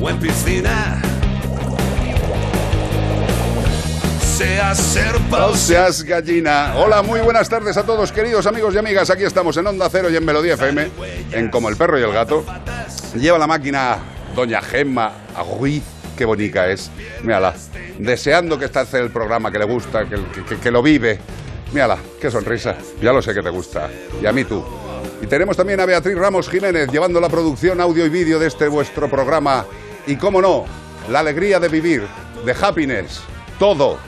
o en piscina. Seas seas gallina. Hola, muy buenas tardes a todos, queridos amigos y amigas. Aquí estamos en Onda Cero y en Melodía FM, en Como el Perro y el Gato. Lleva la máquina Doña Gemma Ruiz, qué bonita es. Mírala, deseando que esté el programa, que le gusta, que, que- que lo vive. Mírala, qué sonrisa. Ya lo sé que te gusta. Y a mí tú. Y tenemos también a Beatriz Ramos Jiménez llevando la producción audio y vídeo de este vuestro programa. Y cómo no, la alegría de vivir, de happiness, todo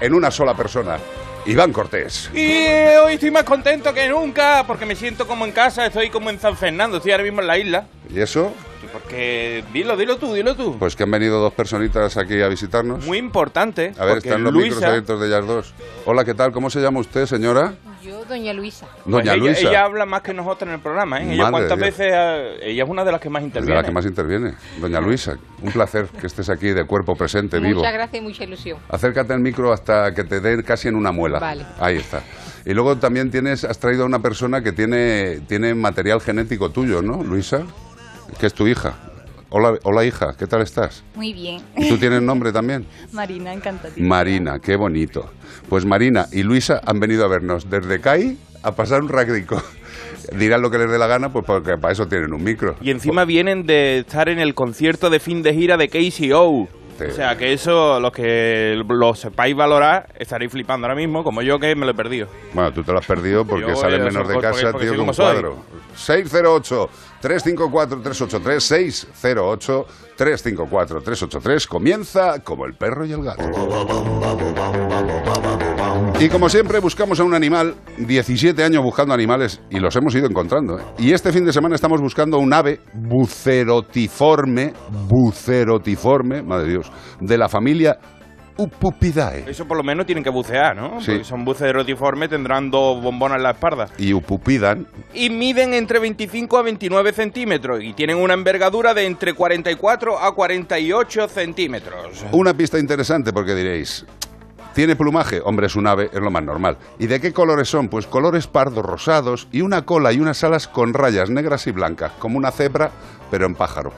en una sola persona. Iván Cortés. Y hoy estoy más contento que nunca porque me siento como en casa, estoy como en San Fernando, estoy ahora mismo en la isla. ¿Y eso? Porque, dilo, dilo tú, dilo tú. Pues que han venido dos personitas aquí a visitarnos. Muy importante. a ver, están los micros Luisa, abiertos de ellas dos. Hola, ¿qué tal? ¿Cómo se llama usted, señora? Yo, doña Luisa. pues Doña ella, Luisa. ella habla más que nosotros en el programa, ¿eh? Ella cuántas Dios. veces... eh, ella es una de las que más Es de interviene. la que más interviene. Doña Luisa, un placer que estés aquí de cuerpo presente, vivo. Muchas gracias y mucha ilusión. Acércate al micro hasta que te dé casi en una muela. Vale. Ahí está. Y luego también tienes, has traído a una persona que tiene, tiene material genético tuyo, ¿no, Luisa? Que es tu hija. Hola, hola hija, ¿qué tal estás? Muy bien. ¿Y tú tienes nombre también? Marina, encantadísima. Marina, qué bonito. Pues Marina y Luisa han venido a vernos desde CAI a pasar un ragdico. Dirán lo que les dé la gana, pues porque para eso tienen un micro. Y encima vienen de estar en el concierto de fin de gira de KCO. Sí. O sea, que eso, los que lo sepáis valorar, estaréis flipando ahora mismo, como yo que me lo he perdido. Bueno, tú te lo has perdido porque sales menos de porque- casa, porque tío, soy que un como soy. Cuadro. 608-354-383, 608-354-383. Comienza como el perro y el gato. Y como siempre, buscamos a un animal, 17 años buscando animales y los hemos ido encontrando. ¿eh? Y este fin de semana estamos buscando un ave bucerotiforme, bucerotiforme, madre Dios, de la familia Upupidae. Eso por lo menos tienen que bucear, ¿no? Sí. Porque son buces rotiformes, tendrán dos bombonas en la espalda. Y Upupidan Y miden entre 25 a 29 centímetros y tienen una envergadura de entre 44 a 48 centímetros. Una pista interesante porque diréis, ¿tiene plumaje? Hombre, es un ave, es lo más normal. ¿Y de qué colores son? Pues colores pardos rosados y una cola y unas alas con rayas negras y blancas, como una cebra, pero en pájaro.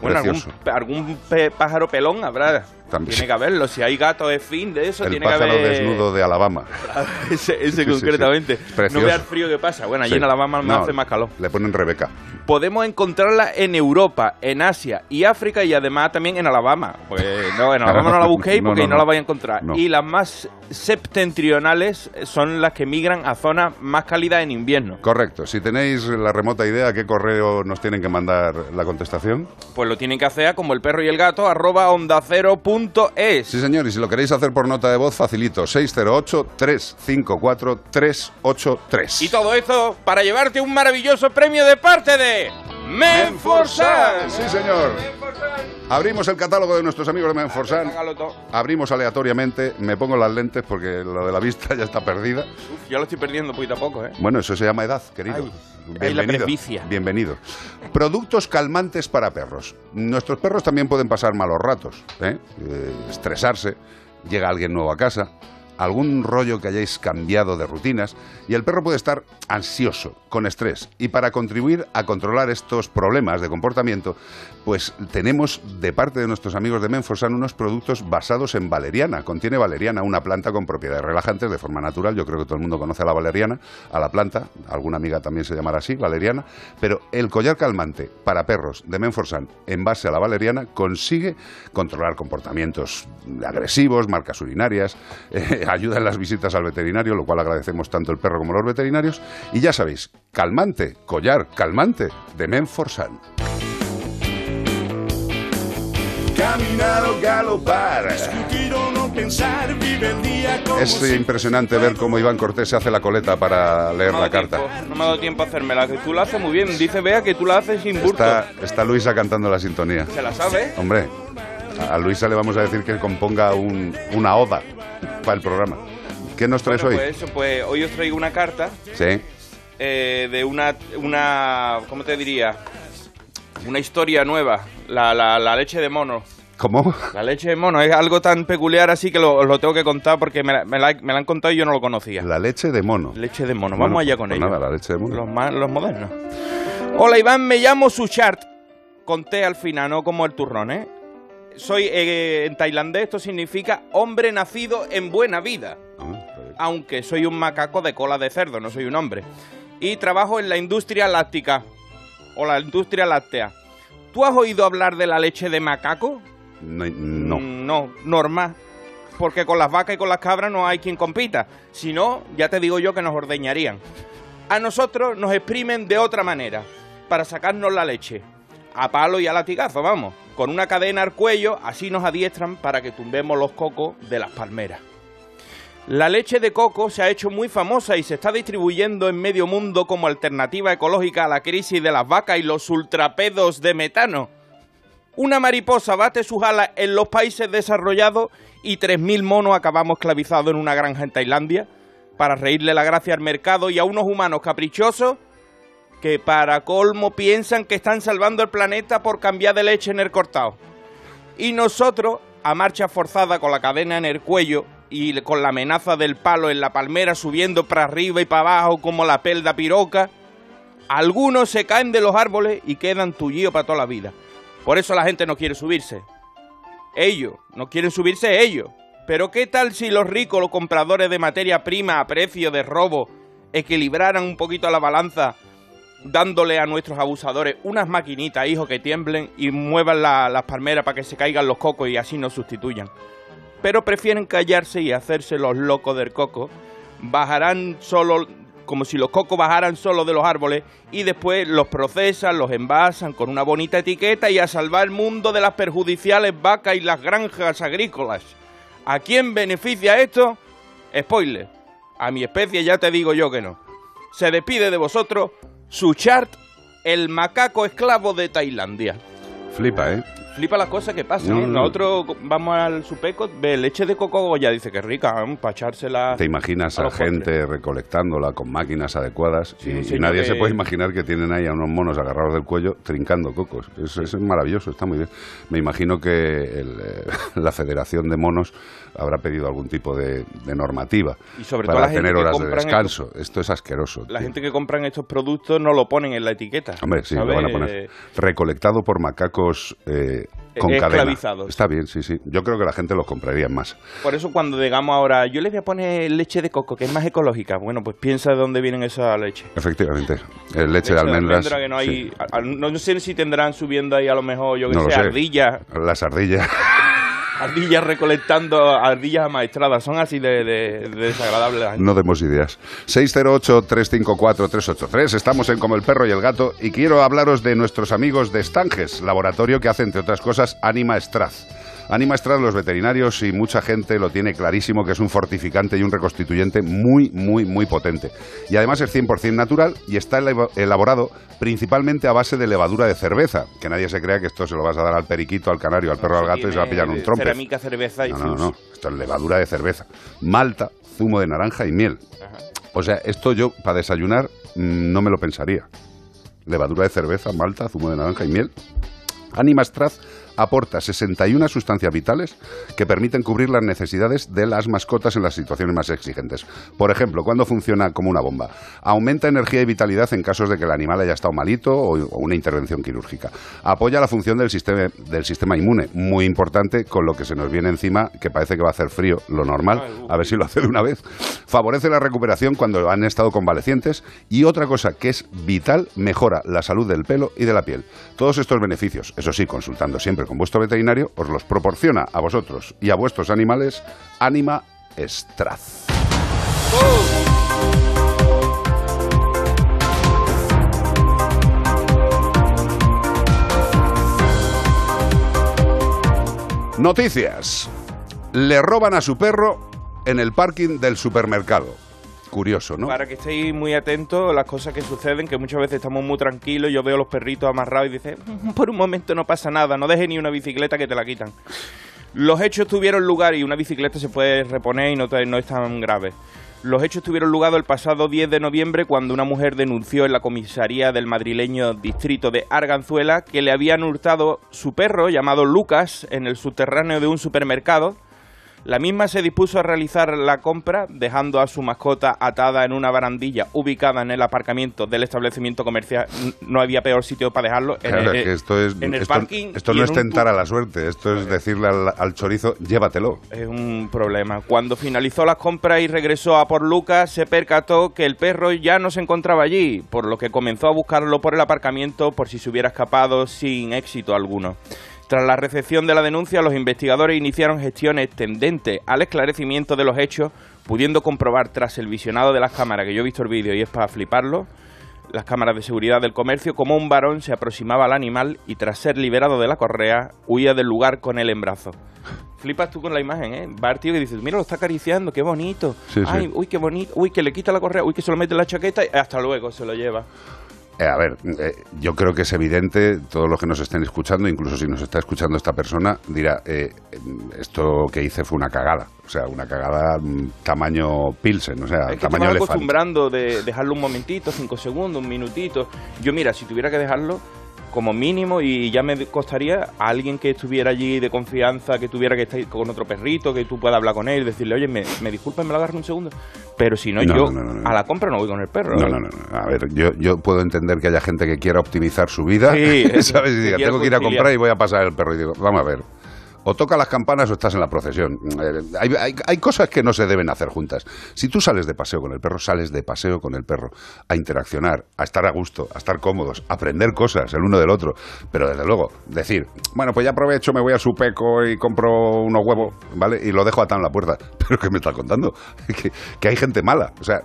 Bueno, algún, Precioso. algún pe- pájaro pelón habrá. También. Tiene que haberlo. Si hay gatos de fin de eso, El tiene que haber... desnudo de Alabama. ese ese Sí, sí, concretamente. sí. Precioso. No vea el frío que pasa. Bueno, allí Sí. en Alabama No, hace más calor. Le ponen Rebeca. Podemos encontrarla en Europa, en Asia y África y además también en Alabama. Pues no, en Alabama no la busquéis porque no, no, no. la vais a encontrar. Y las más septentrionales son las que migran a zonas más cálidas en invierno. Correcto. Si tenéis la remota idea a qué correo nos tienen que mandar la contestación. Pues lo tienen que hacer como el perro y el gato arroba onda cero punto es. Sí, señor. Y si lo queréis hacer por nota de voz, facilito. 608-354-383. Y todo esto para llevarte un maravilloso premio de parte de Menforsan. Sí, señor. Abrimos el catálogo de nuestros amigos de Menforsan. Abrimos aleatoriamente. Me pongo las lentes porque lo de la vista ya está perdida. Uf, ya lo estoy perdiendo poquito a poco, ¿eh? Bueno, eso se llama edad, querido. Ay, ay, la presbicia. Bienvenido. Productos calmantes para perros. Nuestros perros también pueden pasar malos ratos, ¿eh? Eh, estresarse, llega alguien nuevo a casa, algún rollo que hayáis cambiado de rutinas y el perro puede estar ansioso, con estrés. Y para contribuir a controlar estos problemas de comportamiento, pues tenemos de parte de nuestros amigos de Menforsan unos productos basados en valeriana. Contiene valeriana, una planta con propiedades relajantes de forma natural. Yo creo que todo el mundo conoce a la valeriana, a la planta. Alguna amiga también se llamará así, valeriana. Pero el collar calmante para perros de Menforsan en base a la valeriana consigue controlar comportamientos agresivos, marcas urinarias, eh, ayuda en las visitas al veterinario, lo cual agradecemos tanto el perro como los veterinarios. Y ya sabéis, calmante, collar calmante de Menforsan. Caminar o galopar. Discutir o no pensar, vive el día como Es si- impresionante ver cómo Iván Cortés se hace la coleta para leer No la carta. tiempo, no me ha dado tiempo a hacérmela, que tú la haces muy bien. Dice Bea que tú la haces sin burto. Está, está Luisa cantando la sintonía. ¿Se la sabe? Hombre, a a Luisa le vamos a decir que componga un- una oda para el programa. ¿Qué nos traes Bueno, hoy? pues eso, pues hoy os traigo una carta Sí. eh, de una, una, ¿cómo te diría? Una historia nueva, la, la, la leche de mono. ¿Cómo? La leche de mono es algo tan peculiar así que lo, lo tengo que contar porque me la, me la- me la han contado y yo no lo conocía. La leche de mono. Leche de mono, Bueno, vamos allá con pues ello. nada, la leche de mono. Los, más, los modernos. Hola Iván, me llamo Suchart. Conté al final, no como el turrón, ¿eh? Soy eh, en tailandés, esto significa hombre nacido en buena vida. Ah, bien. Aunque soy un macaco de cola de cerdo, no soy un hombre. Y trabajo en la industria láctica. O la industria láctea. ¿Tú has oído hablar de la leche de macaco? No. no. No, normal. Porque con las vacas y con las cabras no hay quien compita. Si no, ya te digo yo que nos ordeñarían. A nosotros nos exprimen de otra manera, para sacarnos la leche. A palo y a latigazo, vamos. Con una cadena al cuello, así nos adiestran para que tumbemos los cocos de las palmeras. La leche de coco se ha hecho muy famosa y se está distribuyendo en medio mundo como alternativa ecológica a la crisis de las vacas y los ultrapedos de metano. Una mariposa bate sus alas en los países desarrollados y 3.000 monos acabamos esclavizados en una granja en Tailandia para reírle la gracia al mercado y a unos humanos caprichosos que para colmo piensan que están salvando el planeta por cambiar de leche en el cortado. Y nosotros, a marcha forzada con la cadena en el cuello y con la amenaza del palo en la palmera subiendo para arriba y para abajo como la pelda piroca, algunos se caen de los árboles y quedan tullidos para toda la vida. Por eso la gente no quiere subirse. Ellos, no quieren subirse ellos. Pero ¿qué tal si los ricos, los compradores de materia prima a precio de robo, equilibraran un poquito la balanza dándole a nuestros abusadores unas maquinitas, hijos, que tiemblen y muevan la- las palmeras para que se caigan los cocos y así nos sustituyan? Pero prefieren callarse y hacerse los locos del coco. Bajarán solo, como si los cocos bajaran solo de los árboles y después los procesan, los envasan con una bonita etiqueta y a salvar el mundo de las perjudiciales vacas y las granjas agrícolas. ¿A quién beneficia esto? Spoiler. A mi especie ya te digo yo que no. Se despide de vosotros Suchart, el macaco esclavo de Tailandia. Flipa, ¿eh? Flipa las cosas que pasan, No, ¿eh? no. Nosotros vamos al supeco, ve leche de coco ya dice que es rica, para echársela. Te imaginas a gente recolectándola con máquinas adecuadas Sí, y, nadie que- se puede imaginar que tienen ahí a unos monos agarrados del cuello trincando cocos. Eso, eso es maravilloso, está muy bien. Me imagino que el, eh, la Federación de Monos habrá pedido algún tipo de, de normativa Y sobre para todo la gente tener horas de descanso. Esto es asqueroso. La tío. gente que compran estos productos no lo ponen en la etiqueta. Hombre, sí, lo ¿sabes? van a poner. Recolectado por macacos eh, con cadena. esclavizados. Está bien, sí, sí. Yo creo que la gente los compraría más. Por eso cuando digamos ahora, yo les voy a poner leche de coco, que es más ecológica, bueno, pues piensa de dónde viene esa leche. Efectivamente. Eh, leche, de almendras. almendra que no, hay, sí. a- a- no sé si tendrán subiendo ahí a lo mejor, yo que No sé, sé. ardillas, Las ardillas. ardillas recolectando ardillas amaestradas, son así de, de- de desagradables. No demos ideas. 608-354-383. Estamos en Como el Perro y el Gato y quiero hablaros de nuestros amigos de Estanges, laboratorio que hace, entre otras cosas, Anima Straz. Anima Straz, los veterinarios y mucha gente lo tiene clarísimo que es un fortificante y un reconstituyente muy, muy, muy potente. Y además es 100% natural y está elabo- elaborado principalmente a base de levadura de cerveza. Que nadie se crea que esto se lo vas a dar al periquito, al canario, al perro, al gato y se va a pillar un trompe. Cerámica, cerveza y No, no, no. Esto es levadura de cerveza. Malta, zumo de naranja y miel. O sea, esto yo para desayunar mm, no me lo pensaría. Levadura de cerveza, malta, zumo de naranja y miel. Anima Straz aporta 61 sustancias vitales que permiten cubrir las necesidades de las mascotas en las situaciones más exigentes. Por ejemplo, cuando funciona como una bomba, aumenta energía y vitalidad en casos de que el animal haya estado malito o, o una intervención quirúrgica. Apoya la función del sistema, del sistema inmune, muy importante con lo que se nos viene encima, que parece que va a hacer frío, lo normal, a ver si lo hace de una vez. Favorece la recuperación cuando han estado convalecientes y otra cosa que es vital, mejora la salud del pelo y de la piel. Todos estos beneficios, eso sí, consultando siempre con vuestro veterinario, os los proporciona a vosotros y a vuestros animales Anima Straz. Noticias. Le roban a su perro en el parking del supermercado. Curioso, ¿no? Para que estéis muy atentos a las cosas que suceden, que muchas veces estamos muy tranquilos, yo veo los perritos amarrados y dices, "Mm, por un momento no pasa nada, no dejes ni una bicicleta que te la quitan. Los hechos tuvieron lugar y una bicicleta se puede reponer y no, no es tan grave. Los hechos tuvieron lugar el pasado 10 de noviembre cuando una mujer denunció en la comisaría del madrileño distrito de Arganzuela que le habían hurtado su perro llamado Lucas en el subterráneo de un supermercado. La misma se dispuso a realizar la compra dejando a su mascota atada en una barandilla ubicada en el aparcamiento del establecimiento comercial. No había peor sitio para dejarlo. En Claro, el, es que esto es, en el esto, parking esto y no es tentar a la suerte, esto es decirle al, al chorizo, llévatelo. Es un problema. Cuando finalizó las compras y regresó a por Lucas, se percató que el perro ya no se encontraba allí, por lo que comenzó a buscarlo por el aparcamiento por si se hubiera escapado sin éxito alguno. Tras la recepción de la denuncia, los investigadores iniciaron gestiones tendentes al esclarecimiento de los hechos, pudiendo comprobar tras el visionado de las cámaras, que yo he visto el vídeo y es para fliparlo, las cámaras de seguridad del comercio, como un varón se aproximaba al animal y tras ser liberado de la correa, huía del lugar con él en brazos. Flipas tú con la imagen, ¿eh? Va el tío que dices, mira, lo está acariciando, qué bonito. Sí, sí. Ay, uy, qué bonito. Uy, que le quita la correa, uy, que se lo mete en la chaqueta y hasta luego se lo lleva. Eh, a ver, eh, yo creo que es evidente, todos los que nos estén escuchando, incluso si nos está escuchando esta persona, dirá, eh, esto que hice fue una cagada. O sea, una cagada mm, tamaño Pilsen, o sea, Es que tamaño elefante. acostumbrando de dejarlo un momentito, cinco segundos, un minutito. Yo, mira, si tuviera que dejarlo como mínimo y ya me costaría a alguien que estuviera allí de confianza, que tuviera que estar con otro perrito, que tú puedas hablar con él decirle, oye, me, me disculpa, me lo agarro un segundo. Pero si no, No, yo no, no, a la compra no voy con el perro. No, no, no, no. A ver, yo, yo puedo entender que haya gente que quiera optimizar su vida, Sí, ¿sabes? Y diga, tengo que ir a comprar y voy a pasar el perro. Y digo, vamos a ver, o toca las campanas o estás en la procesión. Eh, hay, hay- cosas que no se deben hacer juntas. Si tú sales de paseo con el perro, sales de paseo con el perro, a interaccionar, a estar a gusto, a estar cómodos, a aprender cosas el uno del otro. Pero desde luego, decir, bueno, pues ya aprovecho, me voy a su peco y compro unos huevos, ¿vale? Y lo dejo atado en la puerta. ¿Pero qué me está contando? que, que hay gente mala. O sea,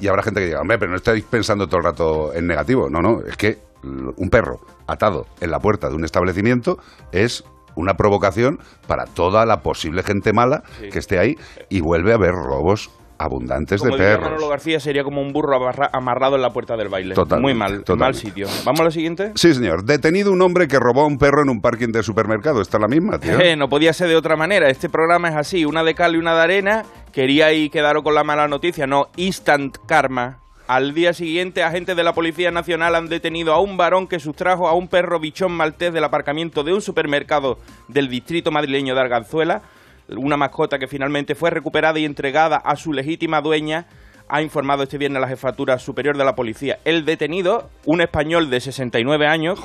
y habrá gente que diga, hombre, pero no estáis pensando todo el rato en negativo. No, no, es que un perro atado en la puerta de un establecimiento es una provocación para toda la posible gente mala Sí. que esté ahí y vuelve a haber robos abundantes Como de diría perros. Manolo García, sería como un burro amarra- amarrado en la puerta del baile. Totalmente, Muy mal, mal totalmente. sitio. ¿Vamos a la siguiente? Sí, señor. Detenido un hombre que robó a un perro en un parking de supermercado. Esta es la misma, tío. Eh, no podía ser de otra manera. Este programa es así, una de cal y una de arena. Queríais quedaros con la mala noticia, no, instant karma. Al día siguiente, agentes de la Policía Nacional han detenido a un varón que sustrajo a un perro bichón maltés del aparcamiento de un supermercado del distrito madrileño de Arganzuela. Una mascota que finalmente fue recuperada y entregada a su legítima dueña ha informado este viernes la jefatura superior de la policía. El detenido, un español de 69 años,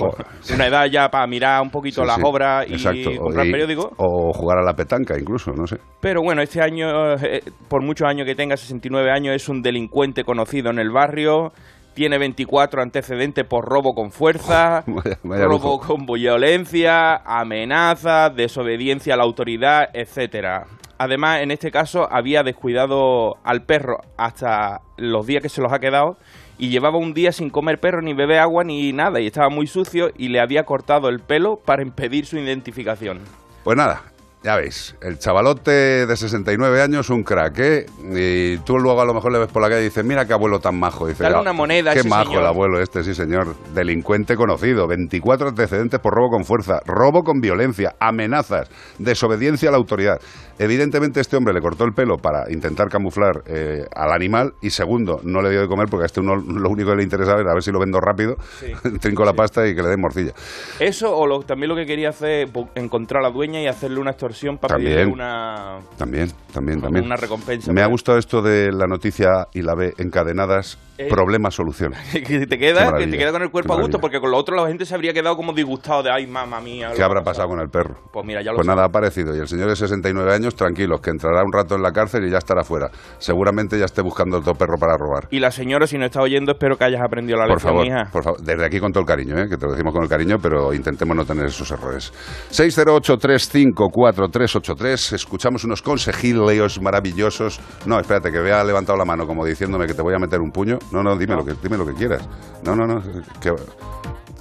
una edad ya para mirar un poquito Sí, las sí, obras y exacto. comprar Y- periódicos. O jugar a la petanca, incluso, no sé. Pero bueno, este año, eh, por muchos años que tenga, 69 años, es un delincuente conocido en el barrio. Tiene 24 antecedentes por robo con fuerza, Vaya- vaya robo lujo. con violencia, amenazas, desobediencia a la autoridad, etcétera. Además, en este caso, había descuidado al perro hasta los días que se los ha quedado y llevaba un día sin comer perro, ni beber agua, ni nada, y estaba muy sucio y le había cortado el pelo para impedir su identificación. Pues nada, ya veis, el chavalote de 69 años, un crack, ¿eh? Y tú luego a lo mejor le ves por la calle y dices, mira qué abuelo tan majo. Dice, Dale "Ah, una moneda Qué ese majo señor". el abuelo este, sí señor. Delincuente conocido, 24 antecedentes por robo con fuerza, robo con violencia, amenazas, desobediencia a la autoridad. Evidentemente este hombre le cortó el pelo para intentar camuflar eh, al animal y segundo, no le dio de comer porque a este uno lo único que le interesaba era a ver si lo vendo rápido, trinco la pasta y que le den morcilla. Eso o lo- también lo que quería hacer encontrar a la dueña y hacerle una extorsión para También. pedirle una, También, también, también. una recompensa. Me ha gustado esto de la noticia A y la B encadenadas, Eh. problema-solución. que te queda, que te queda con el cuerpo a gusto, porque con lo otro la gente se habría quedado como disgustado de ay mamá mía. ¿Qué habrá pasado con el perro? Pues mira, ya lo Pues sé. nada, ha aparecido. Y el señor de 69 años, tranquilos, que entrará un rato en la cárcel y ya estará fuera. Seguramente ya esté buscando otro perro para robar. Y la señora, si no está oyendo, espero que hayas aprendido la Por lección, favor, hija. por favor, desde aquí con todo el cariño, ¿eh? que te lo decimos con el cariño, pero intentemos no tener esos errores. 608-354-383, escuchamos unos consejileos maravillosos. No, espérate, que vea levantado la mano como diciéndome que te voy a meter un puño. No, no, dime, Lo, que, dime lo que quieras. No, no, no. que-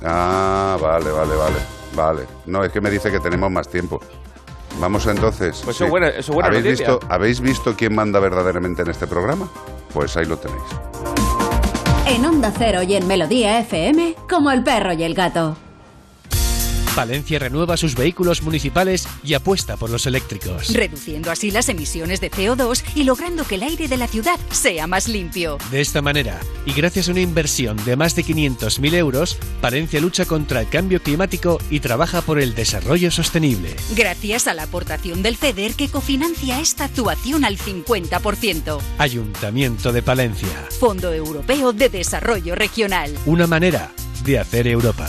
Ah, vale, vale, vale, vale. No, es que me dice que tenemos más tiempo. Vamos entonces. Pues eso es buena- eso es buena ¿Habéis noticia. visto, ¿Habéis visto quién manda verdaderamente en este programa? Pues ahí lo tenéis. En Onda Cero y en Melodía FM, como el perro y el gato. Palencia renueva sus vehículos municipales y apuesta por los eléctricos. reduciendo así las emisiones de CO2 y logrando que el aire de la ciudad sea más limpio. De esta manera, y gracias a una inversión de más de 500.000 euros, Palencia lucha contra el cambio climático y trabaja por el desarrollo sostenible. Gracias a la aportación del FEDER que cofinancia esta actuación al 50%. Ayuntamiento de Palencia. Fondo Europeo de Desarrollo Regional. Una manera de hacer Europa.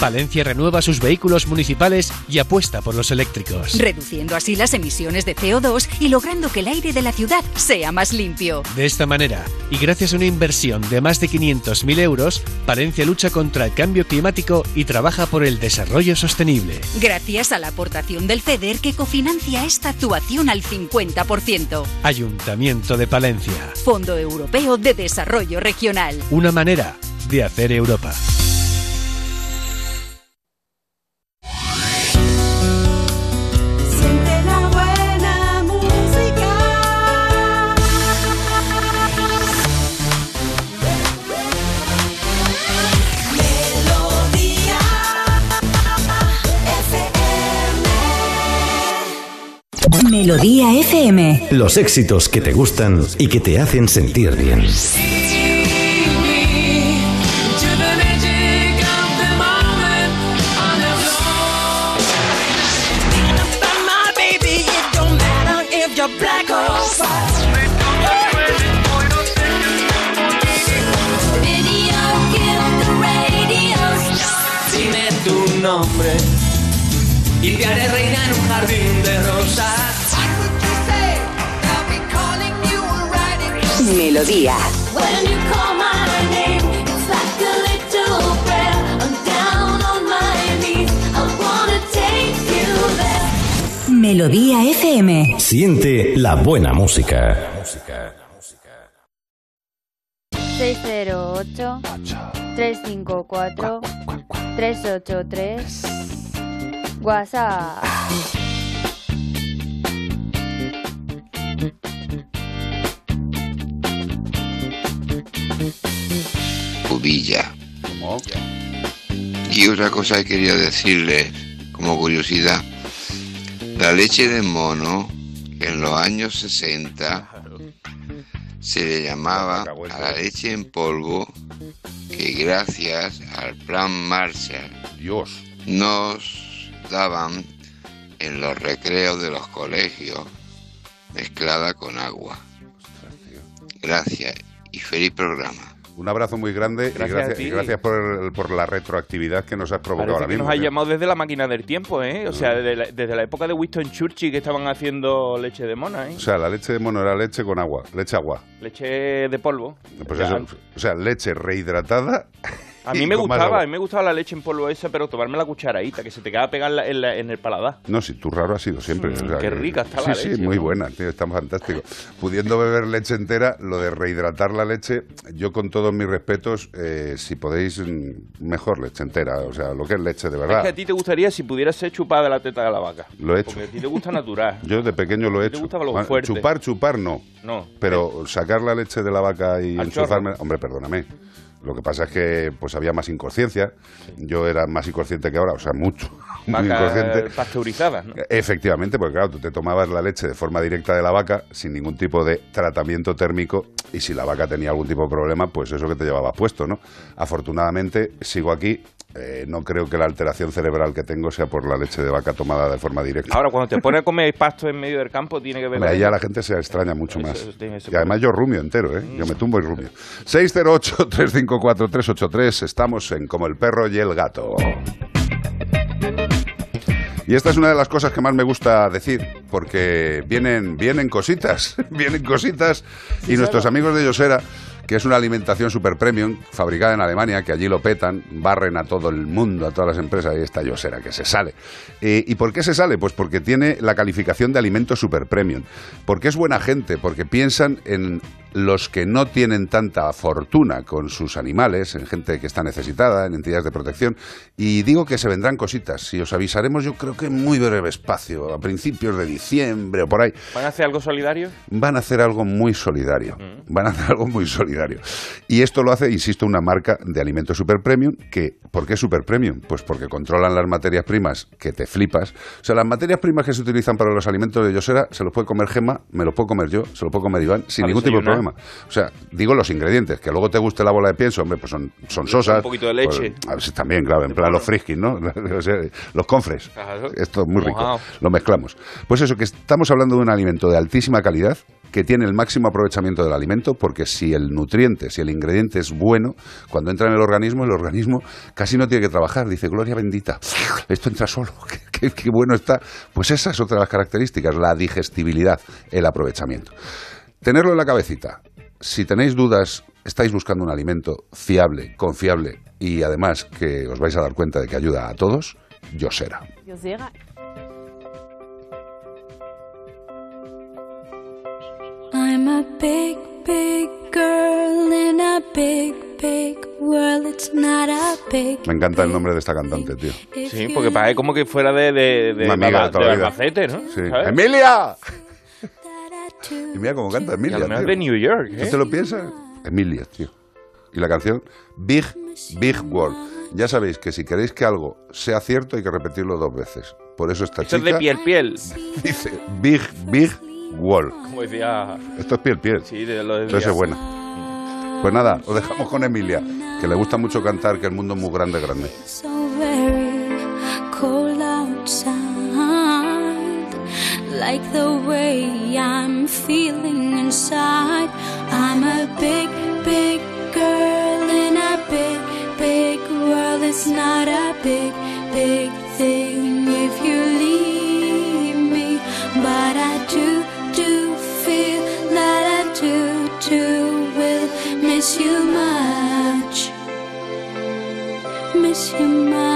Palencia renueva sus vehículos municipales y apuesta por los eléctricos. Reduciendo así las emisiones de CO2 y logrando que el aire de la ciudad sea más limpio. De esta manera, y gracias a una inversión de más de 500.000 euros, Palencia lucha contra el cambio climático y trabaja por el desarrollo sostenible. Gracias a la aportación del FEDER que cofinancia esta actuación al 50%. Ayuntamiento de Palencia. Fondo Europeo de Desarrollo Regional. Una manera de hacer Europa. Melodía FM. Los éxitos que te gustan y que te hacen sentir bien. Nombre y te haré there. Melodía FM. Siente la buena música. 608 354 383 WhatsApp. Y otra cosa que quería decirles como curiosidad. La leche de mono, en los años 60 se le llamaba a la leche en polvo, que gracias al plan Marshall nos daban en los recreos de los colegios mezclada con agua. Gracias y feliz programa. Un abrazo muy grande Gracias y gracias, y gracias por, por la retroactividad que nos has provocado Parece ahora que mismo. nos ha tío. llamado desde la máquina del tiempo, ¿eh? O sea, desde la, desde la época de Winston Churchill que estaban haciendo leche de mona, ¿eh? O sea, la leche de mono era leche con agua, leche agua. Leche de polvo. Pues eso, o sea, leche rehidratada. A mí me gustaba, a mí me gustaba la leche en polvo esa, pero tomarme la cucharadita, que se te queda pegada en, la- en la- en el paladar. No, si tú raro has sido siempre. Mm, o sea qué rica está sí, la Sí, leche, muy buena, tío, está fantástico. Pudiendo beber leche entera, lo de rehidratar la leche, yo con todos mis respetos, eh, si podéis, mm, mejor leche entera, o sea, lo que es leche de Es que verdad. a ti te gustaría si pudieras ser chupada de la teta de la vaca. Lo he hecho. Porque a ti te gusta natural. Yo de pequeño lo he ¿Te hecho. lo Bueno, fuerte? Chupar, chupar no. No. Pero sacar la leche de la vaca y enchufarme, hombre, perdóname. Lo que pasa es que pues había más inconsciencia. Yo era más inconsciente que ahora, o sea, mucho. Muy Vaca inconsciente. pasteurizada, ¿no? Efectivamente, porque claro, tú te tomabas la leche de forma directa de la vaca sin ningún tipo de tratamiento térmico y si la vaca tenía algún tipo de problema, pues eso que te llevaba puesto, ¿no? Afortunadamente sigo aquí, eh, no creo que la alteración cerebral que tengo sea por la leche de vaca tomada de forma directa. Ahora, cuando te pones a comer pasto en medio del campo, tiene que ver Hombre, ahí ya la gente se extraña mucho Eso- más. eso Y además yo rumio entero, ¿eh? Yo me tumbo y rumio. 608-354-383, estamos en Como el perro y el gato. Y esta es una de las cosas que más me gusta decir, porque vienen, vienen cositas, vienen cositas, y nuestros amigos de Yosera, que es una alimentación super premium, fabricada en Alemania, que allí lo petan, barren a todo el mundo, a todas las empresas, y está Yosera, que se sale. Eh, ¿Y por qué se sale? Pues porque tiene la calificación de alimento super premium, porque es buena gente, porque piensan en los que no tienen tanta fortuna con sus animales, en gente que está necesitada, en entidades de protección, y digo que se vendrán cositas, si os avisaremos yo creo que en muy breve espacio, a principios de diciembre o por ahí, ¿Van a hacer algo solidario? van a hacer algo muy solidario. Van a hacer algo muy solidario. Y esto lo hace, insisto, una marca de alimentos super premium que, ¿por qué super premium? Pues porque controlan las materias primas que te flipas. O sea, las materias primas que se utilizan para los alimentos de Yosera se los puede comer Gema, me los puedo comer yo, se los puedo comer Iván, sin ningún tipo de desayunar. Problema. O sea, digo los ingredientes, que luego te guste la bola de pienso, hombre, pues son, son sosas. Un poquito de leche. Pues, también, claro, en plan los friskis, ¿no? Los confres. Claro. Esto es muy rico. Lo mezclamos. Pues eso, que estamos hablando de un alimento de altísima calidad que tiene el máximo aprovechamiento del alimento porque si el nutriente, si el ingrediente es bueno, cuando entra en el organismo, el organismo casi no tiene que trabajar. Dice, gloria bendita, esto entra solo, qué, qué- qué bueno está. Pues esa es otra de las características, la digestibilidad, el aprovechamiento. Tenerlo en la cabecita. Si tenéis dudas, estáis buscando un alimento fiable, confiable y además que os vais a dar cuenta de que ayuda a todos, Yosera. I'm a big, big girl in a big, big world. It's not a big. Me encanta el nombre de esta cantante, tío. Sí, porque parece como que fuera de, de, de, Una amiga de toda la de vida. Albacete, ¿no? Sí. ¿Sabes? ¡Emilia! Y mira cómo canta Y Emilia. tío. de New York, ¿eh? ¿Tú te lo piensas? Emilia, tío. Y la canción Big, Big World. Ya sabéis que si queréis que algo sea cierto hay que repetirlo dos veces. Por eso esta Esto es chica de piel, piel. dice Big, Big World. Como decía... Esto es piel, piel. Sí, de lo de Entonces es buena. Pues nada, os dejamos con Emilia, que le gusta mucho cantar, que el mundo es muy grande, grande. Like the way I'm feeling inside. I'm a big, big girl in a big, big world. It's not a big, big thing if you leave me. But I do, do feel that I do, do will miss you much miss you much.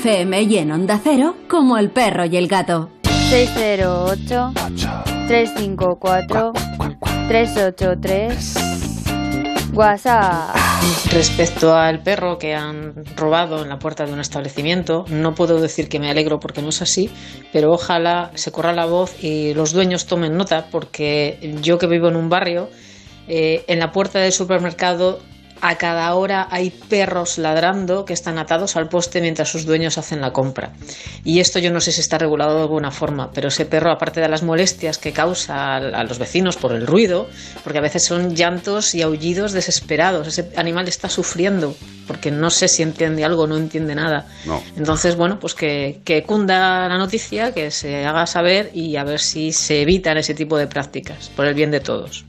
FM y en Onda Cero, como el perro y el gato. 608 354 383 WhatsApp. Respecto al perro que han robado en la puerta de un establecimiento, no puedo decir que me alegro porque no es así, pero ojalá se corra la voz y los dueños tomen nota porque yo que vivo en un barrio, eh, en la puerta del supermercado a cada hora hay perros ladrando que están atados al poste mientras sus dueños hacen la compra. Y esto yo no sé si está regulado de alguna forma, pero ese perro, aparte de las molestias que causa a los vecinos por el ruido, porque a veces son llantos y aullidos desesperados, ese animal está sufriendo porque no sé si entiende algo no entiende nada. No. Entonces, bueno, pues que, que cunda la noticia, que se haga saber y a ver si se evitan ese tipo de prácticas, por el bien de todos.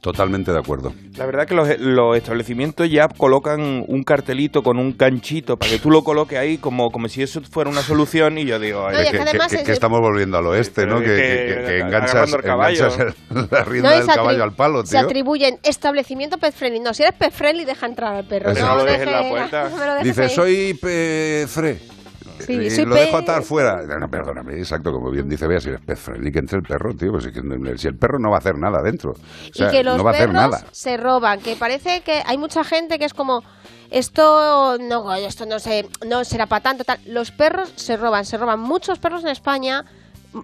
Totalmente de acuerdo. La verdad que los, los establecimientos ya colocan un cartelito con un ganchito para que tú lo coloques ahí como, como si eso fuera una solución y yo digo... ay, Que- es que, que- que- que- que estamos volviendo al oeste, ¿no? Que, que- que- que- que que enganchas, el enganchas el- la rienda No, del se caballo al palo, Se tío. atribuyen establecimiento pet friendly. No, si eres pet friendly, deja entrar al perro. No, No lo dejes en la puerta. no Dice, soy pe- fre. Sí, soy lo pe- dejo atar fuera. No, perdóname, exacto, como bien dice Bea, si eres pez friendly, que entre el perro, tío. Pues si, el perro no va a hacer nada dentro. O sea, y que los no va a hacer perros nada. se roban, que parece que hay mucha gente que es como esto no esto no sé, no será para tanto tal. Los perros se roban, se roban muchos perros en España.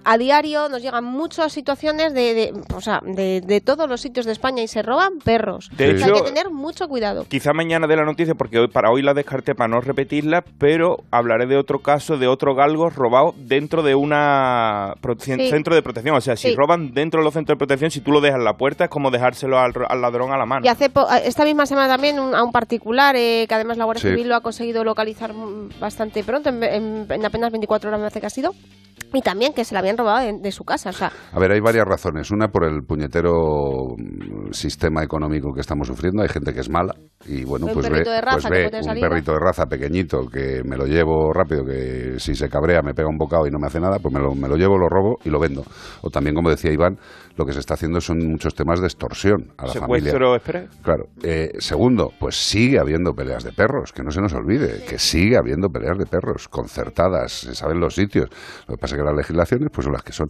A diario nos llegan muchas situaciones de, de, o sea, de, de todos los sitios de España y se roban perros. De hecho- hay que tener mucho cuidado. Quizá mañana de la noticia, porque hoy, para hoy la descarté para no repetirla, pero hablaré de otro caso de otro galgo robado dentro de una Sí. centro de protección. O sea, si Sí. roban dentro de los centros de protección, si tú lo dejas en la puerta, es como dejárselo al, ladrón a la mano. Y hace po- esta misma semana también un- a un particular, eh, que además la Guardia Sí. Civil lo ha conseguido localizar mm, bastante pronto, en, en- en apenas 24 horas me hace que ha sido. Y también que se la habían robado de, de su casa. O sea, A ver, hay varias razones. Una por el puñetero mm, sistema económico que estamos sufriendo. Hay gente que es mala y bueno, pues ve, perrito de raza pues ve un perrito de raza pequeñito que me lo llevo rápido, que si se cabrea me pega un bocado y no me hace nada, pues me lo, me lo llevo, lo robo y lo vendo. O también, como decía Iván, lo que se está haciendo son muchos temas de extorsión a la familia. Secuestro express. Claro. Eh, segundo, pues sigue habiendo peleas de perros, que no se nos olvide, que sigue habiendo peleas de perros concertadas, se saben los sitios. Lo que pasa es que las legislaciones pues son las que son.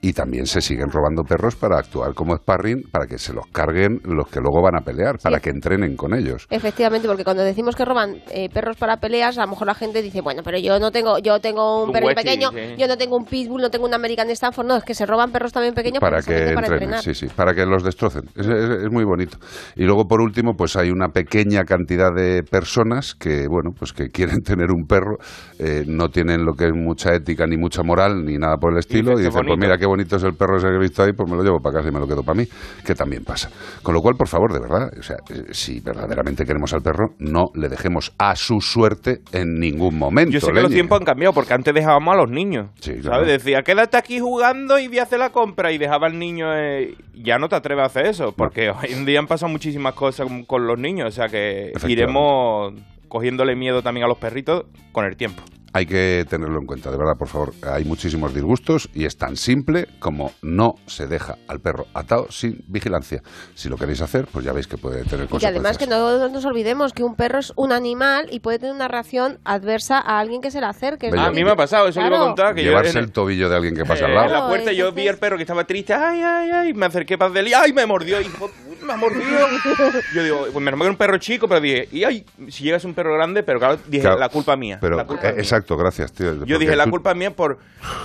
Y también se siguen robando perros para actuar como sparring, para que se los carguen los que luego van a pelear, para que entrenen con ellos. efectivamente, porque cuando decimos que roban eh, perros para peleas, a lo mejor la gente dice, bueno, pero yo no tengo, yo tengo un, Un perro pequeño, sí. yo no tengo un pitbull, no tengo un American Stanford, no, es que se roban perros también pequeños para que entrenen, entrenar. sí, sí, para que los destrocen. Es, es- es muy bonito. Y luego, por último, pues hay una pequeña cantidad de personas que, bueno, pues que quieren tener un perro, eh, no tienen lo que es mucha ética, ni mucha moral, ni nada por el estilo, y qué dicen, pues mira qué bonito es el perro ese que he visto ahí, pues me lo llevo para casa y me lo quedo para mí, que también pasa. Con lo cual, por favor, de verdad, o sea, eh, si verdaderamente queremos al perro, no le dejemos a su suerte en ningún momento. Yo sé que los tiempos han cambiado porque antes dejábamos a los niños. ¿Sabes? Decía, quédate aquí jugando y voy a hacer la compra. Y dejaba al niño. Eh, Ya no te atreves a hacer eso. Porque hoy en día han pasado muchísimas cosas con- con los niños. O sea que iremos cogiéndole miedo también a los perritos con el tiempo. Hay que tenerlo en cuenta, de verdad, por favor. Hay muchísimos disgustos y es tan simple como no se deja al perro atado sin vigilancia. Si lo queréis hacer, pues ya veis que puede tener Y consecuencias. además que no nos olvidemos que un perro es un animal y puede tener una reacción adversa a alguien que se le acerque. Bello. A mí me ha pasado, eso le iba a Claro. contar. Que yo Llevarse en- el tobillo de alguien que pasa Eh, al En lado. la puerta yo vi al perro que estaba triste, ay, ay, ay, me acerqué para él y ay, me mordió, hijo, me ha mordido. Yo digo, pues menos mal que era un perro chico, pero dije, y ay, si llegas un perro grande, pero claro, dije, Claro. la culpa mía. Pero, la culpa eh, mía. exacto, gracias, tío. Yo porque dije, la tú- culpa mía por,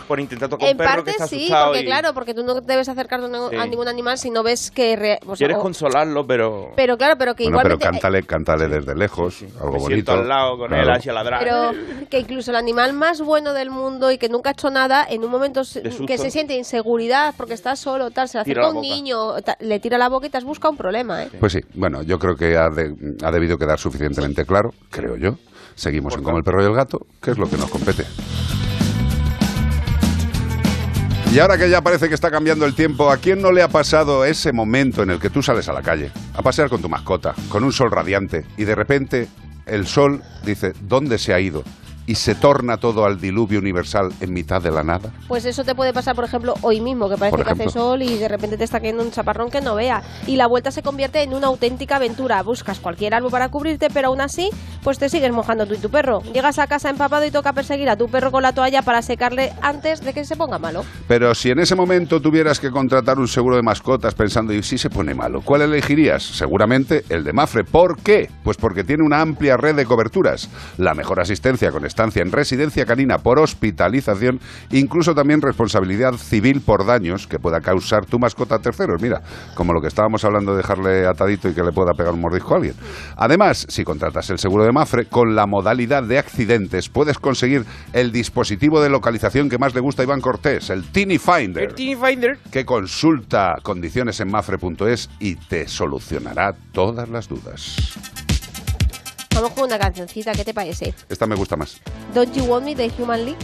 por intentar tocar En un perro que parte está sí, asustado porque y claro, porque tú no debes acercarte a Sí. a ningún animal si no ves que... re- o sea, quieres o- consolarlo, pero... pero claro, pero que Bueno, pero igualmente... cántale, cántale desde lejos, algo Me bonito. siento al lado con él Claro. hacia ladrar. Pero que incluso el animal más bueno del mundo y que nunca ha hecho nada, en un momento se- De susto. que se siente inseguridad porque está solo, tal, se le Tira acerca la un boca. niño, ta- le tira la boca y te has buscado un problema, ¿eh? Pues sí, bueno, yo creo que ha, ha debido quedar suficientemente claro, creo yo. Seguimos en Como el perro y el gato, que es lo que nos compete. Y ahora que ya parece que está cambiando el tiempo, ¿a quién no le ha pasado ese momento en el que tú sales a la calle a pasear con tu mascota, con un sol radiante, y de repente el sol dice, ¿dónde se ha ido? Y se torna todo al diluvio universal en mitad de la nada. Pues eso te puede pasar, por ejemplo, hoy mismo, que parece que hace sol y de repente te está cayendo un chaparrón que no vea. Y la vuelta se convierte en una auténtica aventura. Buscas cualquier árbol para cubrirte, pero aún así, pues te sigues mojando tú y tu perro. Llegas a casa empapado y toca perseguir a tu perro con la toalla para secarle antes de que se ponga malo. Pero si en ese momento tuvieras que contratar un seguro de mascotas pensando, ¿y si se pone malo? ¿Cuál elegirías? Seguramente el de Mafre. ¿Por qué? Pues porque tiene una amplia red de coberturas, la mejor asistencia con estancia en residencia canina por hospitalización, incluso también responsabilidad civil por daños que pueda causar tu mascota a terceros. Mira, como lo que estábamos hablando de dejarle atadito y que le pueda pegar un mordisco a alguien. Además, si contratas el seguro de Mafre, con la modalidad de accidentes puedes conseguir el dispositivo de localización que más le gusta a Iván Cortés, el Teeny Finder El Teeny Finder. que consulta condiciones en mafre.es y te solucionará todas las dudas. Vamos con una cancioncita, ¿qué te parece? Esta me gusta más. Don't You Want Me de Human League.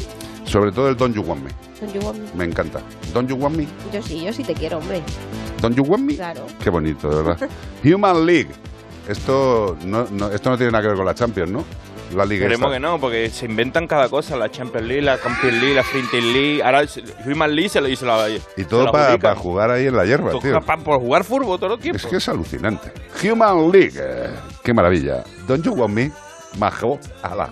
Sobre todo el Don't You Want Me. Don't You Want Me. Me encanta. Don't You Want Me. Yo sí, yo sí te quiero, hombre. Don't You Want Me. Claro. Qué bonito, de verdad. Human League. Esto no, no- esto no tiene nada que ver con la Champions, ¿no? La Liga Esperemos esta. que no, porque se inventan cada cosa, la Champions League, la Champions League, la Frinting League, ahora el Human League se lo dice la Y todo para jugar ahí en la hierba, tío. Para jugar fútbol todo el tiempo. Es que es alucinante. Human League. eh, qué maravilla. Don't You Want Me. Majo. Ala.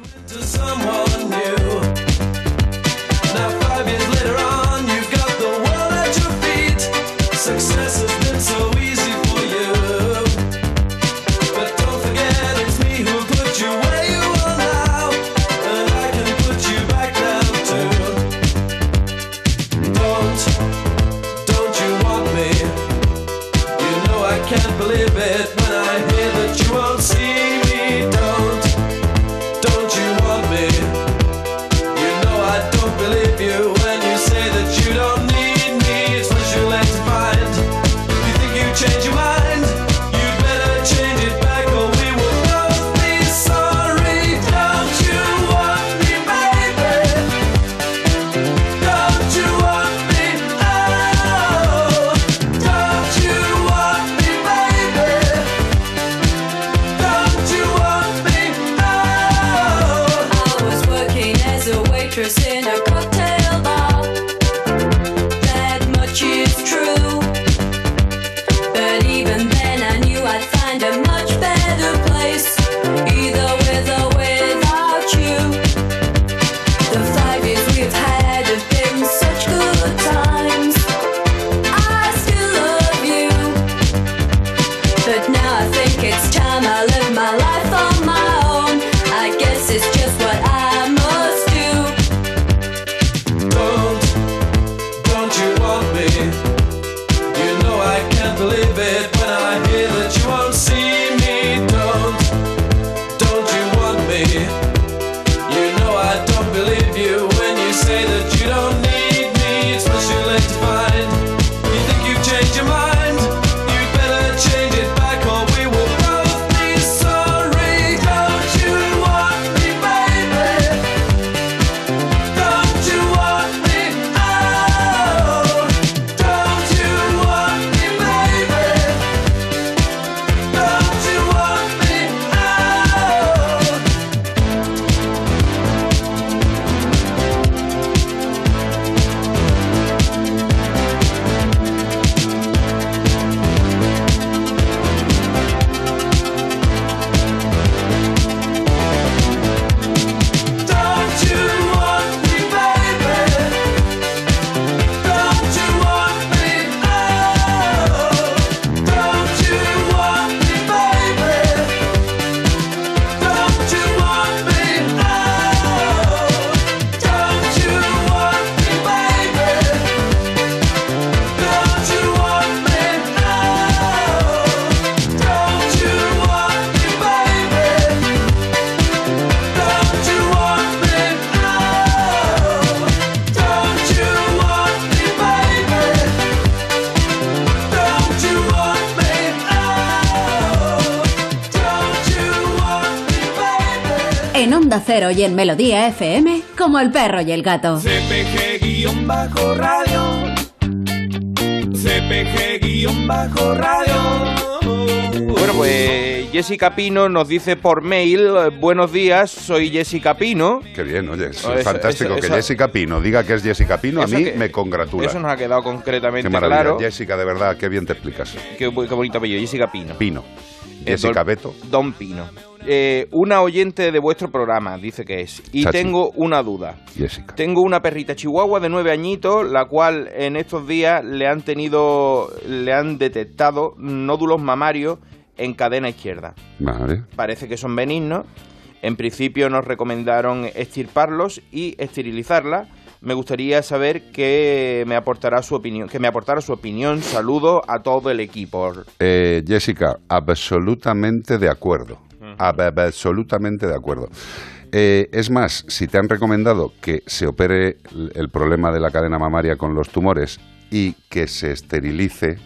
Y en Melodía FM, como el perro y el gato. CPG-radio CPG-radio. Bueno, pues Jessica Pino nos dice por mail, buenos días, soy Jessica Pino. Qué bien, oye, es eso- fantástico eso- que eso- Jessica Pino diga que es Jessica Pino, a mí que- me congratula. Eso nos ha quedado concretamente Qué maravilla, claro. Jessica, de verdad, qué bien te explicas. Qué, bonito apellido, Jessica Pino. Pino. Eh, Jessica don- Beto. Don Pino. Eh, una oyente de vuestro programa, dice que es. Y Chachi. tengo una duda. Jessica. Tengo una perrita chihuahua de nueve añitos, la cual en estos días le han tenido, le han detectado nódulos mamarios en cadena izquierda. Vale. Parece que son benignos. En principio nos recomendaron extirparlos y esterilizarla. Me gustaría saber qué me aportará su opinión, que me aportara su opinión. Saludo a todo el equipo. Eh, Jessica, absolutamente de acuerdo. Ab- absolutamente de acuerdo. Eh, es más, si te han recomendado que se opere el problema de la cadena mamaria con los tumores y que se esterilice,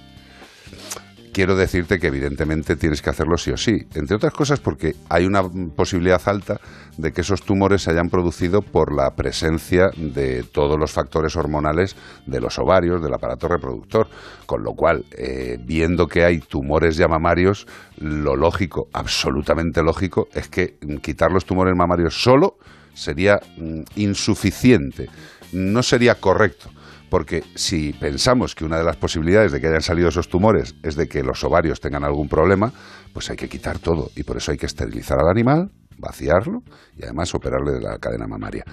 quiero decirte que evidentemente tienes que hacerlo sí o sí. Entre otras cosas porque hay una posibilidad alta de que esos tumores se hayan producido por la presencia de todos los factores hormonales de los ovarios, del aparato reproductor. Con lo cual, eh, viendo que hay tumores ya mamarios, lo lógico, absolutamente lógico, es que quitar los tumores mamarios solo sería mm, insuficiente, no sería correcto. Porque si pensamos que una de las posibilidades de que hayan salido esos tumores es de que los ovarios tengan algún problema, pues hay que quitar todo. Y por eso hay que esterilizar al animal, vaciarlo y además operarle de la cadena mamaria.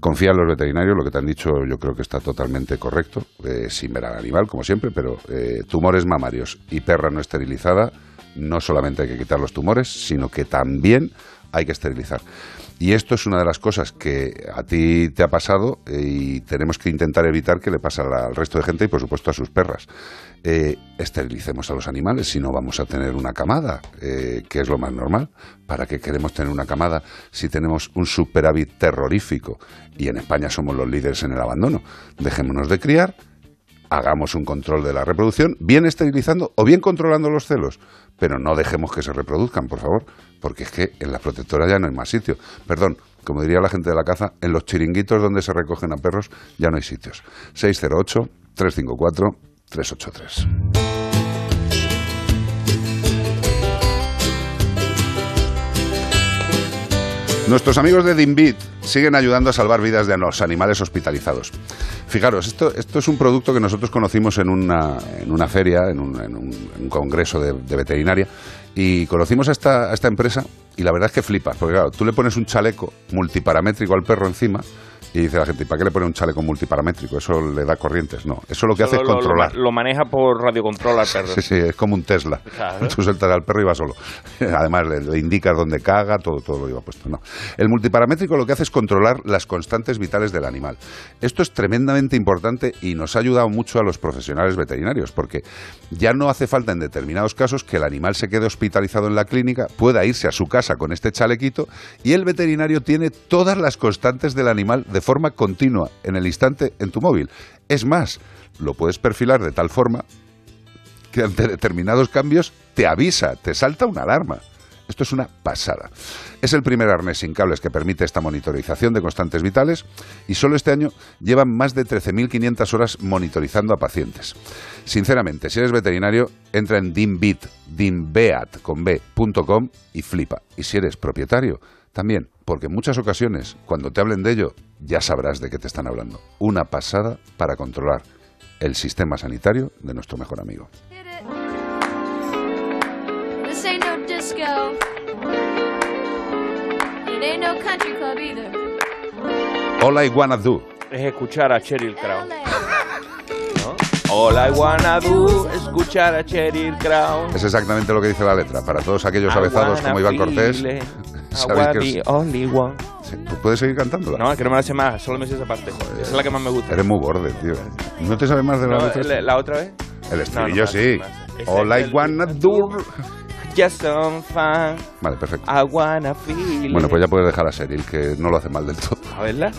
Confía en los veterinarios, lo que te han dicho yo creo que está totalmente correcto, eh, sin ver al animal, como siempre, pero eh, tumores mamarios y perra no esterilizada, no solamente hay que quitar los tumores, sino que también hay que esterilizar. Y esto es una de las cosas que a ti te ha pasado eh, y tenemos que intentar evitar que le pase al resto de gente y por supuesto a sus perras. Eh, esterilicemos a los animales, si no vamos a tener una camada, eh, que es lo más normal. ¿Para qué queremos tener una camada si tenemos un superávit terrorífico? Y en España somos los líderes en el abandono. Dejémonos de criar, hagamos un control de la reproducción, bien esterilizando o bien controlando los celos, pero no dejemos que se reproduzcan, por favor, porque es que en las protectoras ya no hay más sitio. Perdón, como diría la gente de la caza, en los chiringuitos donde se recogen a perros ya no hay sitios. 608-354-383. Nuestros amigos de Dimbit siguen ayudando a salvar vidas de los animales hospitalizados. Fijaros, esto, esto es un producto que nosotros conocimos en una, en una feria, en un, congreso de veterinaria, y conocimos a esta, a esta empresa y la verdad es que flipas, porque claro, tú le pones un chaleco multiparamétrico al perro encima y dice la gente, ¿y para qué le pone un chaleco multiparamétrico? Eso le da corrientes. No, eso lo que hace es lo- controlar. Lo, maneja por radiocontrol al perro. Sí, sí, es como un Tesla. Claro. Tú sueltas al perro y va solo. Además, le, le indicas dónde caga, todo, todo lo lleva puesto. No. El multiparamétrico lo que hace es controlar las constantes vitales del animal. Esto es tremendamente importante y nos ha ayudado mucho a los profesionales veterinarios, porque ya no hace falta en determinados casos que el animal se quede hospitalizado en la clínica, pueda irse a su casa con este chalequito y el veterinario tiene todas las constantes del animal de forma continua, en el instante, en tu móvil. Es más, lo puedes perfilar de tal forma que ante determinados cambios te avisa, te salta una alarma. Esto es una pasada. Es el primer arnés sin cables que permite esta monitorización de constantes vitales y solo este año llevan más de 13.500 horas monitorizando a pacientes. Sinceramente, si eres veterinario, entra en dimbit, dimbeat, con B, punto com y flipa. Y si eres propietario, también, porque en muchas ocasiones, cuando te hablen de ello, ya sabrás de qué te están hablando. Una pasada para controlar el sistema sanitario de nuestro mejor amigo. All I Wanna Do. Es escuchar a Cheryl Crow. ¿No? All I wanna do, escuchar a Cheryl Crow. Es exactamente lo que dice la letra. Para todos aquellos avezados como Iván Cortés, sabéis only one. Sí, ¿Tú puedes seguir cantándola? No, es que no me la sé más, solo me sé esa parte. Esa es la que más me gusta. Eres muy borde, tío. ¿No te sabes más de la No, letra? ¿la, otra vez? El estribillo no, sí. Ese I es el- Wanna Do. Just some fun. Vale, perfecto. I wanna feel Bueno, pues ya puedes dejar a Seril, que no lo hace mal del todo. A verla.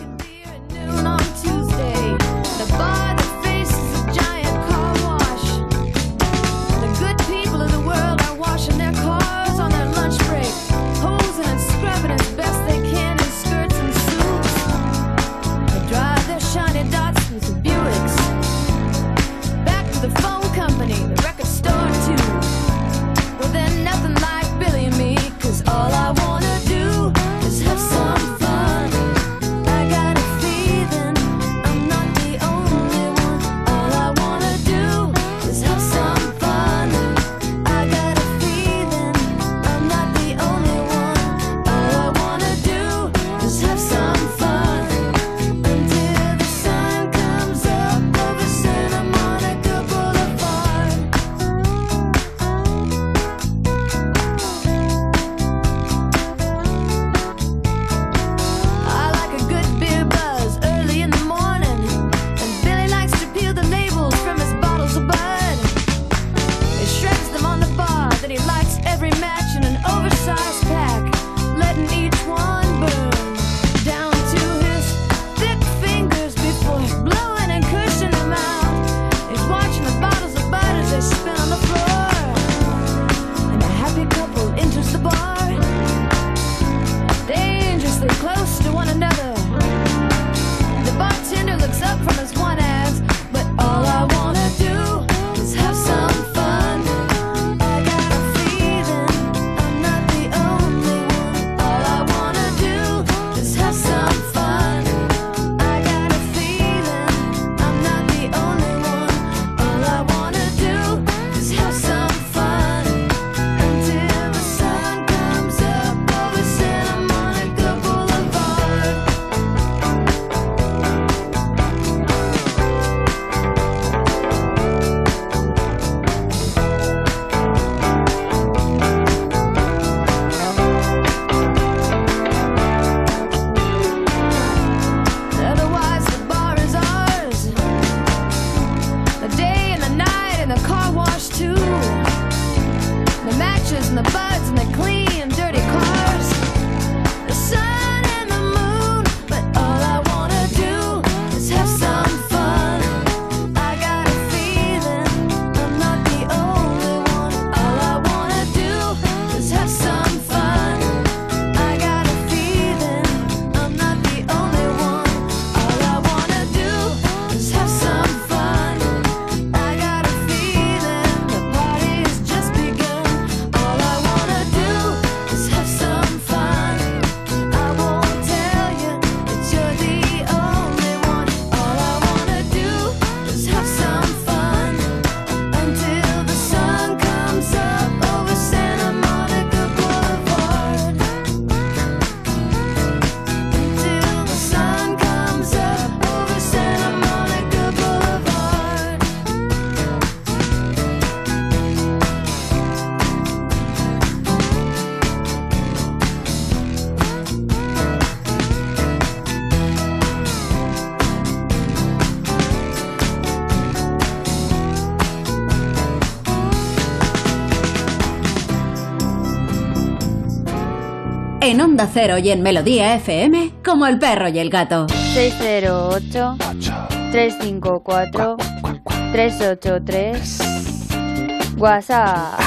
En Onda Cero y en Melodía FM, como el perro y el gato. 608-354-383. WhatsApp.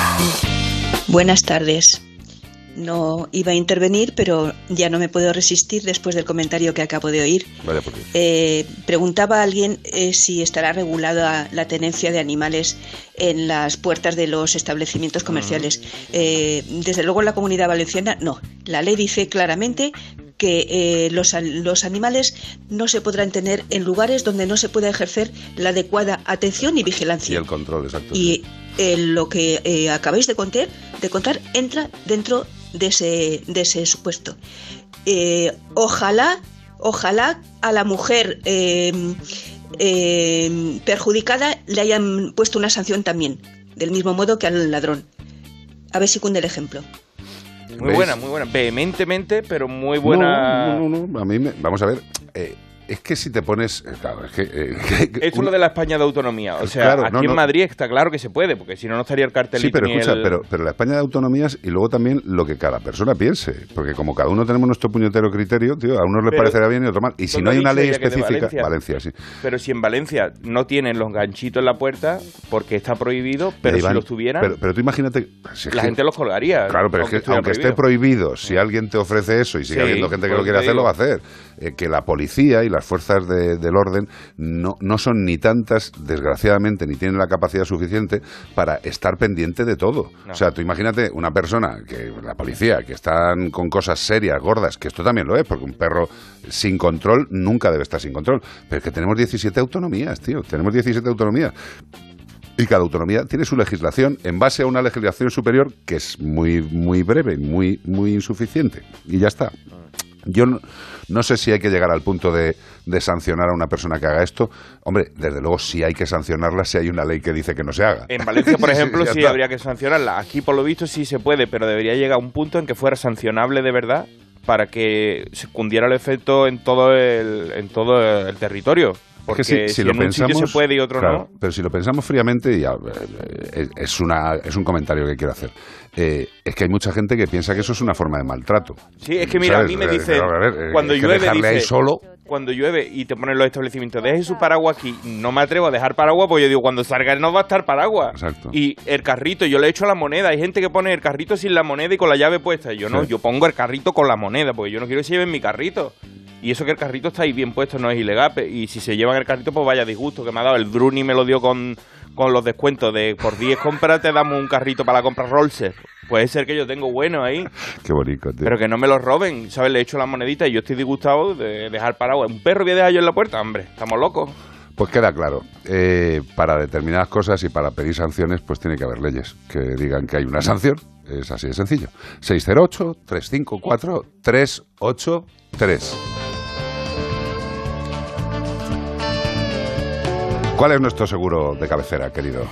Buenas tardes. No iba a intervenir, pero ya no me puedo resistir después del comentario que acabo de oír. Dios. Eh, preguntaba a alguien eh, si estará regulada la tenencia de animales en las puertas de los establecimientos comerciales. Eh, desde luego en la comunidad valenciana no. La ley dice claramente que eh, los, an- los animales no se podrán tener en lugares donde no se pueda ejercer la adecuada atención y vigilancia. Y el control, exacto. Y eh, lo que eh, acabáis de contar, de contar entra dentro de ese, de ese supuesto. Eh, ojalá, ojalá a la mujer eh, eh, perjudicada le hayan puesto una sanción también, del mismo modo que al ladrón. A ver si cunde el ejemplo. Muy ¿Ves? buena, muy buena. Vehementemente, pero muy buena. No, no, no, a mí me, vamos a ver. eh, es que si te pones. eh, Claro, es que. eh, que- Es un- lo de la España de autonomía. O sea, Claro, aquí no, en. Madrid está claro que se puede, porque si no, no estaría el cartelito Sí, pero escucha, el- pero, pero la España de autonomías y luego también lo que cada persona piense. Porque como cada uno tenemos nuestro puñetero criterio, tío, a unos les Pero- parecerá bien y a otros mal. Y si ¿Dónde no hay ha una ley específica. Valencia? sí. Pero si en Valencia no tienen los ganchitos en la puerta, porque está prohibido, pero si los tuvieran, Pero, pero tú imagínate. si la que- gente los colgaría. Claro, pero es que aunque esté prohibido, si alguien te ofrece eso y sigue Sí, habiendo gente que lo quiere hacer, lo va a hacer. Eh, que la policía y las fuerzas de- del orden no, no son ni tantas, desgraciadamente, ni tienen la capacidad suficiente para estar pendiente de todo. No. O sea, tú imagínate una persona, que la policía, que están con cosas serias, gordas, que esto también lo es, porque un perro sin control nunca debe estar sin control. Pero es que tenemos 17 autonomías, tío, tenemos 17 autonomías. Y cada autonomía tiene su legislación en base a una legislación superior que es muy, muy breve, muy, muy insuficiente. Y ya está. Yo no, no sé si hay que llegar al punto de, de sancionar a una persona que haga esto. Hombre, desde luego sí hay que sancionarla si hay una ley que dice que no se haga. En Valencia, por Sí, sí, ejemplo, sí está. habría que sancionarla. Aquí, por lo visto, sí se puede, pero debería llegar a un punto en que fuera sancionable de verdad para que se cundiera el efecto en todo el, en todo el territorio. Porque Es que si, si lo en un sitio pensamos, se puede y otro claro, no. Pero si lo pensamos fríamente, y a- eh, es, una, es un comentario que quiero hacer. Eh, es que hay mucha gente que piensa que eso es una forma de maltrato. Sí, es que mira, a mí me Eh, dice, pero, a ver, eh, cuando llueve, dejarle ahí dice, solo, cuando llueve y te ponen los establecimientos, deje su paraguas aquí, no me atrevo a dejar paraguas, porque yo digo, cuando salga no va a estar paraguas. Exacto. Y el carrito, yo le echo la moneda, hay gente que pone el carrito sin la moneda y con la llave puesta, yo no, Sí. yo pongo el carrito con la moneda, porque yo no quiero que se lleven mi carrito. Y eso que el carrito está ahí bien puesto, no es ilegal, y si se llevan el carrito, pues vaya disgusto que me ha dado. El Druni me lo dio con, con los descuentos de por 10 compras te damos un carrito para la compra Rolser. Puede ser que yo tengo bueno ahí. qué bonito, tío. Pero que no me lo roben, ¿sabes? Le echo la monedita y yo estoy disgustado de dejar paraguas. ¿Un perro voy a dejar yo en la puerta? Hombre, estamos locos. Pues queda claro, eh, para determinadas cosas y para pedir sanciones, pues tiene que haber leyes que digan que hay una sanción. Es así de sencillo. 608-354-383. ¿Cuál es nuestro seguro de cabecera, querido?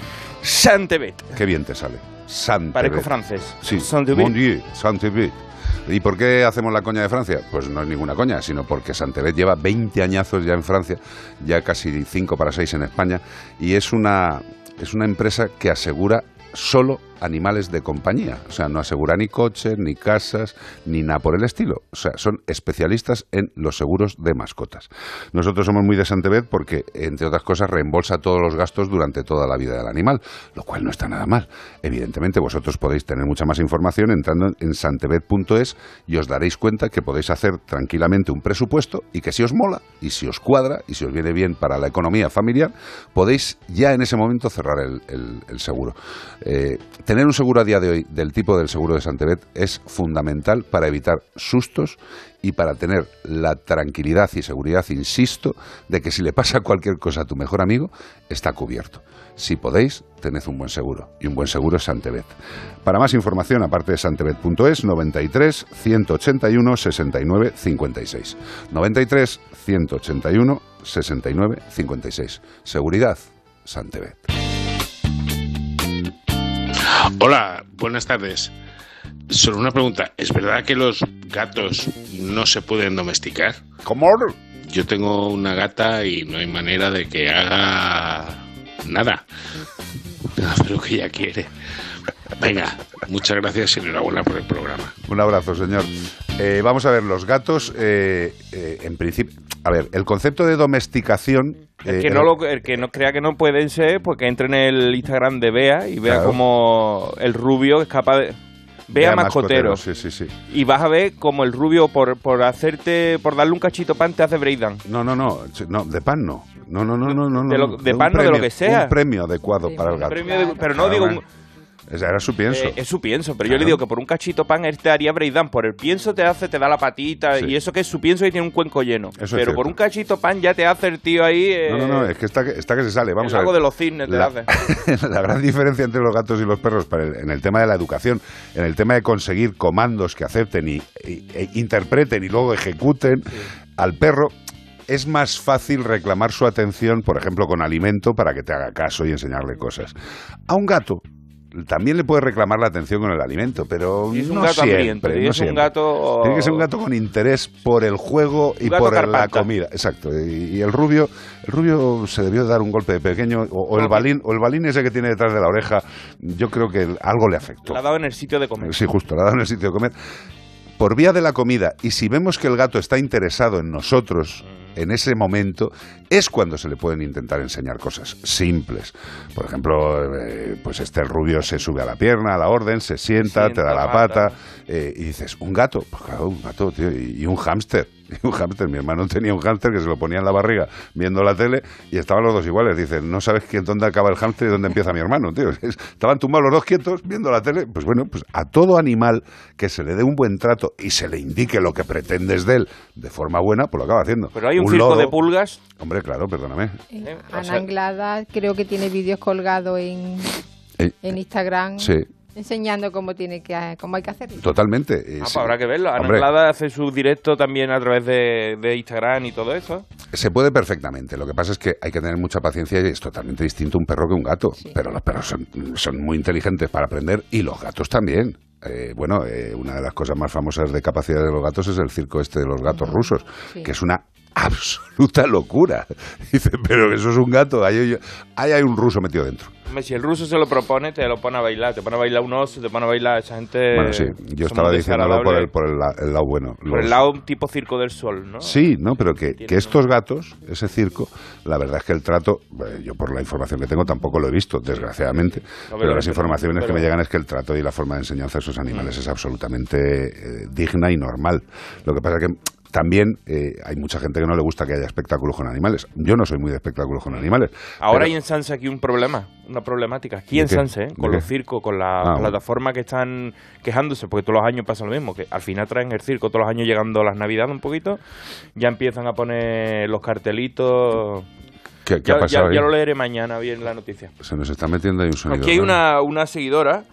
Santebet. Qué bien te sale. Santebet. Parezco francés. Sí, Santebet. Mon Dieu, Santebet. ¿Y por qué hacemos la coña de Francia? Pues no es ninguna coña, sino porque Santebet lleva 20 añazos ya en Francia, ya casi 5 para 6 en España, y es una, es una empresa que asegura solo animales de compañía. O sea, no asegura ni coches, ni casas, ni nada por el estilo. O sea, son especialistas en los seguros de mascotas. Nosotros somos muy de Santebet porque, entre otras cosas, reembolsa todos los gastos durante toda la vida del animal, lo cual no está nada mal. Evidentemente, vosotros podéis tener mucha más información entrando en santebet.es y os daréis cuenta que podéis hacer tranquilamente un presupuesto y que si os mola y si os cuadra y si os viene bien para la economía familiar, podéis ya en ese momento cerrar el, seguro. Eh, tener un seguro a día de hoy del tipo del seguro de Santebet es fundamental para evitar sustos y para tener la tranquilidad y seguridad, insisto, de que si le pasa cualquier cosa a tu mejor amigo, está cubierto. Si podéis, tened un buen seguro. Y un buen seguro es Santebet. Para más información, aparte de santebet.es, 93 181 69 56. 93 181 69 56. Seguridad, Santebet. Hola, buenas tardes. Solo una pregunta. ¿Es verdad que los gatos no se pueden domesticar? ¿Cómo? Yo tengo una gata y no hay manera de que haga nada. Hace lo que ella quiere. Venga, muchas gracias y enhorabuena por el programa. Un abrazo, señor. Eh, vamos a ver, los gatos, eh, eh, en principio... A ver, el concepto de domesticación... El eh, que, no lo, el que no crea que no pueden ser, pues que entre en el Instagram de Bea y vea Claro. como el rubio es capaz de... Bea, mascotero. Sí, sí, sí. Y vas a ver como el rubio, por, por hacerte, por darle un cachito pan, te hace breakdown. No, no, no, no, de pan no. No, no, no, no, no. De lo- pan no, de lo que sea. Un premio adecuado para el gato. Premio de- pero no digo un- era su pienso. Eh, es su pienso, pero yo le digo que por un cachito pan él te haría breakdown. Por el pienso te hace, te da la patita Sí. y eso que es su pienso y tiene un cuenco lleno. pero por un cachito pan ya te hace el tío ahí. eh, No, no, no, es que está, que está que se sale. Vamos el a ver. de los cisnes te la, hace. la gran diferencia entre los gatos y los perros para el- en el tema de la educación, en el tema de conseguir comandos que acepten y, y- e interpreten y luego ejecuten al perro. Es más fácil reclamar su atención, por ejemplo, con alimento para que te haga caso y enseñarle cosas. A un gato también le puedes reclamar la atención con el alimento, pero es un no gato siempre. no es un gato- Tiene que ser un gato con interés por el juego y por la comida. Exacto. Y, y el rubio, el rubio se debió dar un golpe de pequeño, o, o el balín, o el balín ese que tiene detrás de la oreja, yo creo que algo le afectó. La ha dado en el sitio de comer. Sí, justo, la ha dado en el sitio de comer. Por vía de la comida, y si vemos que el gato está interesado en nosotros en ese momento, es cuando se le pueden intentar enseñar cosas simples. Por ejemplo, eh, pues este rubio se sube a la pierna, a la orden, se sienta, Sienta, te da la pata. pata, eh, y dices, ¿un gato? Pues claro, un gato, tío, y, y un hámster. Y un hámster, mi hermano tenía un hámster que se lo ponía en la barriga viendo la tele y estaban los dos iguales. Dice, no sabes que, dónde acaba el hámster y dónde empieza mi hermano, tío. Estaban tumbados los dos quietos viendo la tele. Pues bueno, pues a todo animal que se le dé un buen trato y se le indique lo que pretendes de él de forma buena, pues lo acaba haciendo. Pero hay un, circo loro- de pulgas. Hombre, claro, perdóname. eh, o Ana Anglada creo que tiene vídeos colgados en, Eh, en Instagram sí. Enseñando cómo tiene que cómo hay que hacerlo. Totalmente. ah, Eh, pues sí. habrá que verlo. Ana hace su directo también a través de, de Instagram y todo eso. Se puede perfectamente. Lo que pasa es que hay que tener mucha paciencia y es totalmente distinto un perro que un gato. Pero los perros son, son muy inteligentes para aprender y los gatos también. Eh, bueno, eh, una de las cosas más famosas de capacidad de los gatos es el circo este de los gatos rusos, Sí. que es una absoluta locura. Dice, pero eso es un gato, ahí hay, ahí hay un ruso metido dentro. Hombre, si el ruso se lo propone, te lo pone a bailar. Te pone a bailar un oso, te pone a bailar esa gente. Bueno, sí, yo estaba diciéndolo por el, por el, la- el lado bueno. Por el lado tipo circo del sol, ¿no? Sí, no, pero que, que estos gatos, ese circo, la verdad es que el trato, eh, yo por la información que tengo tampoco lo he visto, desgraciadamente, pero pero las informaciones que me llegan es que el trato y la forma de enseñanza de esos animales es absolutamente eh, digna y normal. Lo que pasa que también eh, hay mucha gente que no le gusta que haya espectáculos con animales. Yo no soy muy de espectáculos con animales. Ahora pero- hay en Sanse aquí un problema, una problemática. Aquí ¿De en? Sanse, ¿eh? con ¿De los circos, con la Ah, bueno. plataforma que están quejándose, porque todos los años pasa lo mismo, que al final traen el circo todos los años llegando las navidades un poquito, ya empiezan a poner los cartelitos. ¿Qué, qué ya, ha pasado ya- lo leeré mañana bien la noticia. Se nos está metiendo ahí un sonido. Aquí hay una, una seguidora,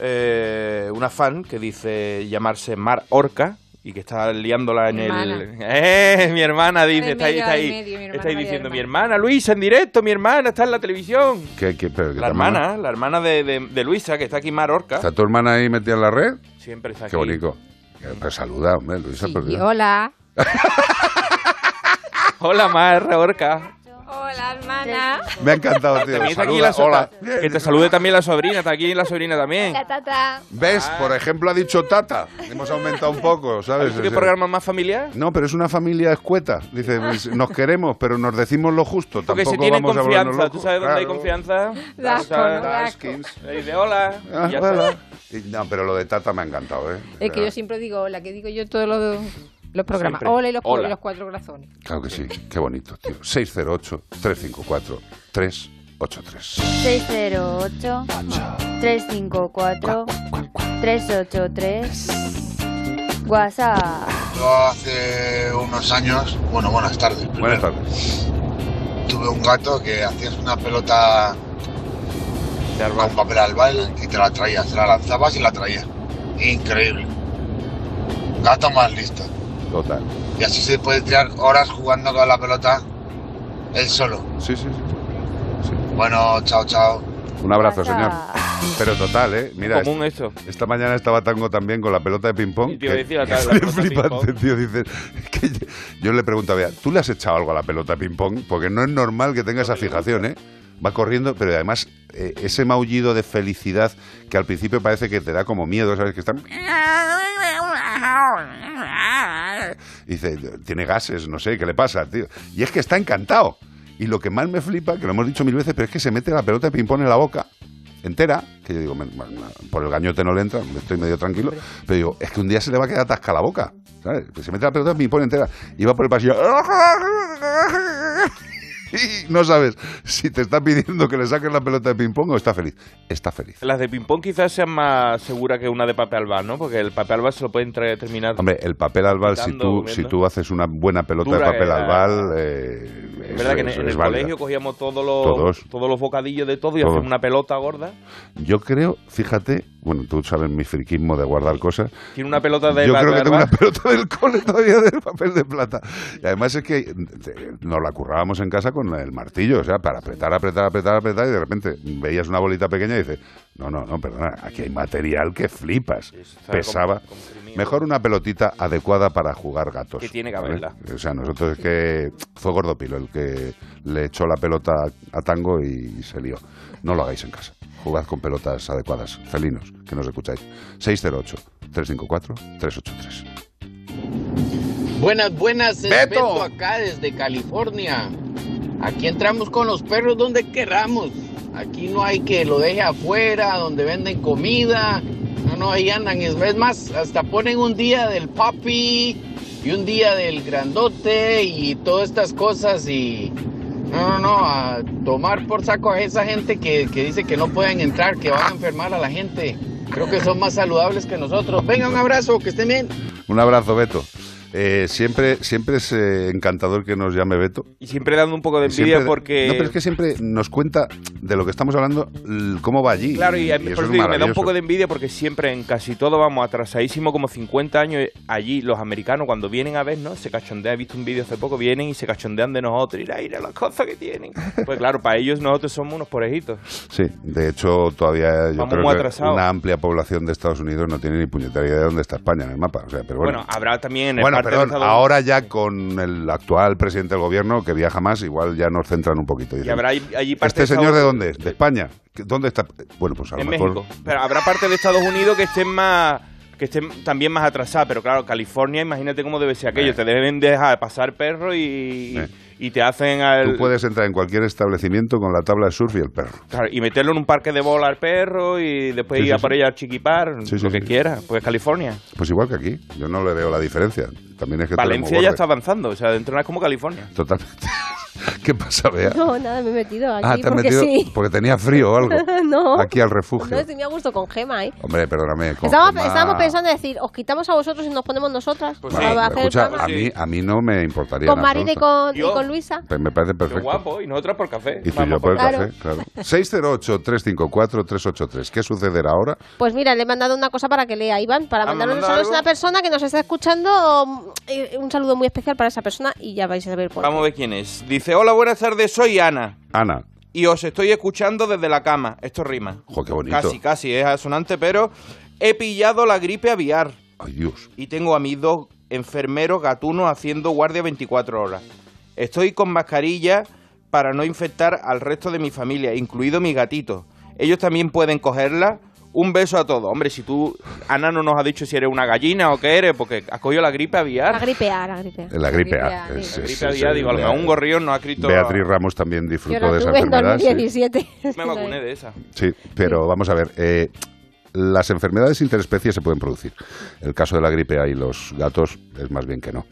eh, una fan, que dice llamarse Mar Orca y que está liándola en Mi el... ¡Eh! Mi hermana dice, En está ahí, medio, está ahí ahí, medio, mi hermana está ahí diciendo, mi hermana Luisa en directo, mi hermana está en la televisión. ¿Qué- qué- pero qué La hermana, la hermana de, de- de Luisa, que está aquí Mar Orca, ¿Está tu hermana ahí metida en la red? siempre está aquí. Qué bonito. Eh, Pues saluda, hombre, Luisa. porque- Y hola. Hola Mar Orca. Hola, hermana. Me ha encantado, tío. También está aquí Saluda, la so- hola. Que te salude también la sobrina, está aquí la sobrina también. tata. ¿Ves? Por ejemplo, ha dicho Tata. Hemos aumentado un poco, ¿sabes? ¿Qué programa más familiar? No, pero es una familia escueta. Dice, pues, nos queremos, pero nos decimos lo justo. Porque Tampoco se tienen vamos a volvernos confianza. locos. ¿Tú sabes dónde hay Claro. confianza? Con Daskins. Le dice hola. Ah, y ya hola. Y- No, pero lo de Tata me ha encantado, ¿eh? Es que yo siempre digo hola, que digo yo todos los, los programas. Siempre. Hola y los, cu- Hola. y los cuatro corazones. Claro que sí. Qué bonito, tío. 608-354-383. 608 354 383 WhatsApp. Yo hace unos años, bueno, buenas tardes. primero, Buenas tardes. Tuve un gato que hacías una pelota con papel albal y te la traías, te la lanzabas y la traías. Increíble. Gato más listo. Total. Y así se puede tirar horas jugando con la pelota él solo. Sí, sí, sí. Bueno, chao, chao. Un abrazo, señor. Pero total, ¿eh? Mira, Común est- eso. esta mañana estaba Tango también con la pelota de ping-pong. a que- que la es flipante, tío. Dices, que yo, yo le pregunto a Bea, ¿tú le has echado algo a la pelota de ping-pong? Porque no es normal que tenga esa fijación, ¿eh? Va corriendo, pero además eh, ese maullido de felicidad que al principio parece que te da como miedo, ¿sabes? Que está... Y dice, tiene gases, no sé, ¿qué le pasa, tío? Y es que está encantado. Y lo que más me flipa, que lo hemos dicho mil veces, pero es que se mete la pelota de ping-pong en la boca entera, que yo digo, me- por el gañote no le entra, estoy medio tranquilo, pero digo, es que un día se le va a quedar atasca la boca, ¿sabes? Que se mete la pelota de ping-pong entera y va por el pasillo. Y no sabes si te está pidiendo que le saques la pelota de ping-pong o está feliz. Está feliz. Las de ping-pong quizás sean más seguras que una de papel albal, ¿no? Porque el papel albal se lo pueden terminar. Hombre, el papel albal, si tú, si tú haces una buena pelota Dura de papel era- albal, eh, Es verdad que en, el válida. colegio cogíamos todos los, Todos. todos los bocadillos de todo y hacíamos una pelota gorda. Yo creo, fíjate, bueno, tú sabes mi friquismo de guardar cosas. Tiene una pelota de Yo creo que tengo una pelota del cole todavía de papel de plata. Y además es que eh, nos la currábamos en casa con el martillo, o sea, para apretar, apretar, apretar, apretar, y de repente veías una bolita pequeña y dices, no, no, no, perdona, aquí hay material que flipas. Pesaba. Mejor una pelotita adecuada para jugar gatos. Que tiene que ¿vale? haberla. O sea, nosotros es que fue Gordopilo el que le echó la pelota a Tango y se lió. No lo hagáis en casa. Jugad con pelotas adecuadas. Felinos, que nos escucháis. 608-354-383. Buenas, buenas, Beto. Beto acá desde California. Aquí entramos con los perros donde queramos. Aquí no hay que lo deje afuera, donde venden comida. No, no, ahí andan. Es más, hasta ponen un día del papi y un día del grandote y todas estas cosas y... No, no, no, a tomar por saco a esa gente que, que dice que no pueden entrar, que van a enfermar a la gente. Creo que son más saludables que nosotros. Venga, un abrazo, que estén bien. Un abrazo, Beto. Eh, siempre, siempre es eh, encantador que nos llame Beto. Y siempre dando un poco de Y siempre- envidia porque... No, pero es que siempre nos cuenta de lo que estamos hablando, cómo va allí. Claro, y, a mí, eso es digo, me da un poco de envidia porque siempre en casi todo vamos atrasadísimo, como 50 años. Allí los americanos cuando vienen a vernos se cachondean. He visto un vídeo hace poco, vienen y se cachondean de nosotros. Mira, mira las cosas que tienen. Pues claro, para ellos nosotros somos unos porejitos. Sí, de hecho todavía yo Vamos creo que una amplia población de Estados Unidos no tiene ni puñetera idea de dónde está España en el mapa. O sea, pero bueno, Bueno, habrá también en Bueno, perdón, ahora ya con el actual presidente del gobierno que viaja más, igual ya nos centran un poquito. Y Dicen, habrá allí- allí parte ¿Este señor de dónde es? ¿De España? ¿Qué- ¿Dónde está? Bueno, pues a lo en mejor... México. Pero habrá parte de Estados Unidos que estén más que estén también más atrasadas, pero claro, California, imagínate cómo debe ser aquello, te deben dejar pasar perro y, y te hacen al, Tú puedes entrar en cualquier establecimiento con la tabla de surf y el perro. claro, y meterlo en un parque de bola al perro y después Sí, ir a sí, por sí. ella al chiquipar, lo que quiera, pues California. Pues igual que aquí, yo no le veo la diferencia. También es que Valencia ya está avanzando, o sea, dentro no es como California. Totalmente. ¿Qué pasa, Bea? No, nada, me he metido aquí ah, te has porque metido sí. porque tenía frío o algo. no. Aquí al refugio. No, estoy muy a gusto con Gema, ¿eh? Hombre, perdóname. con Estábamos, pensando en decir, os quitamos a vosotros y nos ponemos nosotras Bueno, para hacer el escucha, a mí, a mí no me importaría. Con Marina y con, y con Luisa. Pues me parece Qué perfecto. guapo, y nosotras por café. Y tú y yo por el Claro. café, claro. 608-354-383. ¿Qué sucederá ahora? Pues mira, le he mandado una cosa para que lea, Iván, para Ah, ¿me mandarle un saludo a una persona que nos está escuchando, eh, un saludo muy especial para esa persona y ya vais a ver por qué. Vamos a ver quién es. Dice, hola, buenas tardes, soy Ana. Ana. Y os estoy escuchando desde la cama. Esto rima. Jo, qué bonito. Casi, casi, es asonante, pero he pillado la gripe aviar. Ay, Dios. Y tengo a mis dos enfermeros gatunos haciendo guardia 24 horas. Estoy con mascarilla para no infectar al resto de mi familia, incluido mis gatitos. Ellos también pueden cogerla. Un beso a todos. Hombre, si tú, Ana no nos ha dicho si eres una gallina o qué eres, porque has cogido la gripe aviar. La gripe A, la gripe A. La gripe A. La gripe es- aviar, digo, a lo mejor Bea- un gorrión no ha escrito... Beatriz Ramos también Yo disfrutó la de esa tuve en enfermedad. sí. 2017. Me vacuné de esa. Sí, pero vamos a ver. eh, las enfermedades interespecies se pueden producir. El caso de la gripe A y los gatos es más bien que no.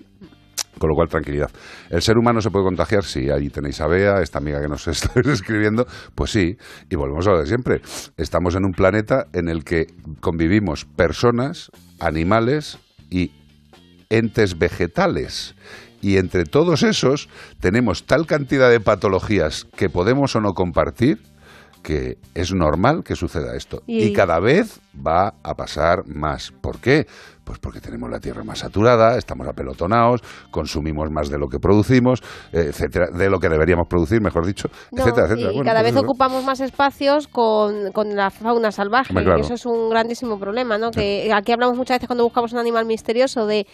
Con lo cual, tranquilidad. ¿El ser humano se puede contagiar? Sí, ahí tenéis a Bea, esta amiga que nos está escribiendo. Pues sí, y volvemos a lo de siempre. Estamos en un planeta en el que convivimos personas, animales y entes vegetales. Y entre todos esos tenemos tal cantidad de patologías que podemos o no compartir que es normal que suceda esto. Y- Y cada vez va a pasar más. ¿Por qué? Pues porque tenemos la tierra más saturada, estamos apelotonados, consumimos más de lo que producimos, etcétera, de lo que deberíamos producir, mejor dicho, No, etcétera, etcétera. y Bueno, cada pues vez eso. ocupamos más espacios con, con la fauna salvaje Hombre, claro. y eso es un grandísimo problema, ¿no? Que aquí hablamos muchas veces cuando buscamos un animal misterioso de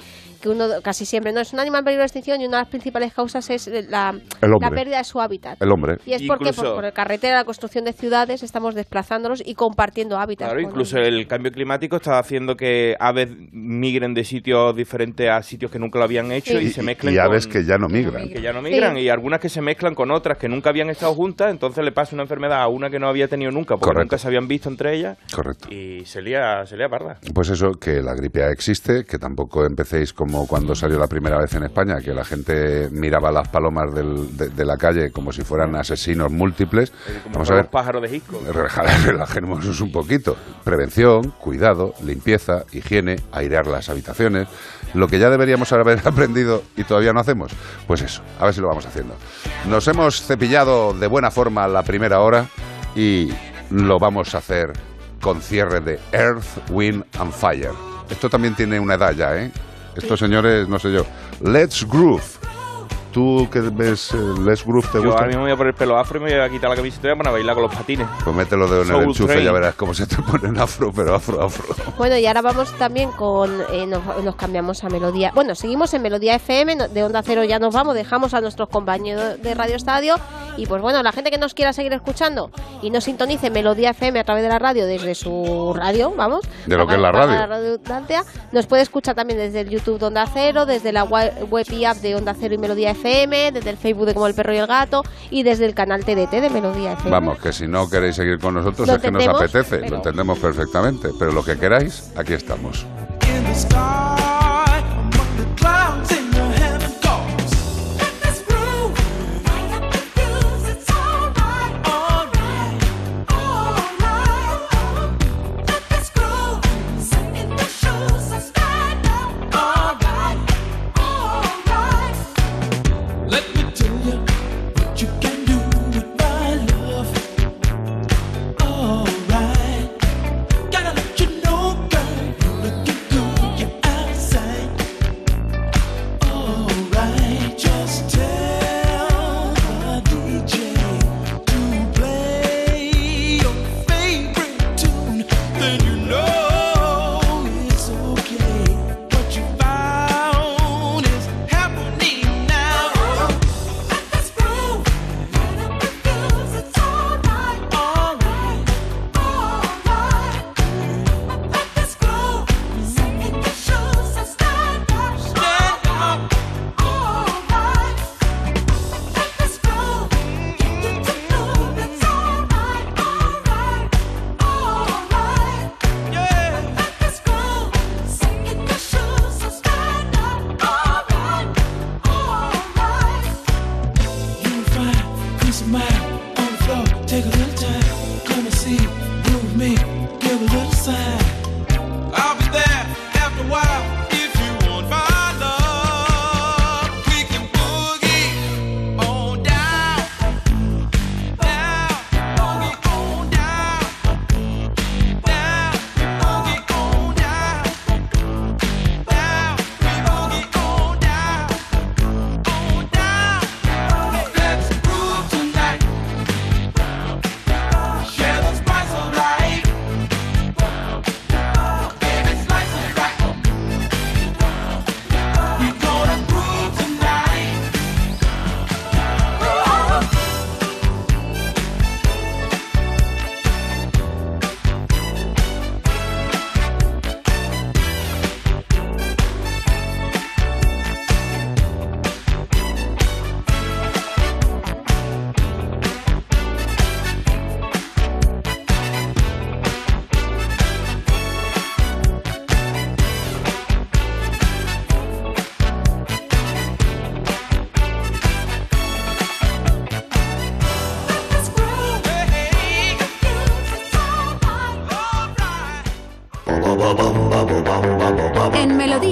que uno casi siempre no es un animal en peligro de extinción y una de las principales causas es la, la pérdida de su hábitat. El hombre. Y es porque Incluso- por, por el carretera, la construcción de ciudades, estamos desplazándonos y compartiendo hábitats. Claro, incluso el cambio climático está haciendo que aves migren de sitios diferentes a sitios que nunca lo habían hecho Sí. y se mezclen y aves con- que ya no migran. que ya no migran Sí. y algunas que se mezclan con otras que nunca habían estado juntas, entonces le pasa una enfermedad a una que no había tenido nunca porque Correcto. nunca se habían visto entre ellas Correcto. y se lía, se lía parda. Pues eso, que la gripe A existe, que tampoco empecéis como cuando salió la primera vez en España, que la gente miraba las palomas del- de, de la calle como si fueran asesinos múltiples. Como Vamos a ver, los pájaros de Hitchcock. relajémonos un poquito. Prevención, cuidado, limpieza, higiene, airear las habitaciones. Lo que ya deberíamos haber aprendido y todavía no hacemos, pues eso, a ver si lo vamos haciendo. Nos hemos cepillado de buena forma la primera hora y lo vamos a hacer con cierre de Earth, Wind and Fire. Esto también tiene una edad ya, ¿eh? Estos señores, no sé yo. Let's Groove. ¿Tú qué ves? ¿Let's Groove te Yo gusta? ahora mismo me voy a poner el pelo afro y me voy a quitar la camiseta y voy a poner a bailar con los patines. Pues mételo de en el enchufe y ya verás cómo se te ponen afro, pero afro, afro. Bueno, y ahora vamos también con. eh, nos, nos cambiamos a Melodía. Bueno, seguimos en Melodía FM, de Onda Cero ya nos vamos, dejamos a nuestros compañeros de Radio Estadio. Y pues bueno, la gente que nos quiera seguir escuchando y nos sintonice Melodía FM a través de la radio, desde su radio, vamos. De lo que es la Valga radio. redundancia, nos puede escuchar también desde el YouTube de Onda Cero, desde la web web y app de Onda Cero y Melodía FM, desde el Facebook de Como el Perro y el Gato y desde el canal TDT de Melodía FM. Vamos, que si no queréis seguir con nosotros Lo es que nos apetece, pero- lo entendemos perfectamente, pero lo que queráis, aquí estamos.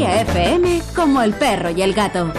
FM, como el perro y el gato.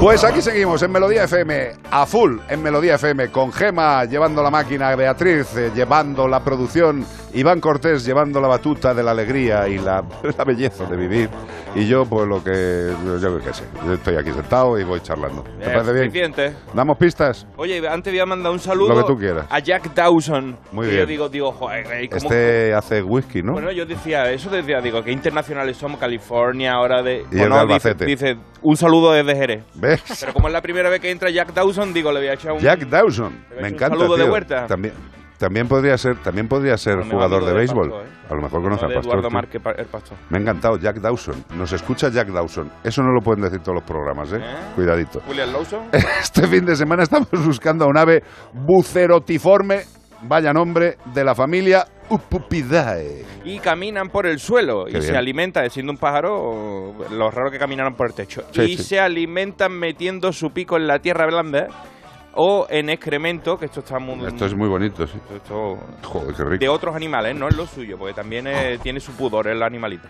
Pues aquí seguimos en Melodía FM, a full en Melodía FM, con Gema llevando la máquina, Beatriz eh, llevando la producción, Iván Cortés llevando la batuta de la alegría y la, la belleza de vivir. Y yo, pues lo que. Yo qué sé, yo estoy aquí sentado y voy charlando. ¿Te parece bien? suficiente. ¿Damos pistas? Oye, antes voy a mandar un saludo Lo que tú quieras. a Jack Dawson. Muy Que bien. Yo digo, digo, joder, eh, ¿cómo- Este hace whisky, ¿no? Bueno, yo decía, eso decía, digo, que internacionales somos, California, ahora de... Y el de dice, dice, un saludo desde Jerez. ¿Ves? Pero como es la primera vez que entra Jack Dawson, digo, le voy a echar un... Jack Dawson, me encanta. Un saludo de huerta. También, también podría ser, también podría ser jugador de del béisbol. Pastor, ¿eh? A lo mejor conoce No, de pastor. Eduardo. Márquez, el pastor. Me ha encantado Jack Dawson. Nos escucha Jack Dawson. Eso no lo pueden decir todos los programas, ¿eh? Cuidadito. William Lawson. Este fin de semana estamos buscando a un ave bucerotiforme, vaya nombre, de la familia Upupidae. Y caminan por el suelo Qué y se bien. alimentan, siendo un pájaro, lo raro que caminaran por el techo. Sí, y sí. se alimentan metiendo su pico en la tierra blanda o en excremento, que esto está muy... Esto es muy bonito, sí. esto- Joder, qué de rico. otros animales, no es lo suyo, porque también eh, tiene su pudor el animalito.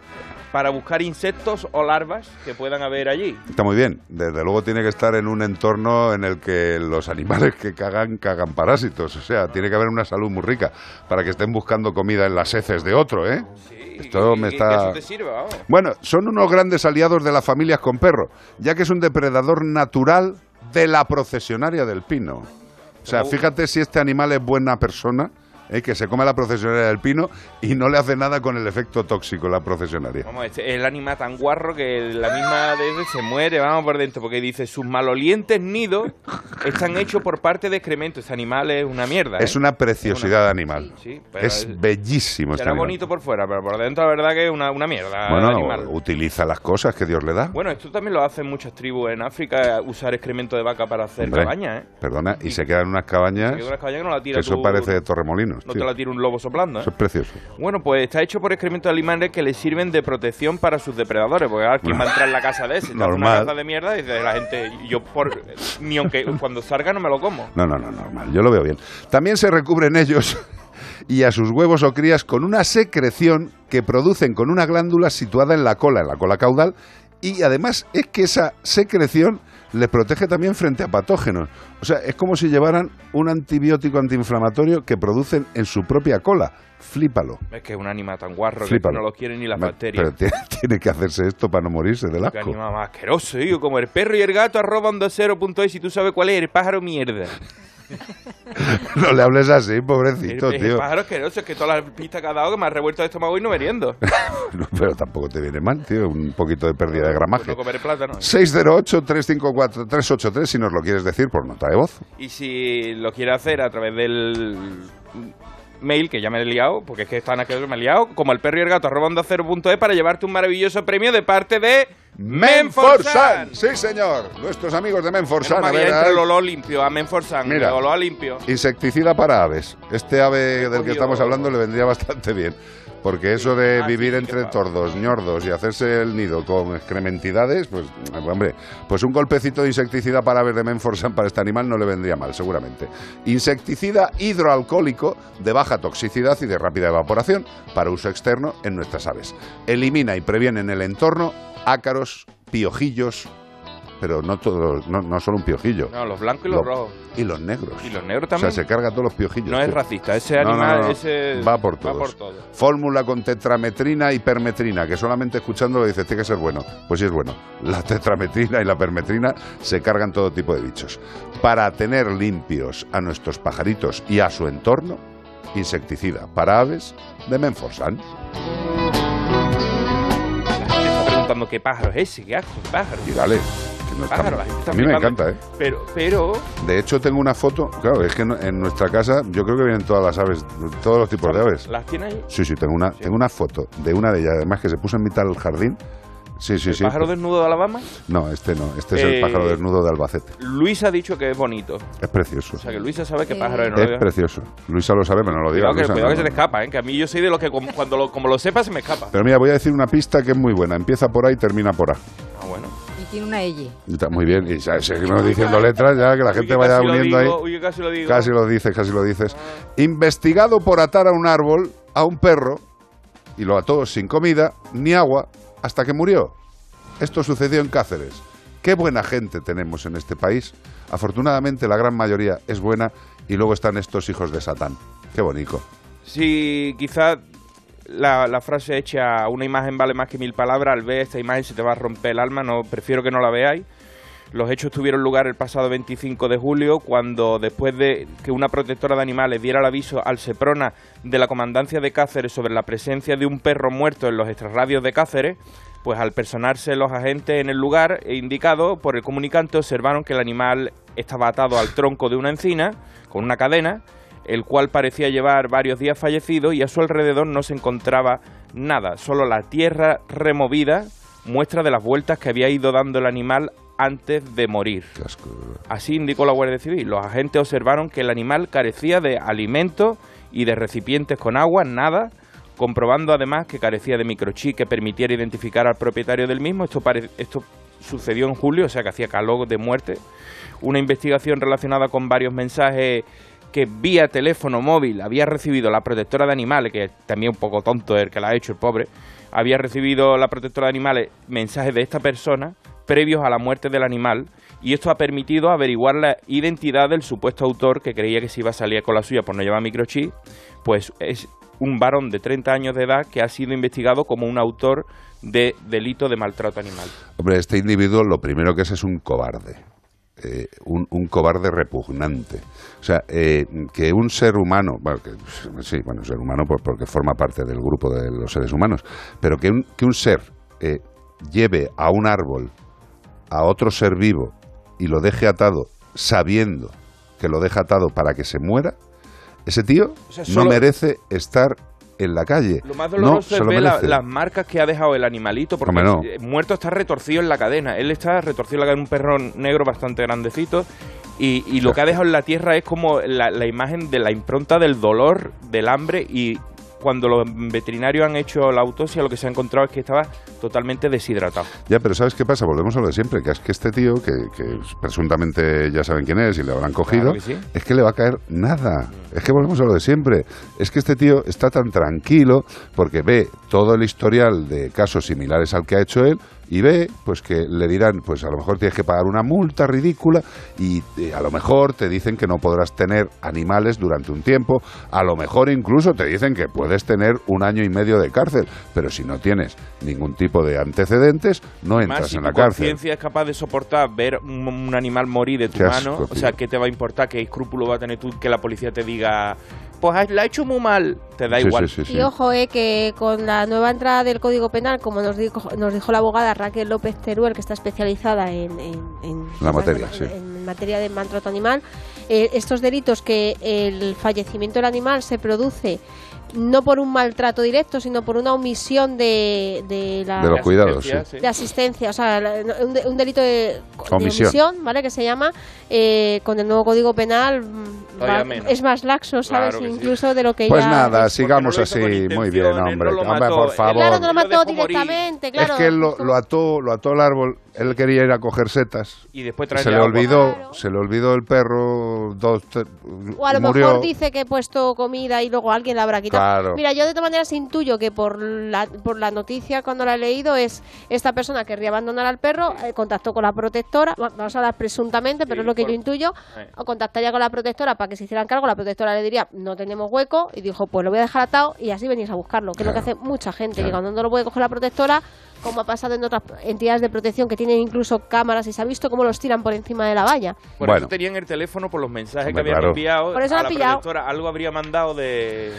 Para buscar insectos o larvas que puedan haber allí. Está muy bien. Desde luego tiene que estar en un entorno en el que los animales que cagan, cagan parásitos. O sea, tiene que haber una salud muy rica para que estén buscando comida en las heces de otro, ¿eh? Esto me que está... eso te sirva, vamos. Bueno, son unos grandes aliados de las familias con perro, ya que es un depredador natural de la procesionaria del pino. O sea, fíjate si este animal es buena persona, ¿eh? que se come la procesionaria del pino y no le hace nada con el efecto tóxico la procesionaria. Vamos, este- el animal tan guarro que la misma de él se muere, vamos por dentro, porque dice, sus malolientes nidos están hechos por parte de excremento. Este animal es una mierda. Es ¿eh? una preciosidad de animal. Sí, pero es es- bellísimo este Será bonito por fuera, pero por dentro la verdad que es una, una mierda Bueno, animal. utiliza las cosas que Dios le da. Bueno, esto también lo hacen muchas tribus en África, usar excremento de vaca para hacer Hombre, cabañas, ¿eh? Perdona, y se quedan unas cabañas. Que una cabaña que no la tira que eso tú- parece No tío. te la tira un lobo soplando, ¿eh? Eso es precioso. Bueno, pues está hecho por excremento de animales que le sirven de protección para sus depredadores. Porque ahora, ¿quién va a entrar en la casa de ese? Normal. Una casa de mierda y dice la gente, yo por, ni aunque cuando salga no me lo como. No, no, no, normal. Yo lo veo bien. También se recubren ellos y a sus huevos o crías con una secreción que producen con una glándula situada en la cola, en la cola caudal. Y además es que esa secreción les protege también frente a patógenos. O sea, es como si llevaran un antibiótico antiinflamatorio que producen en su propia cola. Flípalo. Es que es un animal tan guarro Flípalo. que no lo quieren ni las Me- bacterias. Pero tiene, que hacerse esto para no morirse del Qué asco. animal más asqueroso, digo, como el perro y el gato arroba onda cero punto es y tú sabes cuál es el pájaro mierda. No le hables así, El, pobrecito, el tío. pájaro asqueroso es que todas las pistas que ha dado que me ha revuelto el estómago y no meriendo. No, pero tampoco te viene mal, tío. Un poquito de pérdida de gramaje. No comer plátano. 608-354-383 si nos lo quieres decir por nota de voz. Y si lo quiere hacer a través del mail, que ya me he liado, porque es que están aquí, me he liado, como el perro y el gato, arroba onda cero punto es, para llevarte un maravilloso premio de parte de Menforsan. Sí, señor. Nuestros amigos de Menforsan. A ver, entre ver. el olor limpio, a Menforsan, Mira. el olor limpio. Insecticida para aves. Este ave del que estamos hablando le vendría bastante bien. Porque eso de Ah, vivir sí, entre tordos, ñordos y hacerse el nido con excrementidades, pues, hombre, pues un golpecito de insecticida para ver de Menforsan para este animal no le vendría mal, seguramente. Insecticida hidroalcohólico de baja toxicidad y de rápida evaporación para uso externo en nuestras aves. Elimina y previene en el entorno ácaros, piojillos, pero no todos, no, no solo un piojillo. No, los blancos y los Lo- rojos. Y los negros. Y los negros O también. sea, se carga todos los piojillos. No es racista, ese No, animal no, ese va por va todos. por todo. Fórmula con tetrametrina y permetrina, que solamente escuchándolo dices, tiene que ser bueno. Pues sí es bueno. La tetrametrina y la permetrina se cargan todo tipo de bichos. Para tener limpios a nuestros pajaritos y a su entorno, insecticida para aves de Menforsan. Qué pájaro es ese, qué asco, qué pájaro. Y dale. Que no está Pájaro, la gente está a mí me encanta, ¿eh? Pero, pero, De hecho, tengo una foto. Claro, es que en nuestra casa yo creo que vienen todas las aves, todos los tipos de aves. ¿las tiene ahí? Sí, sí, tengo una, tengo una foto de una de ellas, además que se puso en mitad del jardín. Sí, sí, ¿El sí. pájaro desnudo de Alabama? No, este no, este es Eh, el pájaro desnudo de Albacete. Luis ha dicho que es bonito. Es precioso. O sea, que Luisa sabe qué pájaro es. no lo Es precioso. Luisa lo sabe, pero no lo diga. Cuidado, que, cuidado no, que se te escapa, ¿eh? que a mí yo soy de los que com- cuando lo, como lo sepa se me escapa. Pero mira, voy a decir una pista que es muy buena. Empieza por A y termina por A. Ah, bueno. Tiene una L. Está muy bien. Y ya, seguimos diciendo letras ya, que la gente que vaya uniendo digo, ahí. uy, casi lo digo. Casi lo dices, casi lo dices. Investigado por atar a un árbol a un perro y lo ató sin comida ni agua hasta que murió. Esto sucedió en Cáceres. Qué buena gente tenemos en este país. Afortunadamente la gran mayoría es buena y luego están estos hijos de Satán. Qué bonito. Si quizás la, la frase hecha una imagen vale más que mil palabras, al ver esta imagen se te va a romper el alma, no prefiero que no la veáis. Los hechos tuvieron lugar el pasado 25 de julio, cuando después de que una protectora de animales diera el aviso al Seprona de la comandancia de Cáceres sobre la presencia de un perro muerto en los extrarradios de Cáceres, pues al personarse los agentes en el lugar indicado por el comunicante observaron que el animal estaba atado al tronco de una encina con una cadena, el cual parecía llevar varios días fallecido y a su alrededor no se encontraba nada, solo la tierra removida, muestra de las vueltas que había ido dando el animal antes de morir. Así indicó la Guardia Civil. Los agentes observaron que el animal carecía de alimento y de recipientes con agua, nada, comprobando además que carecía de microchip que permitiera identificar al propietario del mismo. Esto, esto sucedió en julio, o sea que hacía calor de muerte. Una investigación relacionada con varios mensajes que vía teléfono móvil había recibido la protectora de animales, que también un poco tonto el que la ha hecho el pobre, había recibido la protectora de animales mensajes de esta persona previos a la muerte del animal y esto ha permitido averiguar la identidad del supuesto autor que creía que se iba a salir con la suya por no llevar microchip, pues es un varón de 30 años de edad que ha sido investigado como un autor de delito de maltrato animal. Hombre, este individuo lo primero que es es un cobarde. Eh, un, un cobarde repugnante. O sea, eh, que un ser humano, bueno, que, sí, bueno, ser humano porque forma parte del grupo de los seres humanos, pero que un, que un ser eh, lleve a un árbol a otro ser vivo y lo deje atado sabiendo que lo deja atado para que se muera, ese tío O sea, no merece estar en la calle. Lo más no doloroso se es ver la- las marcas que ha dejado el animalito, porque no. el muerto está retorcido en la cadena. Él está retorcido en la cadena, un perro negro bastante grandecito. Y, y lo que ha dejado en la tierra es como la, la imagen de la impronta del dolor, del hambre. Y cuando los veterinarios han hecho la autopsia, lo que se ha encontrado es que estaba totalmente deshidratado. Ya, pero ¿sabes qué pasa? Volvemos a lo de siempre, que es que este tío, que, que presuntamente ya saben quién es y le habrán cogido, Claro que sí. es que le va a caer nada. Es que volvemos a lo de siempre. Es que este tío está tan tranquilo porque ve todo el historial de casos similares al que ha hecho él y ve pues que le dirán, pues a lo mejor tienes que pagar una multa ridícula y eh, a lo mejor te dicen que no podrás tener animales durante un tiempo, a lo mejor incluso te dicen que puedes tener un año y medio de cárcel, pero si no tienes ningún tipo de antecedentes, no entras si en la cárcel. conciencia es capaz de soportar ver un, un animal morir de tu Qué asco, mano, o sea, ¿qué te va a importar? ¿Qué escrúpulo va a tener tú que la policía te diga, pues la ha hecho muy mal? Te da Sí, igual. sí, sí, Y ojo, eh, que con la nueva entrada del Código Penal, como nos dijo, nos dijo la abogada Raquel López Teruel, que está especializada en, en- en- La materia, en- sí. en materia de maltrato animal, eh, estos delitos que el fallecimiento del animal se produce no por un maltrato directo, sino por una omisión de, de la De los cuidados, sí. de asistencia, o sea, un, de- un delito de, de Omisión. ¿vale? Que se llama, eh, con el nuevo Código Penal, mm, va- es más laxo, ¿sabes? Claro que sí. Incluso de lo que Pues ya... nada, sigamos así. Muy bien, hombre. Hombre, por favor. Claro, no lo mató directamente, claro. Es que él lo, lo ató, lo ató al árbol. Él quería ir a coger setas. Y después Se traerle le agua. olvidó, se le olvidó el perro. Dos, te- O a lo murió. mejor dice que he puesto comida y luego alguien la habrá quitado. Claro. Mira, yo de todas maneras intuyo que por la, por la noticia cuando la he leído es esta persona querría abandonar al perro, eh, contactó con la protectora, bueno, vamos a hablar presuntamente, pero es lo que yo intuyo, Eh. o contactaría con la protectora para que se hicieran cargo, la protectora le diría no tenemos hueco y dijo pues lo voy a dejar atado y así venís a buscarlo, que es lo que hace mucha gente, que cuando no lo puede coger la protectora, como ha pasado en otras entidades de protección que tienen incluso cámaras y se ha visto cómo los tiran por encima de la valla. Por eso tenían el teléfono por los mensajes Hombre, que habían claro. enviado Por eso a han la pillado. Algo habría mandado de...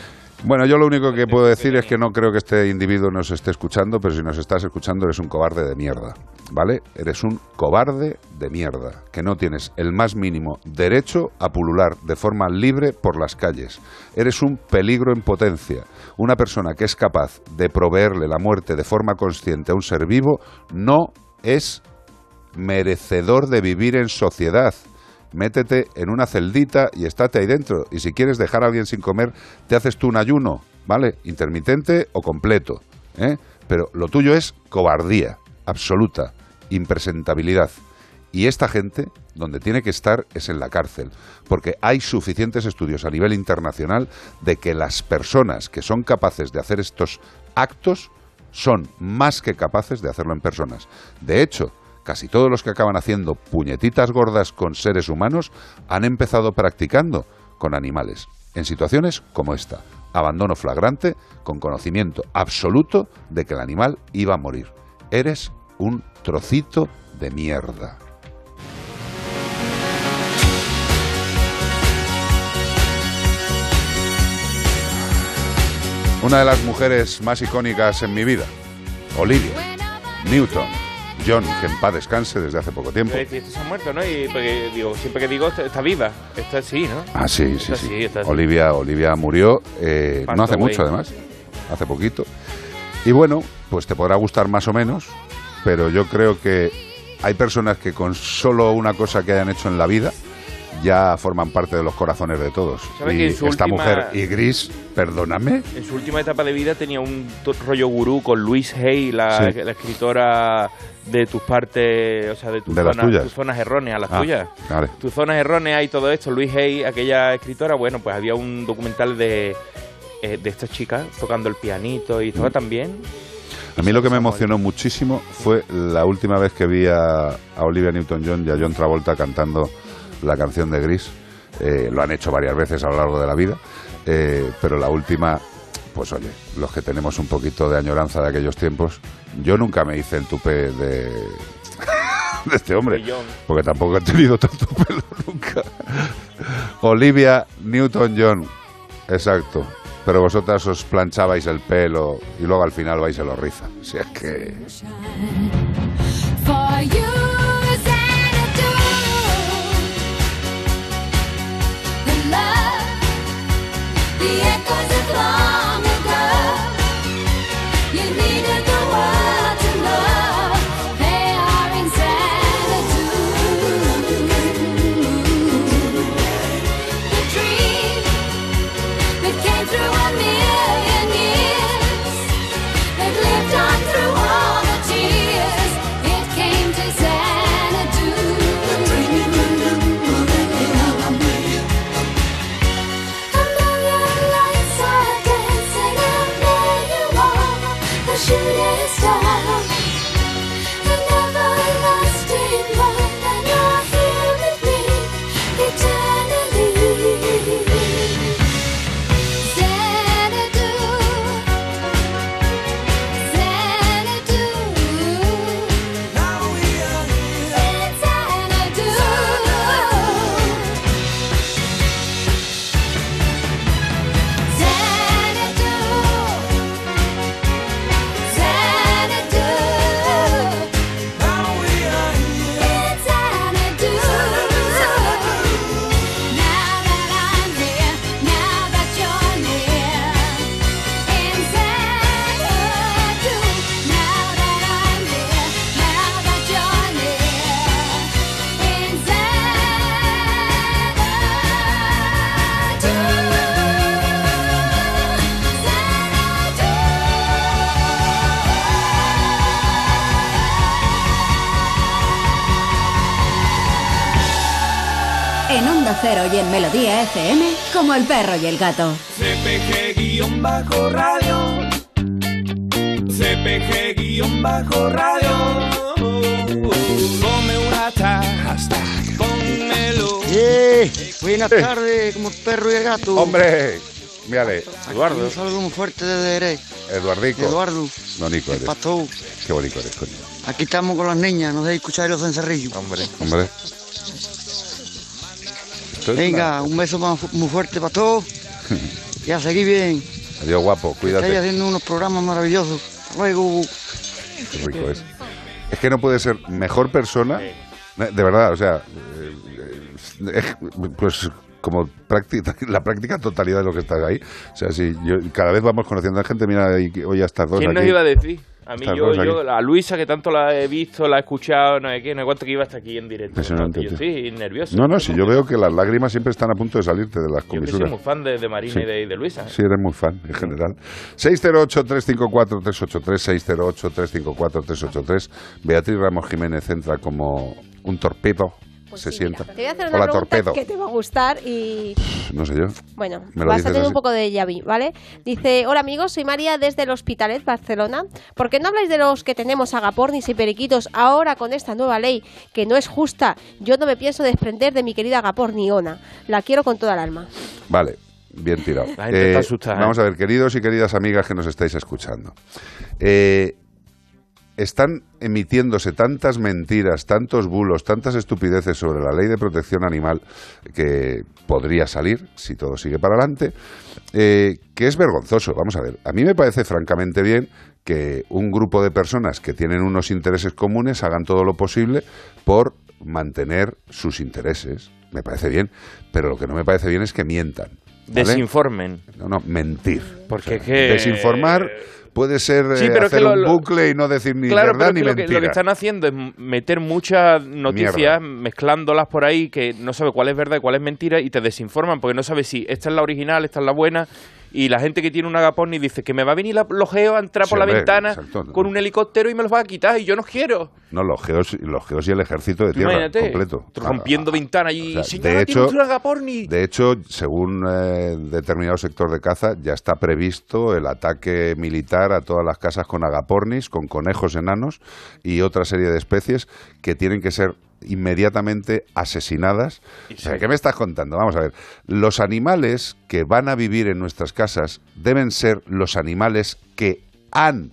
Bueno, yo lo único que puedo decir es que no creo que este individuo nos esté escuchando, pero si nos estás escuchando eres un cobarde de mierda, ¿vale? Eres un cobarde de mierda, que no tienes el más mínimo derecho a pulular de forma libre por las calles. Eres un peligro en potencia. Una persona que es capaz de proveerle la muerte de forma consciente a un ser vivo no es merecedor de vivir en sociedad. Métete en una celdita y estate ahí dentro. Y si quieres dejar a alguien sin comer, te haces tú un ayuno, ¿vale? Intermitente o completo. ¿eh? Pero lo tuyo es cobardía absoluta, impresentabilidad. Y esta gente, donde tiene que estar, es en la cárcel. Porque hay suficientes estudios a nivel internacional de que las personas que son capaces de hacer estos actos son más que capaces de hacerlo en personas. De hecho, casi todos los que acaban haciendo puñetitas gordas con seres humanos han empezado practicando con animales, en situaciones como esta. Abandono flagrante con conocimiento absoluto de que el animal iba a morir. Eres un trocito de mierda. Una de las mujeres más icónicas en mi vida, Olivia Newton John, que en paz descanse desde hace poco tiempo. "Esto se ha muerto, ¿no? Y porque, digo, siempre que digo, está, está viva. Está así, ¿no? Ah, sí, sí, Está sí. está. Olivia, Olivia murió eh, no hace mucho, además, hace poquito. Y bueno, pues te podrá gustar más o menos, pero yo creo que hay personas que con solo una cosa que hayan hecho en la vida ya forman parte de los corazones de todos. ¿Sabe Y esta última- mujer, y Gris, perdóname, En su última etapa de vida tenía un rollo gurú con Luis Hay, la, Sí. la escritora de tus partes, o sea, de tus, De zonas, tus zonas erróneas, las Ah, tuyas. vale. Tus zonas erróneas y todo esto. Luis Hay, aquella escritora, bueno, pues había un documental de, eh, de estas chicas tocando el pianito y Mm. estaba también. A mí lo que me emocionó muchísimo fue la última vez que vi a, a Olivia Newton-John y a John Travolta cantando la canción de Gris. Eh, lo han hecho varias veces a lo largo de la vida, eh, pero la última, pues oye, los que tenemos un poquito de añoranza de aquellos tiempos, yo nunca me hice el tupé de, de este hombre, porque tampoco he tenido tanto pelo nunca. Olivia Newton-John, exacto. Pero vosotras os planchabais el pelo y luego al final vais a lo riza. Si es que... the echoes of long el perro y el gato. CPG-radio. CPG-radio. Come una taza. Pónmelo. ¡Eh! Buenas tardes, como el perro y el gato. Hombre, mírale. Eduardo. Un saludo muy fuerte desde Jerez. Eduardico. Eduardo. No, Nico El eres. pastor. Qué bonito eres, coño. Aquí estamos con las niñas, no dejéis escuchar los cencerrillos. Hombre. Hombre. Esto es Venga, un beso más muy fuerte para todos. Y a seguir bien. Adiós, guapo. Estáis Cuídate. haciendo unos programas maravillosos. Hasta Luego. Qué rico es. Es que no puede ser mejor persona. De verdad, o sea. eh, eh, es, pues como práctica, la práctica totalidad de lo que estás ahí. O sea, si yo, cada vez vamos conociendo a gente, mira, hoy a estas dos ¿Quién nos iba a decir? A mí, yo, yo, a Luisa, que tanto la he visto, la he escuchado, no sé qué, no sé cuánto que iba hasta aquí en directo. Impresionante, Yo estoy nervioso. No, no, si yo veo que las lágrimas siempre están a punto de salirte de las Yo que soy comisuras. muy fan de, de Marina Sí. y de, de Luisa. ¿eh? Sí, eres muy fan en general. 608-354-383, 608-354-383. Beatriz Ramos Jiménez entra como un torpedo, se sienta. Te voy a hacer una Hola, pregunta torpedo. que te va a gustar y No sé yo. bueno, Me lo vas a dices tener así. un poco de Yavi, ¿vale? Dice, hola amigos, soy María desde el Hospitalet, Barcelona. ¿Por qué no habláis de los que tenemos agapornis y periquitos ahora con esta nueva ley que no es justa? Yo no me pienso desprender de mi querida agaporniona. La quiero con toda el alma. Vale, bien tirado. La gente está asustada, ¿eh? Vamos a ver, queridos y queridas amigas que nos estáis escuchando. Eh, están emitiéndose tantas mentiras, tantos bulos, tantas estupideces sobre la ley de protección animal que podría salir, si todo sigue para adelante, eh, que es vergonzoso. Vamos a ver, a mí me parece francamente bien que un grupo de personas que tienen unos intereses comunes hagan todo lo posible por mantener sus intereses. Me parece bien, pero lo que no me parece bien es que mientan. ¿vale? Desinformen. No, no, mentir. Porque O sea, que... Desinformar puede ser Sí, eh, es que hacer lo- un bucle y no decir ni claro, verdad pero ni que lo, que, mentira. lo que están haciendo es meter muchas noticias, mezclándolas por ahí, que no sabe cuál es verdad y cuál es mentira, y te desinforman, porque no sabes si esta es la original, esta es la buena, y la gente que tiene un agapón y dice que me va a venir la- los geos a entrar por la ventana exacto. con un helicóptero y me los va a quitar, y yo no quiero. No, los geos, los geos y el ejército de tierra Imagínate, completo. rompiendo ventanas y O sea, de hecho- un agaporni. De hecho, según eh, determinado sector de caza, ya está previsto el ataque militar a todas las casas con agapornis, con conejos enanos y otra serie de especies que tienen que ser inmediatamente asesinadas. O sea, ¿Qué me estás contando? Vamos a ver. Los animales que van a vivir en nuestras casas deben ser los animales que han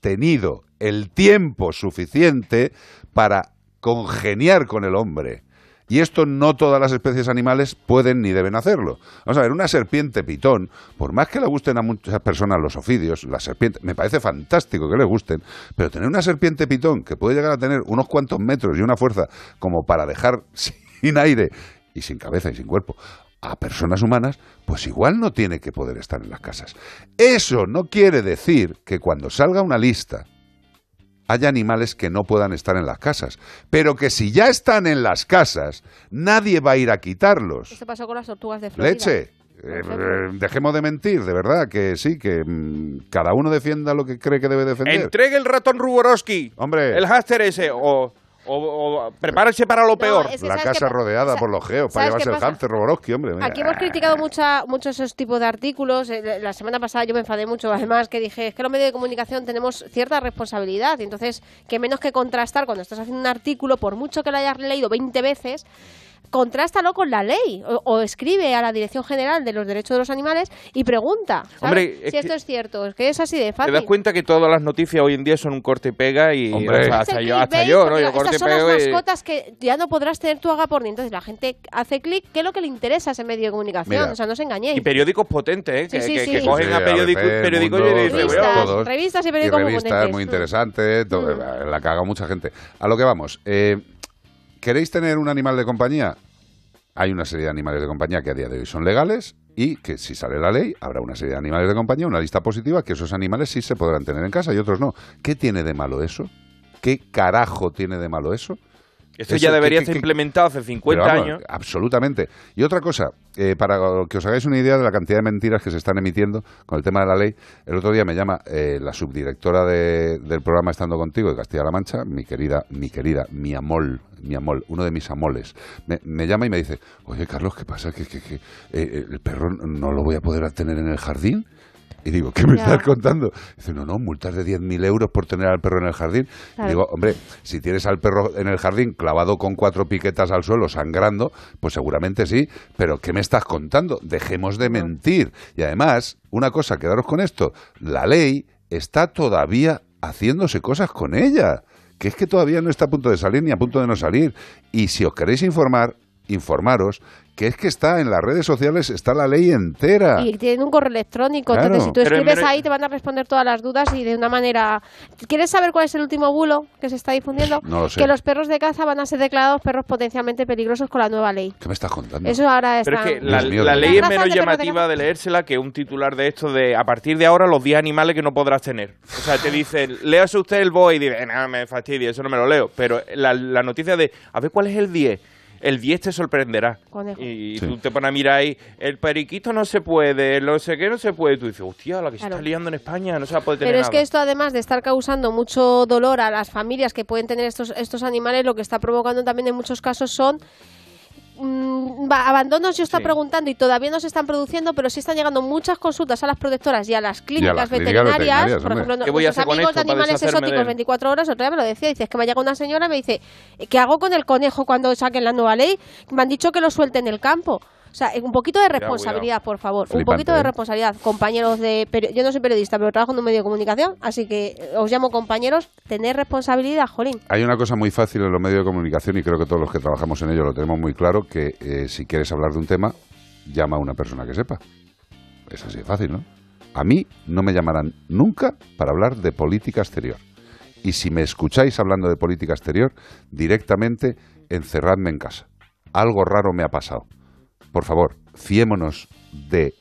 tenido el tiempo suficiente para congeniar con el hombre. Y esto no todas las especies animales pueden ni deben hacerlo. Vamos a ver, una serpiente pitón, por más que le gusten a muchas personas los ofidios, la serpiente, me parece fantástico que les gusten, pero tener una serpiente pitón que puede llegar a tener unos cuantos metros y una fuerza como para dejar sin aire y sin cabeza y sin cuerpo a personas humanas, pues igual no tiene que poder estar en las casas. Eso no quiere decir que cuando salga una lista haya animales que no puedan estar en las casas, pero que si ya están en las casas, nadie va a ir a quitarlos. Esto pasó con las tortugas de Florida. Leche. Eh, eh, dejemos de mentir, de verdad, que sí, que mm, cada uno defienda lo que cree que debe defender. Entregue el ratón Ruborowski. Hombre. El háster ese. O, o, o prepárese para lo peor. es que la ¿sabes casa rodeada por los geos, para ¿sabes llevarse el pasa? hámster Roborowski, hombre. Aquí hemos criticado mucha, mucho esos tipos de artículos. Eh, La semana pasada yo me enfadé mucho, además, que dije, es que los medios de comunicación tenemos cierta responsabilidad. Y entonces, que menos que contrastar cuando estás haciendo un artículo, por mucho que lo hayas leído 20 veces, contrástalo con la ley. O, o escribe a la Dirección General de los Derechos de los Animales y pregunta ¿sabes? Hombre, es si esto que- es cierto. Es que es así de Te fácil. das cuenta que todas las noticias hoy en día son un corte y pega y Hombre. o sea, hasta, yo, hasta yo, ¿no? Yo corte y estas son las y- mascotas que ya no podrás tener tu agaporni. Entonces la gente hace clic, ¿qué es lo que le interesa a ese medio de comunicación? Mira. o sea, no os engañéis. Y periódicos potentes, ¿eh? Que, Sí, sí, que- sí. que cogen Sí, a periódico, ABC, periódico y dicen, Revistas, "Bueno, todos. revistas y periódicos muy revistas potentes. muy Mm. interesantes, to- la haga mucha gente. A lo que vamos, eh, ¿queréis tener un animal de compañía? Hay una serie de animales de compañía que a día de hoy son legales y que si sale la ley habrá una serie de animales de compañía, una lista positiva, que esos animales sí se podrán tener en casa y otros no. ¿Qué tiene de malo eso? ¿Qué carajo tiene de malo eso? Esto Eso, ya ¿qué- debería estar qué- implementado hace 50 Pero vamos, años. Absolutamente. Y otra cosa, eh, para que os hagáis una idea de la cantidad de mentiras que se están emitiendo con el tema de la ley, el otro día me llama eh, la subdirectora de- del programa Estando Contigo de Castilla-La Mancha, mi querida, mi querida, mi amol, mi amol, uno de mis amoles, me, me llama y me dice, oye Carlos, ¿qué pasa? ¿Que, que, que, eh, el perro no lo voy a poder tener en el jardín? Y digo, ¿qué me Ya. estás contando? Dice, no, no, multas de 10.000 euros por tener al perro en el jardín. Claro. Y digo, hombre, si tienes al perro en el jardín clavado con cuatro piquetas al suelo, sangrando, pues seguramente sí. Pero ¿qué me estás contando? Dejemos de mentir. Y además, una cosa, quedaros con esto, la ley está todavía haciéndose cosas con ella. Que es que todavía no está a punto de salir ni a punto de no salir. Y si os queréis informar, informaros que es que está en las redes sociales, está la ley entera. Y tienen un correo electrónico, Claro. entonces si tú Pero escribes ahí te van a responder todas las dudas y de una manera... ¿Quieres saber cuál es el último bulo que se está difundiendo? No lo sé. Que los perros de caza van a ser declarados perros potencialmente peligrosos con la nueva ley. ¿Qué me estás contando? Eso ahora Pero está... es que la, mío, ley es menos de perros de llamativa de leérsela que un titular de esto de a partir de ahora los 10 animales que no podrás tener. O sea, te dicen, léase usted el BOE y dice, nada, me fastidia, eso no me lo leo. Pero la, la noticia de, a ver cuál es el 10. El 10 te sorprenderá. Conejo. Y Sí. tú te pones a mirar ahí, el periquito no se puede, no sé qué no se puede. Y tú dices, hostia, la que se está liando en España, no se va a poder tener Pero es nada. que esto, además de estar causando mucho dolor a las familias que pueden tener estos, estos animales, lo que está provocando también en muchos casos son mm, va- abandonos. Yo estaba preguntando y todavía no se están produciendo, pero sí están llegando muchas consultas a las protectoras y a las clínicas las veterinarias. veterinarias, por ejemplo, ¿Qué voy a nuestros hacer con amigos esto de animales exóticos de él? 24 horas, otra vez me lo decía. Dice, es que me llega una señora y me dice, ¿qué hago con el conejo cuando saquen la nueva ley? Me han dicho que lo suelte en el campo. O sea, un poquito de responsabilidad, por favor. un poquito de ¿eh? responsabilidad. Compañeros de... Yo no soy periodista, pero trabajo en un medio de comunicación, así que os llamo compañeros. Tener responsabilidad, jolín. Hay una cosa muy fácil en los medios de comunicación y creo que todos los que trabajamos en ello lo tenemos muy claro, que eh, si quieres hablar de un tema, llama a una persona que sepa. Es así de fácil, ¿no? A mí no me llamarán nunca para hablar de política exterior. Y si me escucháis hablando de política exterior, directamente encerradme en casa. Algo raro me ha pasado. Por favor, fiémonos de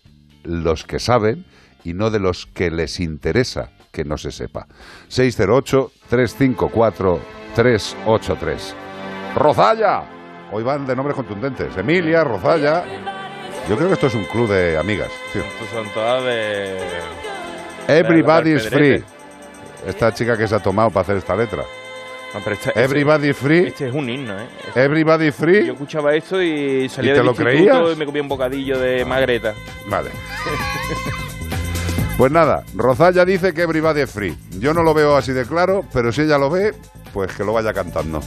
los que saben y no de los que les interesa que no se sepa. 608-354-383. Rozalla. Hoy van de nombres contundentes. Emilia, Rozalla. Yo creo que esto es un club de amigas. tío. Estos son todas de... Everybody de is la free. Esta chica que se ha tomado para hacer esta letra. No, pero esta- Everybody este, free. Este es un himno, ¿eh? Este- Everybody free. Yo escuchaba esto y salía ¿Y te del lo creías? y me comía un bocadillo de magreta. Vale. Pues nada, Rozalla dice que Everybody free. Yo no lo veo así de claro, pero si ella lo ve, pues que lo vaya cantando.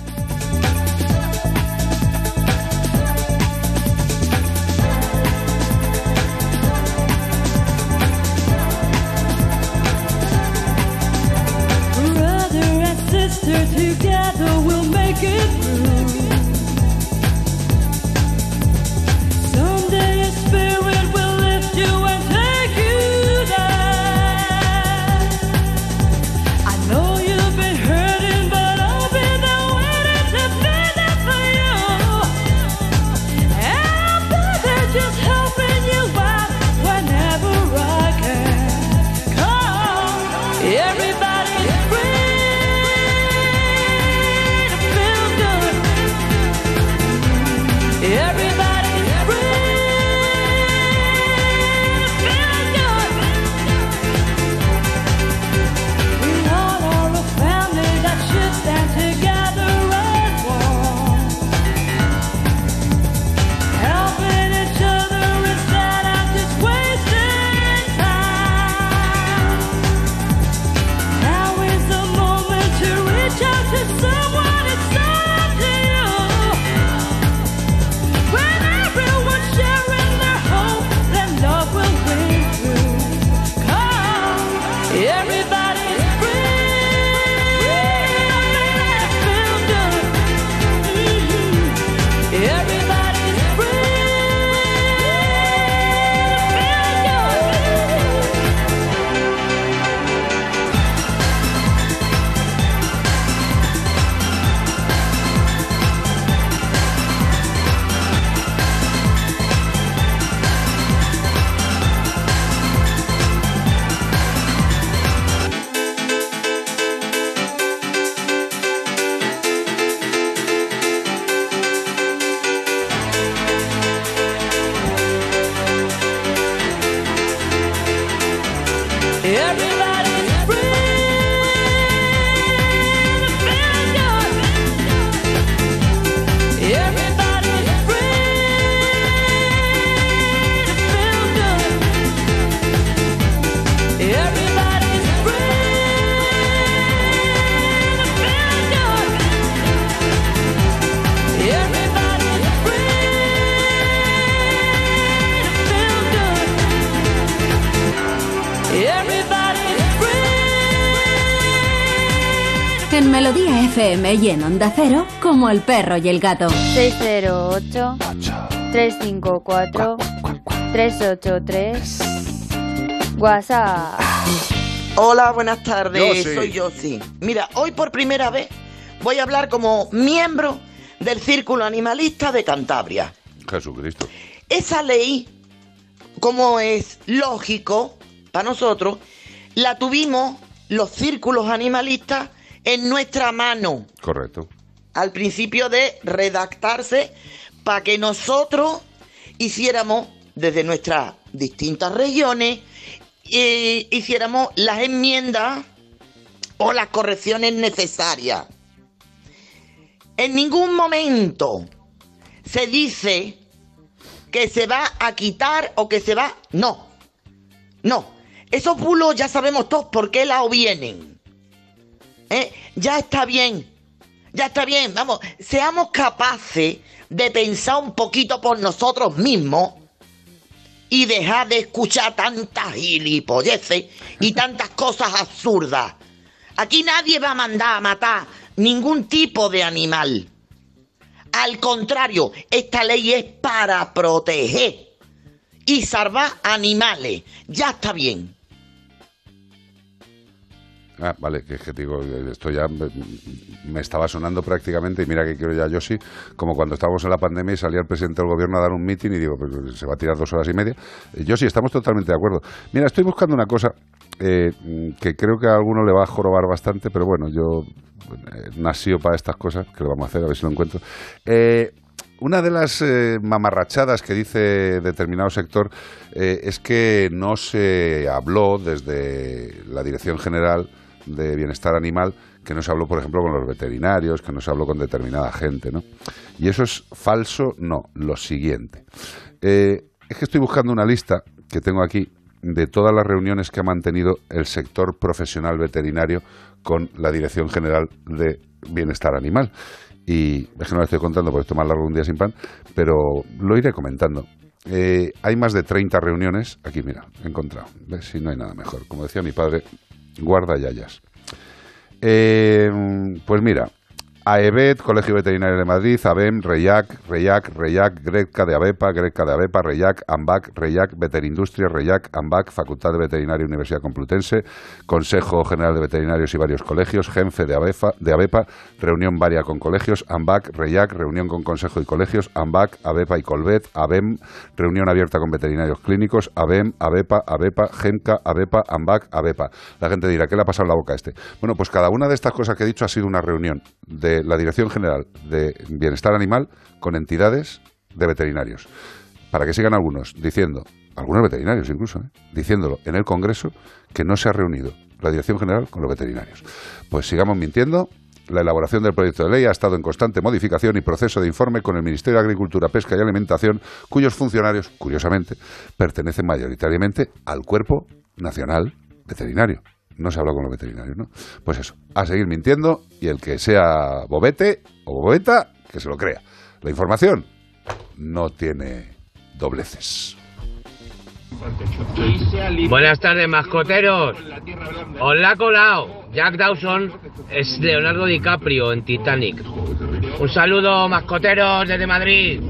FM y en Onda Cero, como el perro y el gato. 608-354-383. WhatsApp. Hola, buenas tardes. Yossi. Soy Yossi. Mira, hoy por primera vez voy a hablar como miembro del Círculo Animalista de Cantabria. Jesucristo. Esa ley, como es lógico para nosotros, la tuvimos los círculos animalistas en nuestra mano Correcto. al principio de redactarse para que nosotros hiciéramos desde nuestras distintas regiones eh, hiciéramos las enmiendas o las correcciones necesarias. En ningún momento se dice que se va a quitar o que se va... No, no. Esos bulos ya sabemos todos por qué lado vienen. ¿Eh? Ya está bien. Ya está bien. Vamos, seamos capaces de pensar un poquito por nosotros mismos y dejar de escuchar tantas gilipolleces y tantas cosas absurdas. Aquí nadie va a mandar a matar ningún tipo de animal. Al contrario, esta ley es para proteger y salvar animales. Ya está bien. Ah, vale, que es que digo, esto ya me, estaba sonando prácticamente, y mira que quiero ya yo sí, como cuando estábamos en la pandemia y salía el presidente del gobierno a dar un mitin y digo, pues se va a tirar dos horas y media. Eh, Yo sí, estamos totalmente de acuerdo. Mira, estoy buscando una cosa eh, que creo que a alguno le va a jorobar bastante, pero bueno, yo eh, nació para estas cosas, que lo vamos a hacer, a ver si lo encuentro. Eh, una de las eh, mamarrachadas que dice determinado sector es que no se habló desde la Dirección General de Bienestar Animal, que no se habló, por ejemplo, con los veterinarios, que no se habló con determinada gente, ¿no? Y eso es falso, no. Lo siguiente. Eh, es que estoy buscando una lista que tengo aquí de todas las reuniones que ha mantenido el sector profesional veterinario con la Dirección General de Bienestar Animal. Y es que no lo estoy contando porque esto más largo un día sin pan, pero lo iré comentando. Eh, hay más de 30 reuniones. Aquí, mira, he encontrado. Si no hay nada mejor. Como decía mi padre, guarda yayas. Eh, pues mira, AEBET, Colegio Veterinario de Madrid, ABEM, REIAC, REIAC, REIAC, Greca de ABEPA, Greca de ABEPA, REIAC, AMBAC, REIAC, Veterindustria, REIAC, AMBAC, Facultad de Veterinaria Universidad Complutense, Consejo General de Veterinarios y varios colegios, GENFE de, ABEFA, de ABEPA, reunión varia con colegios, AMBAC, REIAC, reunión con Consejo y colegios, AMBAC, ABEPA y Colvet, ABEM, reunión abierta con veterinarios clínicos, ABEM, ABEPA, ABEPA, GEMCA, ABEPA, AMBAC, ABEPA. La gente dirá, ¿qué le ha pasado en la boca a este? Bueno, pues cada una de estas cosas que he dicho ha sido una reunión de la Dirección General de Bienestar Animal con entidades de veterinarios. Para que sigan algunos diciendo, algunos veterinarios incluso, ¿eh? diciéndolo en el Congreso que no se ha reunido la Dirección General con los veterinarios. Pues sigamos mintiendo. La elaboración del proyecto de ley ha estado en constante modificación y proceso de informe con el Ministerio de Agricultura, Pesca y Alimentación, cuyos funcionarios, curiosamente, pertenecen mayoritariamente al Cuerpo Nacional Veterinario. No se habla con los veterinarios, ¿no? Pues eso, a seguir mintiendo y el que sea bobete o bobeta, que se lo crea. La información no tiene dobleces. Buenas tardes, mascoteros. Os la ha colado. Jack Dawson es Leonardo DiCaprio en Titanic. Un saludo, mascoteros desde Madrid.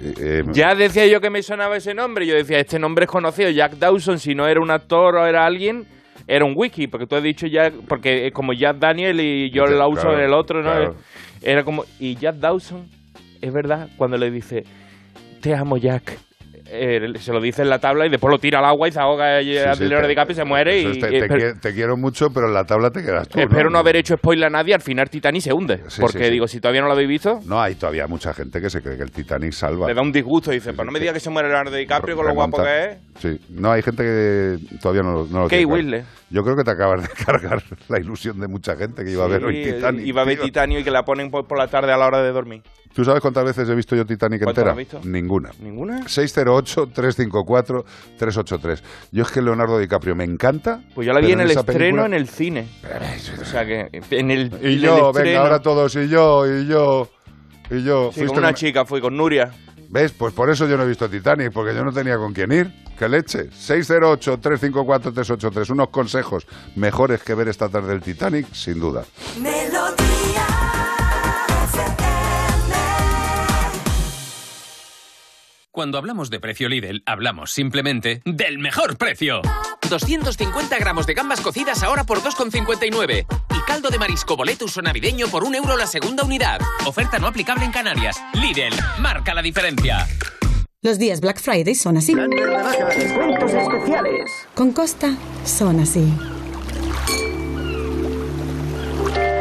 Eh, Ya decía yo que me sonaba ese nombre. Yo decía, este nombre es conocido. Jack Dawson, si no era un actor o era alguien, era un wiki. Porque tú has dicho ya, porque como Jack Daniel y yo la uso claro, en el otro, ¿no? claro. Era como. Y Jack Dawson, es verdad, cuando le dice, te amo, Jack. Eh, se lo dice en la tabla y después lo tira al agua y se ahoga Sí, sí, Leonardo DiCaprio y se muere. Y, te, te pero- qui- te quiero mucho, pero en la tabla te quedas tú. espero no haber hecho spoiler a nadie. Al final Titanic se hunde. Sí, porque digo, si todavía no lo habéis visto, No, hay todavía mucha gente que se cree que el Titanic salva. le da un disgusto y dice, pues no me digas que se muere Leonardo DiCaprio con lo guapo que es. Sí, no, hay gente que todavía no, lo- no lo Kate. Winslet. Yo creo que te acabas de cargar la ilusión de mucha gente que iba a ver hoy Sí, Titanic. Iba a ver. Titanic y que la ponen por, por la tarde a la hora de dormir. ¿Tú sabes cuántas veces he visto yo Titanic ¿Cuántas entera? has visto? Ninguna. ¿Ninguna? 608-354-383. Yo es que Leonardo DiCaprio me encanta. Pues yo la vi en el estreno película- en el cine. O sea que en el Y en yo, el venga, estreno. ahora todos, y yo, y yo, y yo. Sí, con una con- chica fui con Nuria. ¿Ves? Pues por eso yo no he visto Titanic, porque yo no tenía con quién ir. ¿Qué leche? 608-354-383. Unos consejos mejores que ver esta tarde el Titanic, sin duda. Cuando hablamos de precio Lidl, hablamos simplemente del mejor precio. 250 gramos de gambas cocidas ahora por 2,59. Y caldo de marisco boletus o navideño por un euro la segunda unidad. Oferta no aplicable en Canarias. Lidl, marca la diferencia. Los días Black Friday son así. Descuentos especiales. Con Costa son así.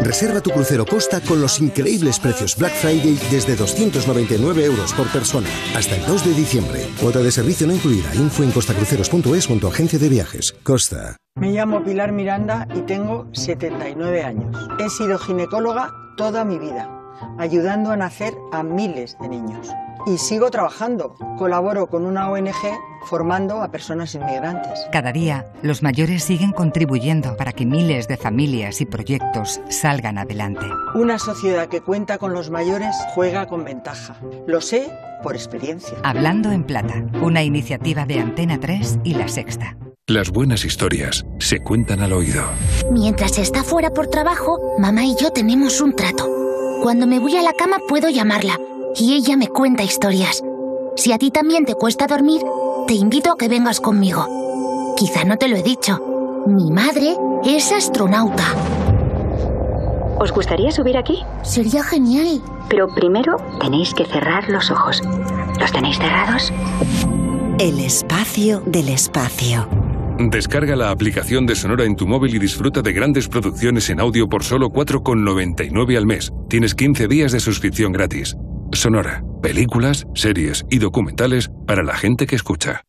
Reserva tu crucero Costa con los increíbles precios Black Friday desde 299 euros por persona hasta el 2 de diciembre. Cuota de servicio no incluida. Info en costacruceros.es junto agencia de viajes. Costa. Me llamo Pilar Miranda y tengo 79 años. He sido ginecóloga toda mi vida, ayudando a nacer a miles de niños. Y sigo trabajando. Colaboro con una ONG formando a personas inmigrantes. Cada día, los mayores siguen contribuyendo para que miles de familias y proyectos salgan adelante. Una sociedad que cuenta con los mayores juega con ventaja. Lo sé por experiencia. Hablando en Plata, una iniciativa de Antena 3 y La Sexta. Las buenas historias se cuentan al oído. Mientras está fuera por trabajo, mamá y yo tenemos un trato. Cuando me voy a la cama puedo llamarla y ella me cuenta historias. Si a ti también te cuesta dormir, te invito a que vengas conmigo. Quizá no te lo he dicho. Mi madre es astronauta. ¿Os gustaría subir aquí? Sería genial. Pero primero tenéis que cerrar los ojos. ¿Los tenéis cerrados? El espacio del espacio. Descarga la aplicación de Sonora en tu móvil y disfruta de grandes producciones en audio por solo 4,99 al mes. Tienes 15 días de suscripción gratis. Sonora, películas, series y documentales para la gente que escucha.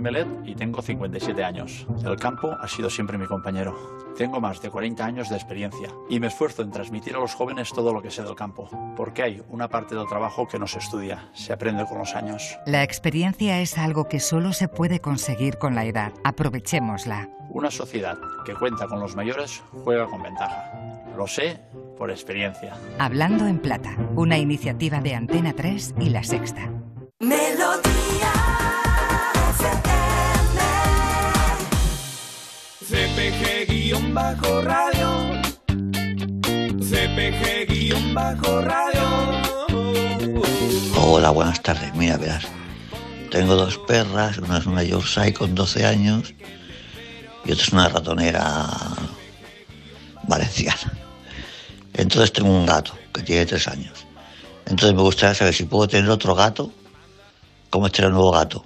Es Juan José Melet y tengo 57 años. El campo ha sido siempre mi compañero. Tengo más de 40 años de experiencia y me esfuerzo en transmitir a los jóvenes todo lo que sé del campo, porque hay una parte del trabajo que no se estudia, se aprende con los años. La experiencia es algo que solo se puede conseguir con la edad. Aprovechémosla. Una sociedad que cuenta con los mayores juega con ventaja. Lo sé por experiencia. Hablando en Plata, una iniciativa de Antena 3 y La Sexta. CPG-radio. CPG-radio. Hola, buenas tardes. Mira, verás. Tengo dos perras, una es una Yorkshire con 12 años y otra es una ratonera valenciana. Entonces tengo un gato que tiene tres años. Entonces me gustaría saber si puedo tener otro gato, cómo estará el nuevo gato.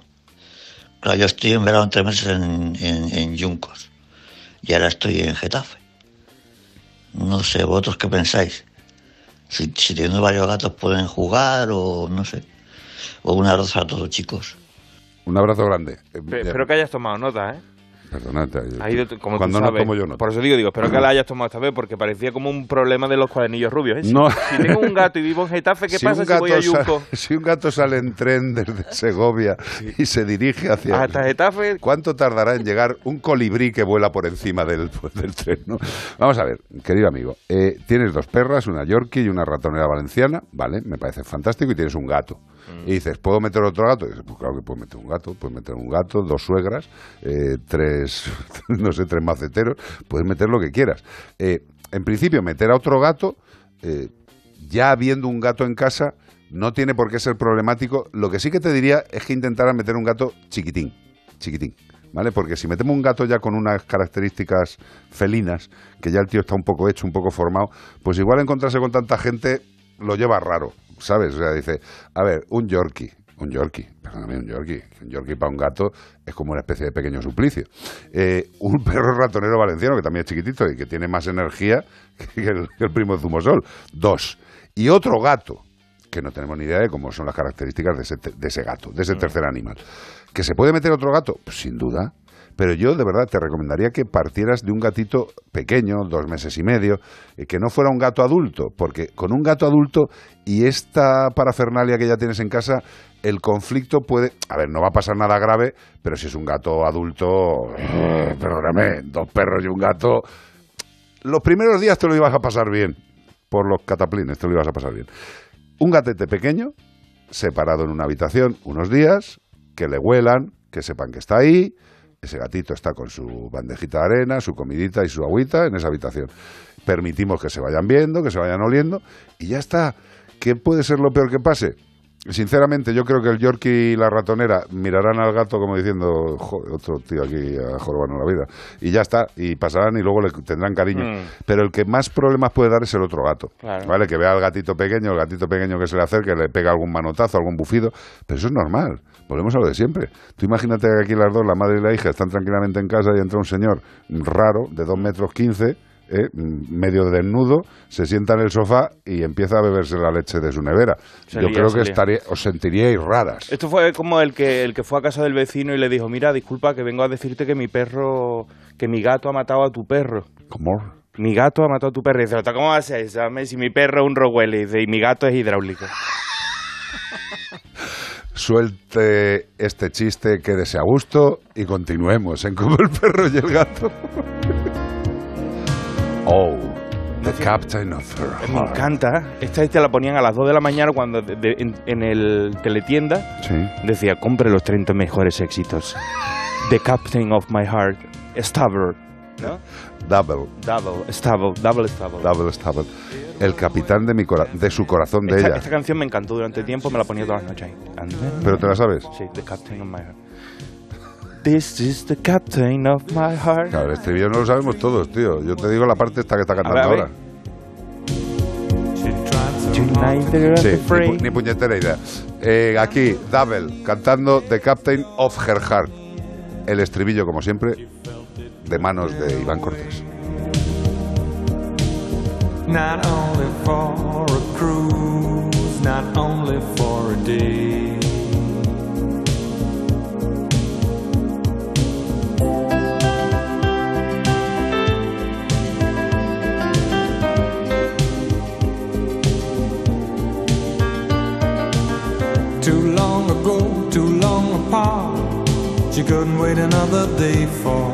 Claro, yo estoy en verano tres meses en, en, en Yuncos y ahora estoy en Getafe. No sé, vosotros qué pensáis. Si, si teniendo varios gatos pueden jugar o no sé. O un abrazo a todos chicos. Un abrazo grande. Espero que hayas tomado nota, ¿eh? Perdona, te- Ha ido t- como tú cuando no tomo yo no. Por eso digo, digo, espero que la hayas tomado esta vez, porque parecía como un problema de los cuadernillos rubios. ¿eh? Si- No. Si tengo un gato y vivo en Getafe, ¿qué Si pasa si voy a Yunco? si un gato sale en tren desde Segovia y se dirige hacia... Hasta Getafe. ¿Cuánto tardará en llegar un colibrí que vuela por encima del, del tren? no? Vamos a ver, querido amigo, eh, tienes dos perras, una Yorkie y una ratonera valenciana, vale, me parece fantástico, y tienes un gato. Y dices, ¿puedo meter otro gato? Y dices, pues claro que puedes meter un gato, puedes meter un gato, dos suegras, eh, tres, no sé, tres maceteros, puedes meter lo que quieras. Eh, en principio, meter a otro gato, eh, ya habiendo un gato en casa, no tiene por qué ser problemático. Lo que sí que te diría es que intentaras meter un gato chiquitín, chiquitín. ¿Vale? Porque si metemos un gato ya con unas características felinas, que ya el tío está un poco hecho, un poco formado, pues igual encontrarse con tanta gente lo lleva raro, ¿sabes? O sea, dice, a ver, un Yorkie, un Yorkie, perdóname, un Yorkie, un Yorkie para un gato es como una especie de pequeño suplicio. Eh, un perro ratonero valenciano, que también es chiquitito y que tiene más energía que el, que el primo de Zumosol. Dos. Y otro gato, que no tenemos ni idea de cómo son las características de ese, de ese gato, de ese tercer animal. ¿Que se puede meter otro gato? Pues sin duda. Pero yo de verdad te recomendaría que partieras de un gatito pequeño, dos meses y medio, eh, que no fuera un gato adulto, porque con un gato adulto y esta parafernalia que ya tienes en casa, el conflicto puede... A ver, no va a pasar nada grave, pero si es un gato adulto, eh, perdóname, dos perros y un gato, los primeros días te lo ibas a pasar bien, por los cataplines te lo ibas a pasar bien. Un gatete pequeño, separado en una habitación unos días, que le huelan, que sepan que está ahí, ese gatito está con su bandejita de arena, su comidita y su agüita en esa habitación. Permitimos que se vayan viendo, que se vayan oliendo y ya está. ¿Qué puede ser lo peor que pase? Sinceramente, yo creo que el Yorkie y la ratonera mirarán al gato como diciendo, "Jo, otro tío aquí a la vida. Y ya está, y pasarán y luego le tendrán cariño. Mm. Pero el que más problemas puede dar es el otro gato. Claro. ¿Vale? Que vea al gatito pequeño, el gatito pequeño que se le acerque, le pega algún manotazo, algún bufido. Pero eso es normal. Volvemos a lo de siempre. Tú imagínate que aquí las dos, la madre y la hija, están tranquilamente en casa y entra un señor raro, de dos metros quince, ¿eh? medio desnudo, se sienta en el sofá y empieza a beberse la leche de su nevera. Se Yo lía, creo que estaría, os sentiríais raras. Esto fue como el que, el que fue a casa del vecino y le dijo, mira, disculpa que vengo a decirte que mi perro, que mi gato ha matado a tu perro. ¿Cómo? Mi gato ha matado a tu perro. Y dice, ¿cómo? Dame Si mi perro es un y dice, y mi gato es hidráulico. Suelte este chiste, quédese a gusto y continuemos en Como el perro y el gato. oh, the captain of her Me heart. encanta. Esta te la ponían a las 2 de la mañana cuando de- de- en, en el teletienda Sí. decía, compre los 30 mejores éxitos. The Captain of My Heart, Stabber. ¿No? Double. Double, Stable, Double Stable. Double Stable. El capitán de, mi cora- de su corazón de Esta, ella. esta canción me encantó durante tiempo, me la ponía todas las noches ¿Pero te la sabes? Sí, The Captain of My Heart. This is the Captain of My Heart. Claro, el estribillo no lo sabemos todos, tío. Yo te digo la parte esta que está cantando A ver, a ver. ahora. Sí, ni, pu- ni puñetera idea. Eh, aquí, Double, cantando The Captain of Her Heart. El estribillo, como siempre, de manos de Iván Cortés. Not only for a cruise, not only for a day. Too long ago, too long apart, she couldn't wait another day for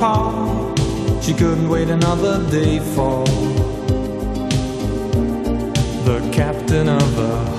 Apart. She couldn't wait another day for the captain of her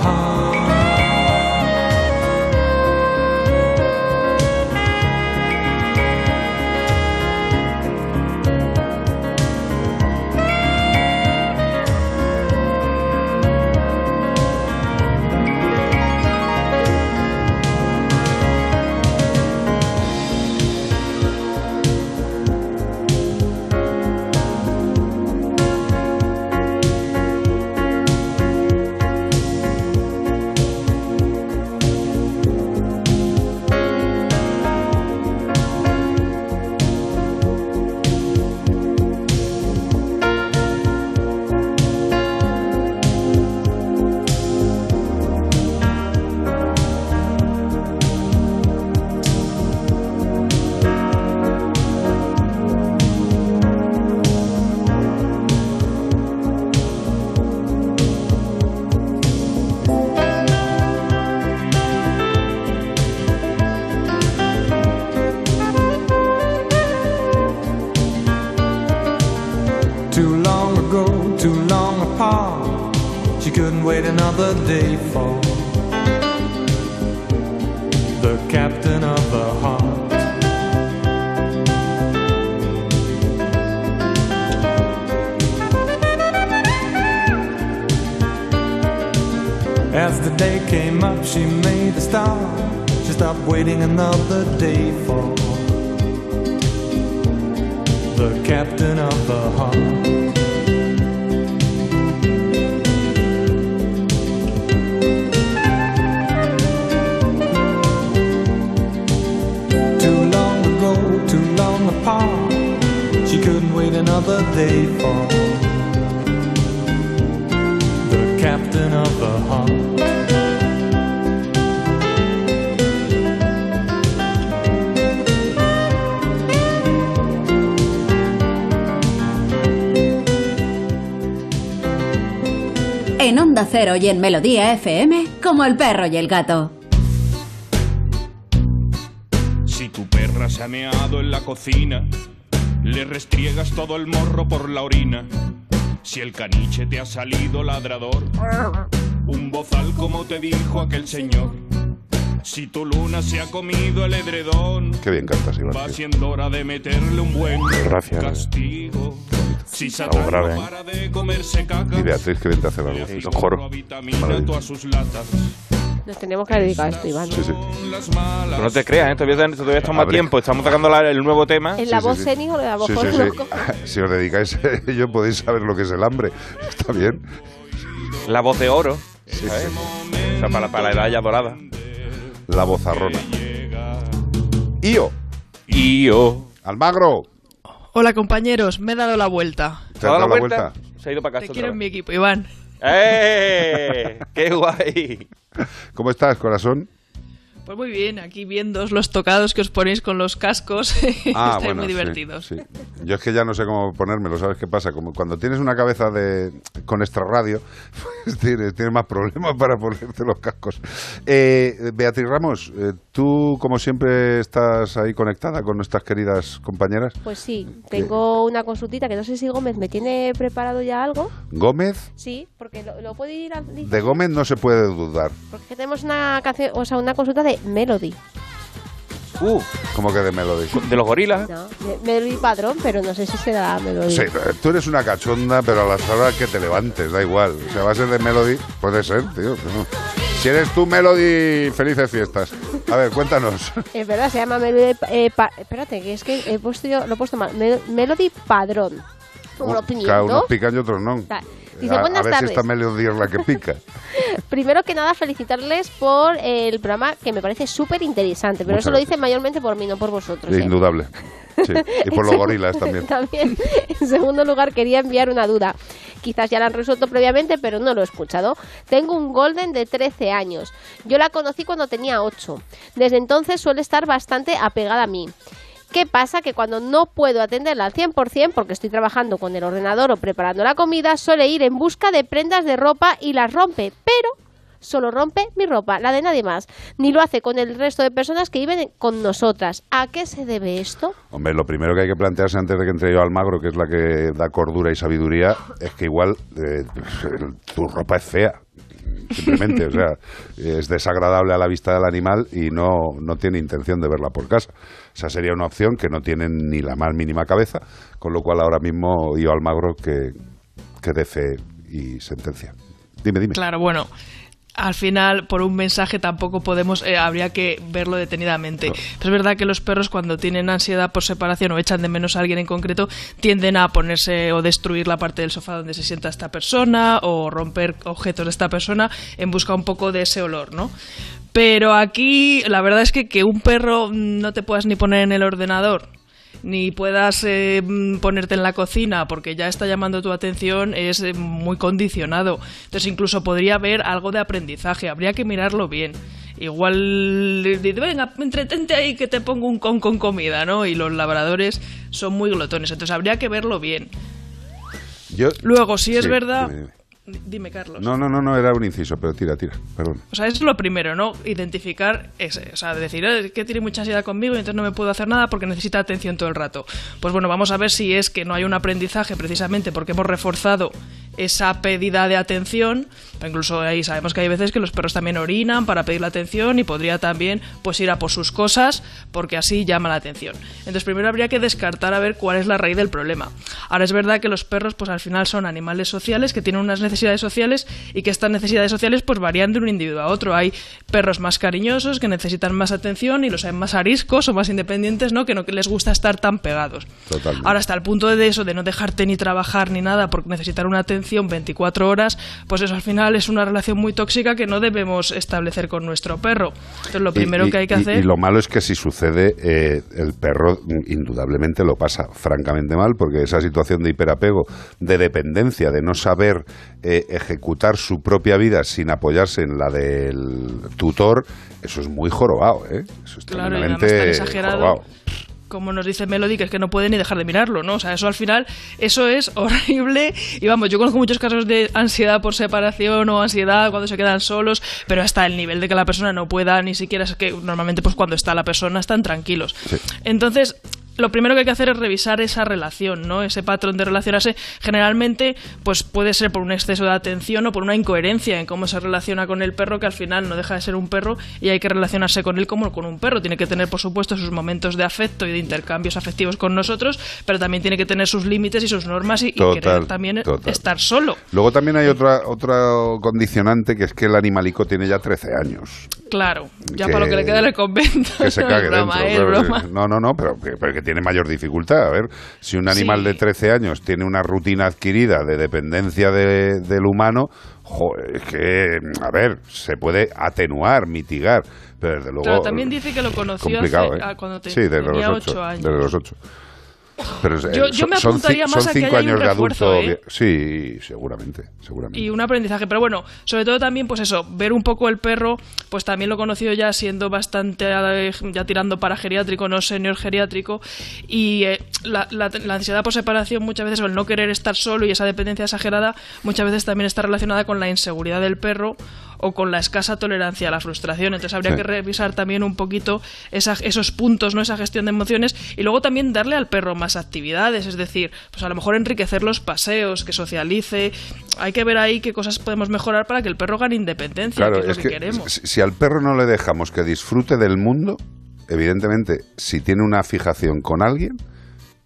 y en Melodía FM, como el perro y el gato. Si tu perra se ha meado en la cocina, le restriegas todo el morro por la orina. Si el caniche te ha salido ladrador, un bozal como te dijo aquel señor. Si tu luna se ha comido el edredón, Qué bien cantas, Iván. va siendo hora de meterle un buen Gracias. castigo. Si Algo grave, no ¿eh? Y Beatriz, que bien te hace la voz. le Son joro. Nos tenemos que dedicar a esto, Iván. Sí, sí. No te creas, ¿eh? todavía, todavía estamos a tiempo. Estamos sacando la- el nuevo tema. ¿En la Sí, sí, voz sí. Zenith o en la voz Sí, sí, sí. Si os dedicáis a ello, podéis saber lo que es el hambre. Está bien. La voz de oro. ¿sabes? O sea, para, para la edad ya dorada. La vozarrona. Io. Io. Almagro. Hola compañeros, me he dado la vuelta. ¿Te has dado la vuelta? Se ha ido para Te casa. quiero otra en mi equipo, Iván. ¡Eh! ¡Qué guay! ¿Cómo estás, corazón? Pues muy bien, aquí viendo los tocados que os ponéis con los cascos. Ah, Estáis bueno, muy divertidos. sí. Yo es que ya no sé cómo ponérmelo, ¿sabes qué pasa? Como cuando tienes una cabeza de con extra radio, pues tienes, tienes más problemas para ponerte los cascos. Eh, Beatriz Ramos, eh, tú como siempre estás ahí conectada con nuestras queridas compañeras. Pues sí, tengo una consultita que no sé si Gómez me tiene preparado ya algo. Gómez, Sí, porque lo, lo puedo ir a... de Gómez no se puede dudar. Porque tenemos una canción, o sea, una consulta de Melody. Uh, como que de Melody. De los gorilas. No, de Melody Padrón, pero no sé si será Melody. Sí, tú eres una cachonda, pero a las horas que te levantes, da igual. O sea, va a ser de Melody, puede ser, tío. no. Si eres tú, Melody, felices fiestas. A ver, cuéntanos. Es verdad, se llama Melody... eh, pa- espérate, que es que he puesto yo, lo he puesto mal. Mel- Melody Padrón. Como los pimientos. unos pican y otros no. Dice, a, a "Buenas ver tardes". si esta Melody es la que pica. Primero que nada, felicitarles por el programa que me parece súper interesante. Pero Muchas eso lo dicen mayormente por mí, no por vosotros. ¿eh? Indudable. Sí. Y por los gorilas también. También, en segundo lugar, quería enviar una duda. Quizás ya la han resuelto previamente, pero no lo he escuchado. Tengo un Golden de 13 años. Yo la conocí cuando tenía 8. Desde entonces suele estar bastante apegada a mí. ¿Qué pasa? Que cuando no puedo atenderla al 100% porque estoy trabajando con el ordenador o preparando la comida, suele ir en busca de prendas de ropa y las rompe. Pero solo rompe mi ropa, la de nadie más, ni lo hace con el resto de personas que viven con nosotras. ¿A qué se debe esto? Hombre, lo primero que hay que plantearse antes de que entre yo al magro, que es la que da cordura y sabiduría, es que igual eh, tu ropa es fea. Simplemente, o sea, es desagradable a la vista del animal y no, no tiene intención de verla por casa. Esa sería una opción que no tiene ni la más mínima cabeza, con lo cual ahora mismo yo al magro que, fe y sentencia. Dime, dime. Claro, bueno. Al final, por un mensaje tampoco podemos, eh, habría que verlo detenidamente. Pero es verdad que los perros cuando tienen ansiedad por separación o echan de menos a alguien en concreto, tienden a ponerse o destruir la parte del sofá donde se sienta esta persona o romper objetos de esta persona en busca un poco de ese olor, ¿no? Pero aquí la verdad es que que un perro no te puedas ni poner en el ordenador ni puedas eh, mm, ponerte en la cocina porque ya está llamando tu atención es eh, muy condicionado. Entonces incluso podría haber algo de aprendizaje, habría que mirarlo bien. Igual dice, venga, entretente ahí que te pongo un con con comida, ¿no? Y los labradores son muy glotones, entonces habría que verlo bien. Yo- Luego, si es Sí, verdad... dime, dime. Dime, Carlos. No, no, no, no, era un inciso, pero tira, tira, perdón. O sea, eso es lo primero, ¿no? Identificar ese. O sea, decir, "Eh, que tiene mucha ansiedad conmigo y entonces no me puedo hacer nada porque necesita atención todo el rato. Pues bueno, vamos a ver si es que no hay un aprendizaje precisamente porque hemos reforzado esa pedida de atención. Incluso ahí sabemos que hay veces que los perros también orinan para pedir la atención y podría también pues ir a por sus cosas porque así llama la atención. Entonces primero habría que descartar a ver cuál es la raíz del problema. Ahora es verdad que los perros pues al final son animales sociales que tienen unas necesidades sociales y que estas necesidades sociales pues varían de un individuo a otro. Hay perros más cariñosos que necesitan más atención y los hay más ariscos o más independientes, ¿no? Que no que les gusta estar tan pegados. Totalmente. Ahora, hasta el punto de eso, de no dejarte ni trabajar ni nada por necesitar una atención 24 horas, pues eso al final es una relación muy tóxica que no debemos establecer con nuestro perro. Entonces, lo primero Y- y- que hay que y- hacer... Y lo malo es que si sucede, eh, el perro indudablemente lo pasa francamente mal, porque esa situación de hiperapego, de dependencia, de no saber eh, ejecutar su propia vida sin apoyarse en la del tutor, eso es muy jorobado, ¿eh? Eso es Claro, tremendamente jorobado. como nos dice Melody, que es que no puede ni dejar de mirarlo, ¿no? O sea, eso al final, eso es horrible. Y vamos, yo conozco muchos casos de ansiedad por separación o ansiedad cuando se quedan solos, pero hasta el nivel de que la persona no pueda ni siquiera, es que normalmente pues cuando está la persona están tranquilos. Entonces, lo primero que hay que hacer es revisar esa relación, ¿no? Ese patrón de relacionarse. Generalmente, pues puede ser por un exceso de atención o por una incoherencia en cómo se relaciona con el perro, que al final no deja de ser un perro y hay que relacionarse con él como con un perro. Tiene que tener, por supuesto, sus momentos de afecto y de intercambios afectivos con nosotros, pero también tiene que tener sus límites y sus normas y, querer también total. estar solo. Luego también hay otra, otro condicionante que es que el animalico tiene ya 13 años. Claro, ya Que- para lo que le queda el convento. Que se No, cague broma, dentro. broma. que- No, no, no, pero que tiene mayor dificultad. A ver, si un animal Sí. de 13 años tiene una rutina adquirida de dependencia de- del humano, joder, es que, a ver, se puede atenuar, mitigar, pero desde luego... Claro, también dice que lo conoció hace- ¿eh? ah, cuando te- sí, desde tenía los ocho años. Desde los 8. Pero es- Yo- eh, yo me son- apuntaría más a que haya un años de refuerzo, adulto. ¿eh? Sí, seguramente, seguramente. y un aprendizaje. Pero bueno, sobre todo también, pues eso, ver un poco el perro, pues también lo he conocido ya siendo bastante, ya tirando para geriátrico, no senior geriátrico. Y eh, la, la- la ansiedad por separación muchas veces, o el no querer estar solo y esa dependencia exagerada, muchas veces también está relacionada con la inseguridad del perro o con la escasa tolerancia a la frustración. Entonces habría Sí. que revisar también un poquito esa- esos puntos, ¿no? esa gestión de emociones y luego también darle al perro más actividades, es decir, pues a lo mejor enriquecer los paseos, que socialice. Hay que ver ahí qué cosas podemos mejorar para que el perro gane independencia, Claro, que es, es lo que, que queremos. si si al perro no le dejamos que disfrute del mundo, evidentemente, si tiene una fijación con alguien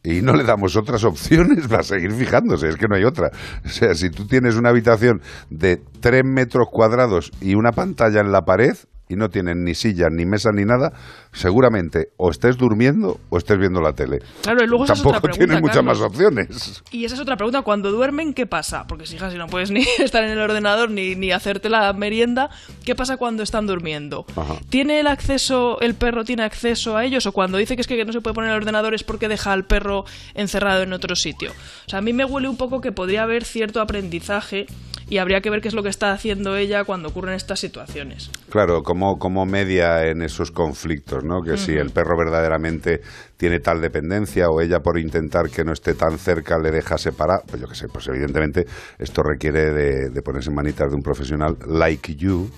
y no le damos otras opciones, va a seguir fijándose, es que no hay otra. O sea, si tú tienes una habitación de 3 metros cuadrados y una pantalla en la pared y no tienes ni silla, ni mesa, ni nada, seguramente o estés durmiendo o estés viendo la tele. Claro, y luego esa es Tampoco otra pregunta, tienes muchas más opciones. Y esa es otra pregunta. Cuando duermen, ¿qué pasa? Porque si, hija, si no puedes ni estar en el ordenador ni, ni hacerte la merienda, ¿qué pasa cuando están durmiendo? Ajá. ¿Tiene el acceso, el perro tiene acceso a ellos? ¿O cuando dice que es que no se puede poner el ordenador es porque deja al perro encerrado en otro sitio? O sea, a mí me huele un poco que podría haber cierto aprendizaje y habría que ver qué es lo que está haciendo ella cuando ocurren estas situaciones. Claro, como, como media en esos conflictos, ¿no? Que si el perro verdaderamente tiene tal dependencia o ella por intentar que no esté tan cerca le deja separar, pues yo qué sé, pues evidentemente esto requiere de, de ponerse en manitas de un profesional like you,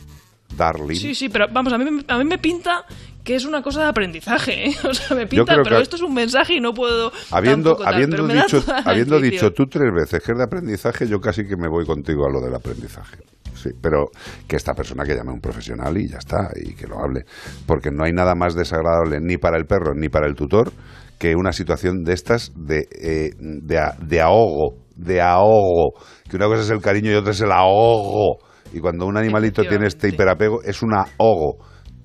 darling. Sí, sí, pero vamos, a mí, me- a mí me pinta que es una cosa de aprendizaje, ¿eh? O sea, me pinta, pero esto es un mensaje y no puedo. Habiendo, tampoco habiendo dicho, habiendo dicho tú tres veces que es de aprendizaje, yo casi que me voy contigo a lo del aprendizaje. Sí, pero que esta persona que llame a un profesional y ya está, y que lo hable. Porque no hay nada más desagradable ni para el perro ni para el tutor que una situación de estas de, eh, de, de ahogo, de ahogo. Que una cosa es el cariño y otra es el ahogo. Y cuando un animalito tiene este hiperapego, es un ahogo.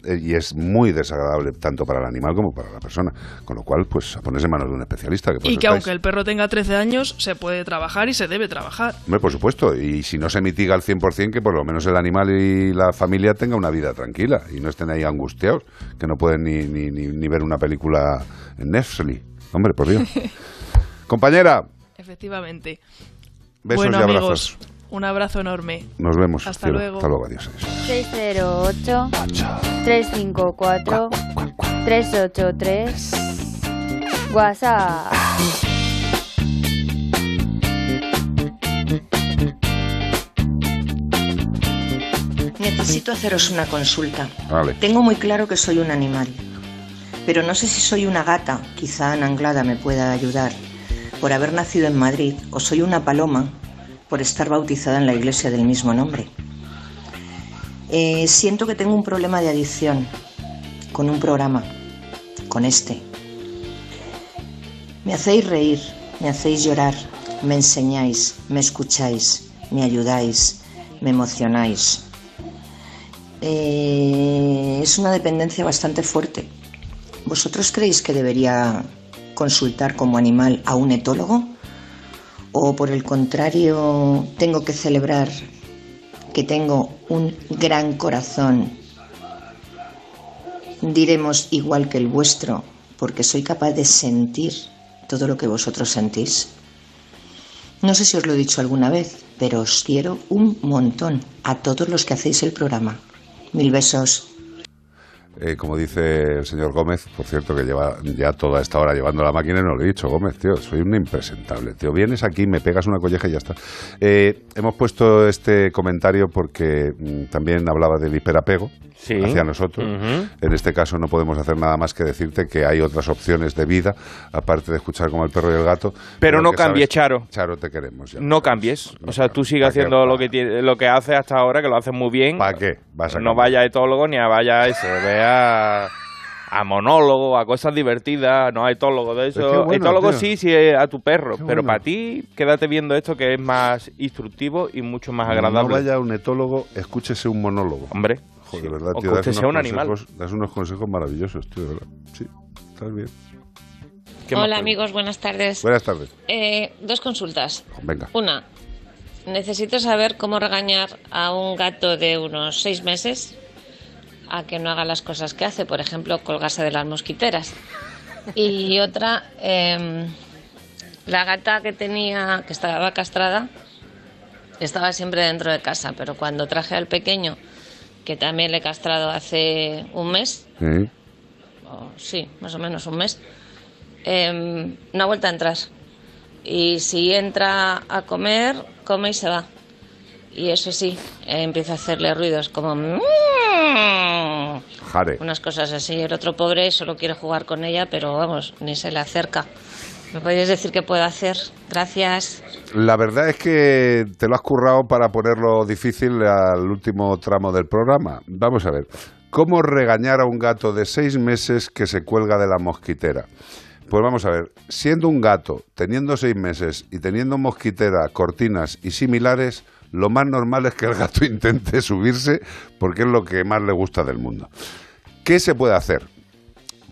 Eh, Y es muy desagradable tanto para el animal como para la persona. Con lo cual, pues a ponerse en manos de un especialista. Que Y que estáis. aunque el perro tenga 13 años, se puede trabajar y se debe trabajar. Hombre, por supuesto, y si no se mitiga al 100%, que por lo menos el animal y la familia tenga una vida tranquila y no estén ahí angustiados, que no pueden ni, ni, ni, ni ver una película en Netflix. Hombre, por Dios. Compañera, Efectivamente. besos bueno, y amigos, abrazos. Un abrazo enorme. Nos vemos. Hasta cielo. luego. Hasta luego, adiós. adiós. 608 354 383 WhatsApp. Necesito haceros una consulta. Vale. Tengo muy claro que soy un animal, pero no sé si soy una gata, quizá Ana Anglada me pueda ayudar, por haber nacido en Madrid, o soy una paloma, por estar bautizada en la iglesia del mismo nombre. Eh, siento que tengo un problema de adicción con un programa, con este. Me hacéis reír, me hacéis llorar, me enseñáis, me escucháis, me ayudáis, me emocionáis. Eh, es una dependencia bastante fuerte. ¿Vosotros creéis que debería consultar como animal a un etólogo? ¿O por el contrario, tengo que celebrar que tengo un gran corazón, diremos igual que el vuestro, porque soy capaz de sentir todo lo que vosotros sentís? No sé si os lo he dicho alguna vez, pero os quiero un montón a todos los que hacéis el programa. Mil besos. Eh, como dice el señor Gómez, por cierto, que lleva ya toda esta hora llevando la máquina, y no lo he dicho, Gómez, tío, soy un impresentable, tío. Vienes aquí, me pegas una colleja y ya está. Eh, hemos puesto este comentario porque mm, también hablaba del hiperapego Sí. hacia nosotros. En este caso no podemos hacer nada más que decirte que hay otras opciones de vida, aparte de escuchar como el perro y el gato. Pero no que cambies, sabes- Charo. Charo, te queremos ya. No cambies. O sea, tú sigue haciendo lo que, lo que haces hasta ahora, que lo haces muy bien. ¿Para qué? Vas a no cambiar. vaya a etólogo ni a vaya a eso. Vea a monólogo, a cosas divertidas, no a etólogo de eso. Bueno, etólogo tío. sí, sí a tu perro. Qué pero bueno. para ti, quédate viendo esto que es más instructivo y mucho más No agradable. vaya a un etólogo, escúchese un monólogo. Hombre. Joder, de verdad, O tío. que das unos un animal. consejos- Das unos consejos maravillosos, tío, de verdad. Sí, estás bien. Hola amigos, buenas tardes. Buenas tardes. Eh, dos consultas. Venga. Una, necesito saber cómo regañar a un gato de unos seis meses a que no haga las cosas que hace, por ejemplo, colgarse de las mosquiteras. Y otra, em, la gata que tenía, que estaba castrada, estaba siempre dentro de casa, pero cuando traje al pequeño, que también le he castrado hace un mes, Sí. o sí, más o menos un mes, em, no ha vuelto a entrar. Y si entra a comer, come y se va. Y eso sí, eh, empieza a hacerle ruidos como... "Mm", Jare. Unas cosas así. El otro pobre solo quiere jugar con ella, pero vamos, ni se le acerca. ¿Me podéis decir qué puedo hacer? Gracias. La verdad es que te lo has currado para ponerlo difícil al último tramo del programa. Vamos a ver. ¿Cómo regañar a un gato de seis meses que se cuelga de la mosquitera? Pues vamos a ver, siendo un gato, teniendo seis meses y teniendo mosquitera, cortinas y similares, lo más normal es que el gato intente subirse porque es lo que más le gusta del mundo. ¿Qué se puede hacer?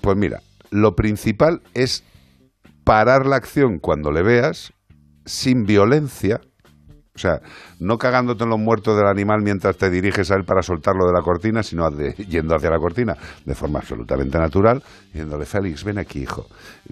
Pues mira, lo principal es parar la acción cuando le veas, sin violencia, o sea, no cagándote en los muertos del animal mientras te diriges a él para soltarlo de la cortina, sino yendo hacia la cortina de forma absolutamente natural, diciéndole, Félix, ven aquí, hijo,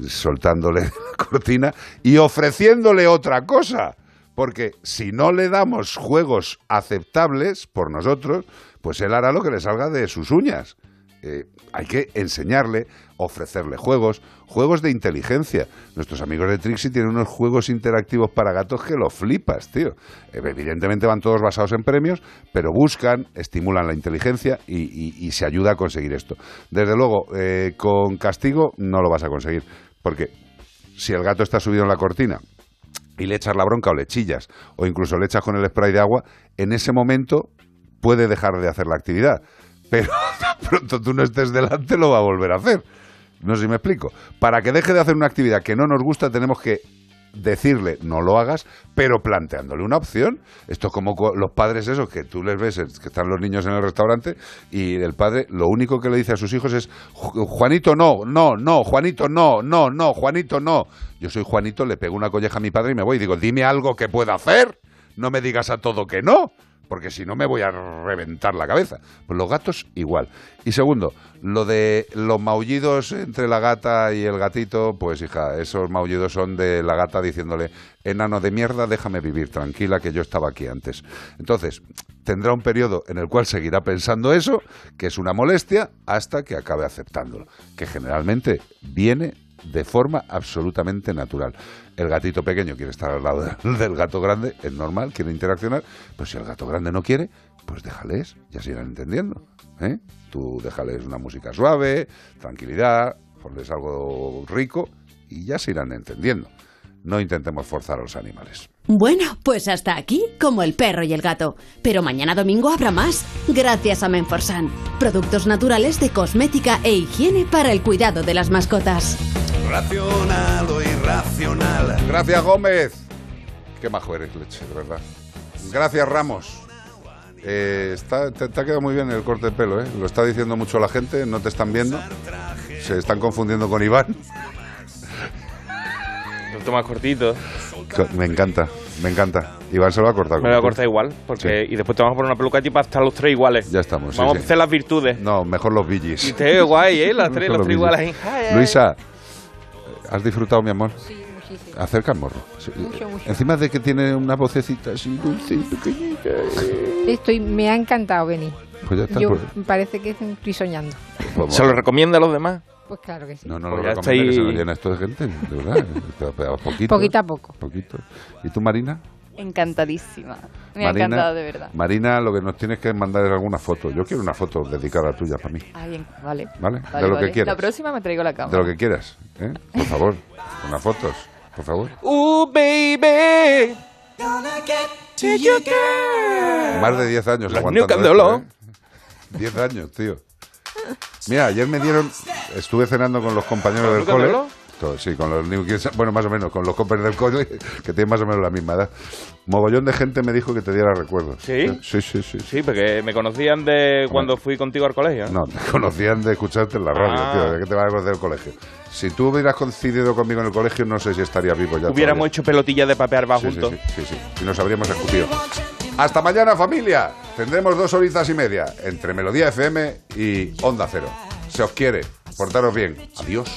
soltándole la cortina y ofreciéndole otra cosa. Porque si no le damos juegos aceptables por nosotros, pues él hará lo que le salga de sus uñas. eh, hay que enseñarle, ofrecerle juegos, juegos de inteligencia. Nuestros amigos de Trixie tienen unos juegos interactivos para gatos que lo flipas, tío. Eh, Evidentemente van todos basados en premios, pero buscan, estimulan la inteligencia y, y- se ayuda a conseguir esto. Desde luego, eh, con castigo no lo vas a conseguir, porque si el gato está subido en la cortina y le echas la bronca o le chillas o incluso le echas con el spray de agua, en ese momento puede dejar de hacer la actividad. Pero pronto tú no estés delante lo va a volver a hacer. No sé si me explico. Para que deje de hacer una actividad que no nos gusta tenemos que decirle no lo hagas, pero planteándole una opción. Esto es como los padres esos que tú les ves, es- que están los niños en el restaurante y el padre lo único que le dice a sus hijos es "Ju- Juanito no, no, no, Juanito no, no, no, Juanito no. Yo soy Juanito, le pego una colleja a mi padre y me voy y digo, dime algo que pueda hacer. No me digas a todo que no porque si no me voy a reventar la cabeza. Pues los gatos igual. Y segundo, lo de los maullidos entre la gata y el gatito, pues hija, esos maullidos son de la gata diciéndole, enano de mierda, déjame vivir tranquila, que yo estaba aquí antes. Entonces, tendrá un periodo en el cual seguirá pensando eso, que es una molestia, hasta que acabe aceptándolo, que generalmente viene de forma absolutamente natural. El gatito pequeño quiere estar al lado del, gato grande, es normal, quiere interaccionar, pero si el gato grande no quiere, pues déjales, ya se irán entendiendo. ¿eh? Tú déjales una música suave, tranquilidad, ponles algo rico y ya se irán entendiendo. No intentemos forzar a los animales. Bueno, pues hasta aquí, como el perro y el gato. Pero mañana domingo habrá más, gracias a Menforsan. Productos naturales de cosmética e higiene para el cuidado de las mascotas. Racional o irracional. Gracias, Gómez. Qué majo eres, leche, de verdad. Gracias, Ramos. Eh, está, te, te ha quedado muy bien el corte de pelo, ¿eh? Lo está diciendo mucho la gente, no te están viendo. Se están confundiendo con Iván. Lo más cortito. Me encanta, me encanta. Iván se lo va a cortar. Me lo voy a cortar igual, porque y después te vamos a poner una peluca tipo hasta los tres iguales. Ya estamos. Vamos sí. a hacer las virtudes. No, mejor los billis. Y te guay, ¿eh? Las tres, Mejor los tres iguales ahí. Ay, ay. Luisa, ¿has disfrutado, mi amor? Sí, muchísimo. Acerca el morro. Mucho, mucho. Encima de que tiene una vocecita así dulce y pequeñita. Estoy, me ha encantado venir. Pues ya está. Yo pues- me parece que estoy soñando. pues ¿Se lo recomienda a los demás? Pues claro que sí. No, no Pues lo ya recomiendo que estáis- se lo llena esto de gente, de verdad. A poquito. Poquito a poco. Poquito. ¿Y tú, Marina? Encantadísima. Me ha Marina, encantado, de verdad. Marina, lo que nos tienes que mandar es alguna foto. Yo quiero una foto dedicada tuya para mí. Ay, en- vale. Vale, de Vale, lo que quieras. La próxima me traigo la cámara. De lo que quieras, ¿eh? Por favor, unas fotos, por favor. Uh, baby. Más de 10 años Las aguantando New esto. ¿eh? 10 años, tío. Mira, ayer me dieron... Estuve cenando con los compañeros del ¿New cole. Sí, con los New Kids, bueno, más o menos, con los copers del cole, que tienen más o menos la misma edad. Mogollón de gente me dijo que te diera recuerdos. ¿Sí? Sí, sí, sí. Sí, porque me conocían de cuando fui contigo al colegio. No, te conocían de escucharte en la radio, Ah. tío, de que te vas a conocer del colegio. Si tú hubieras coincidido conmigo en el colegio, no sé si estaría vivo ya. Hubiéramos todavía. hecho pelotillas de papel Sí, sí, juntos. sí, sí, sí. Y nos habríamos escupido. Hasta mañana, familia. Tendremos dos horitas y media entre Melodía FM y Onda Cero. Se os quiere. Portaros bien. Adiós.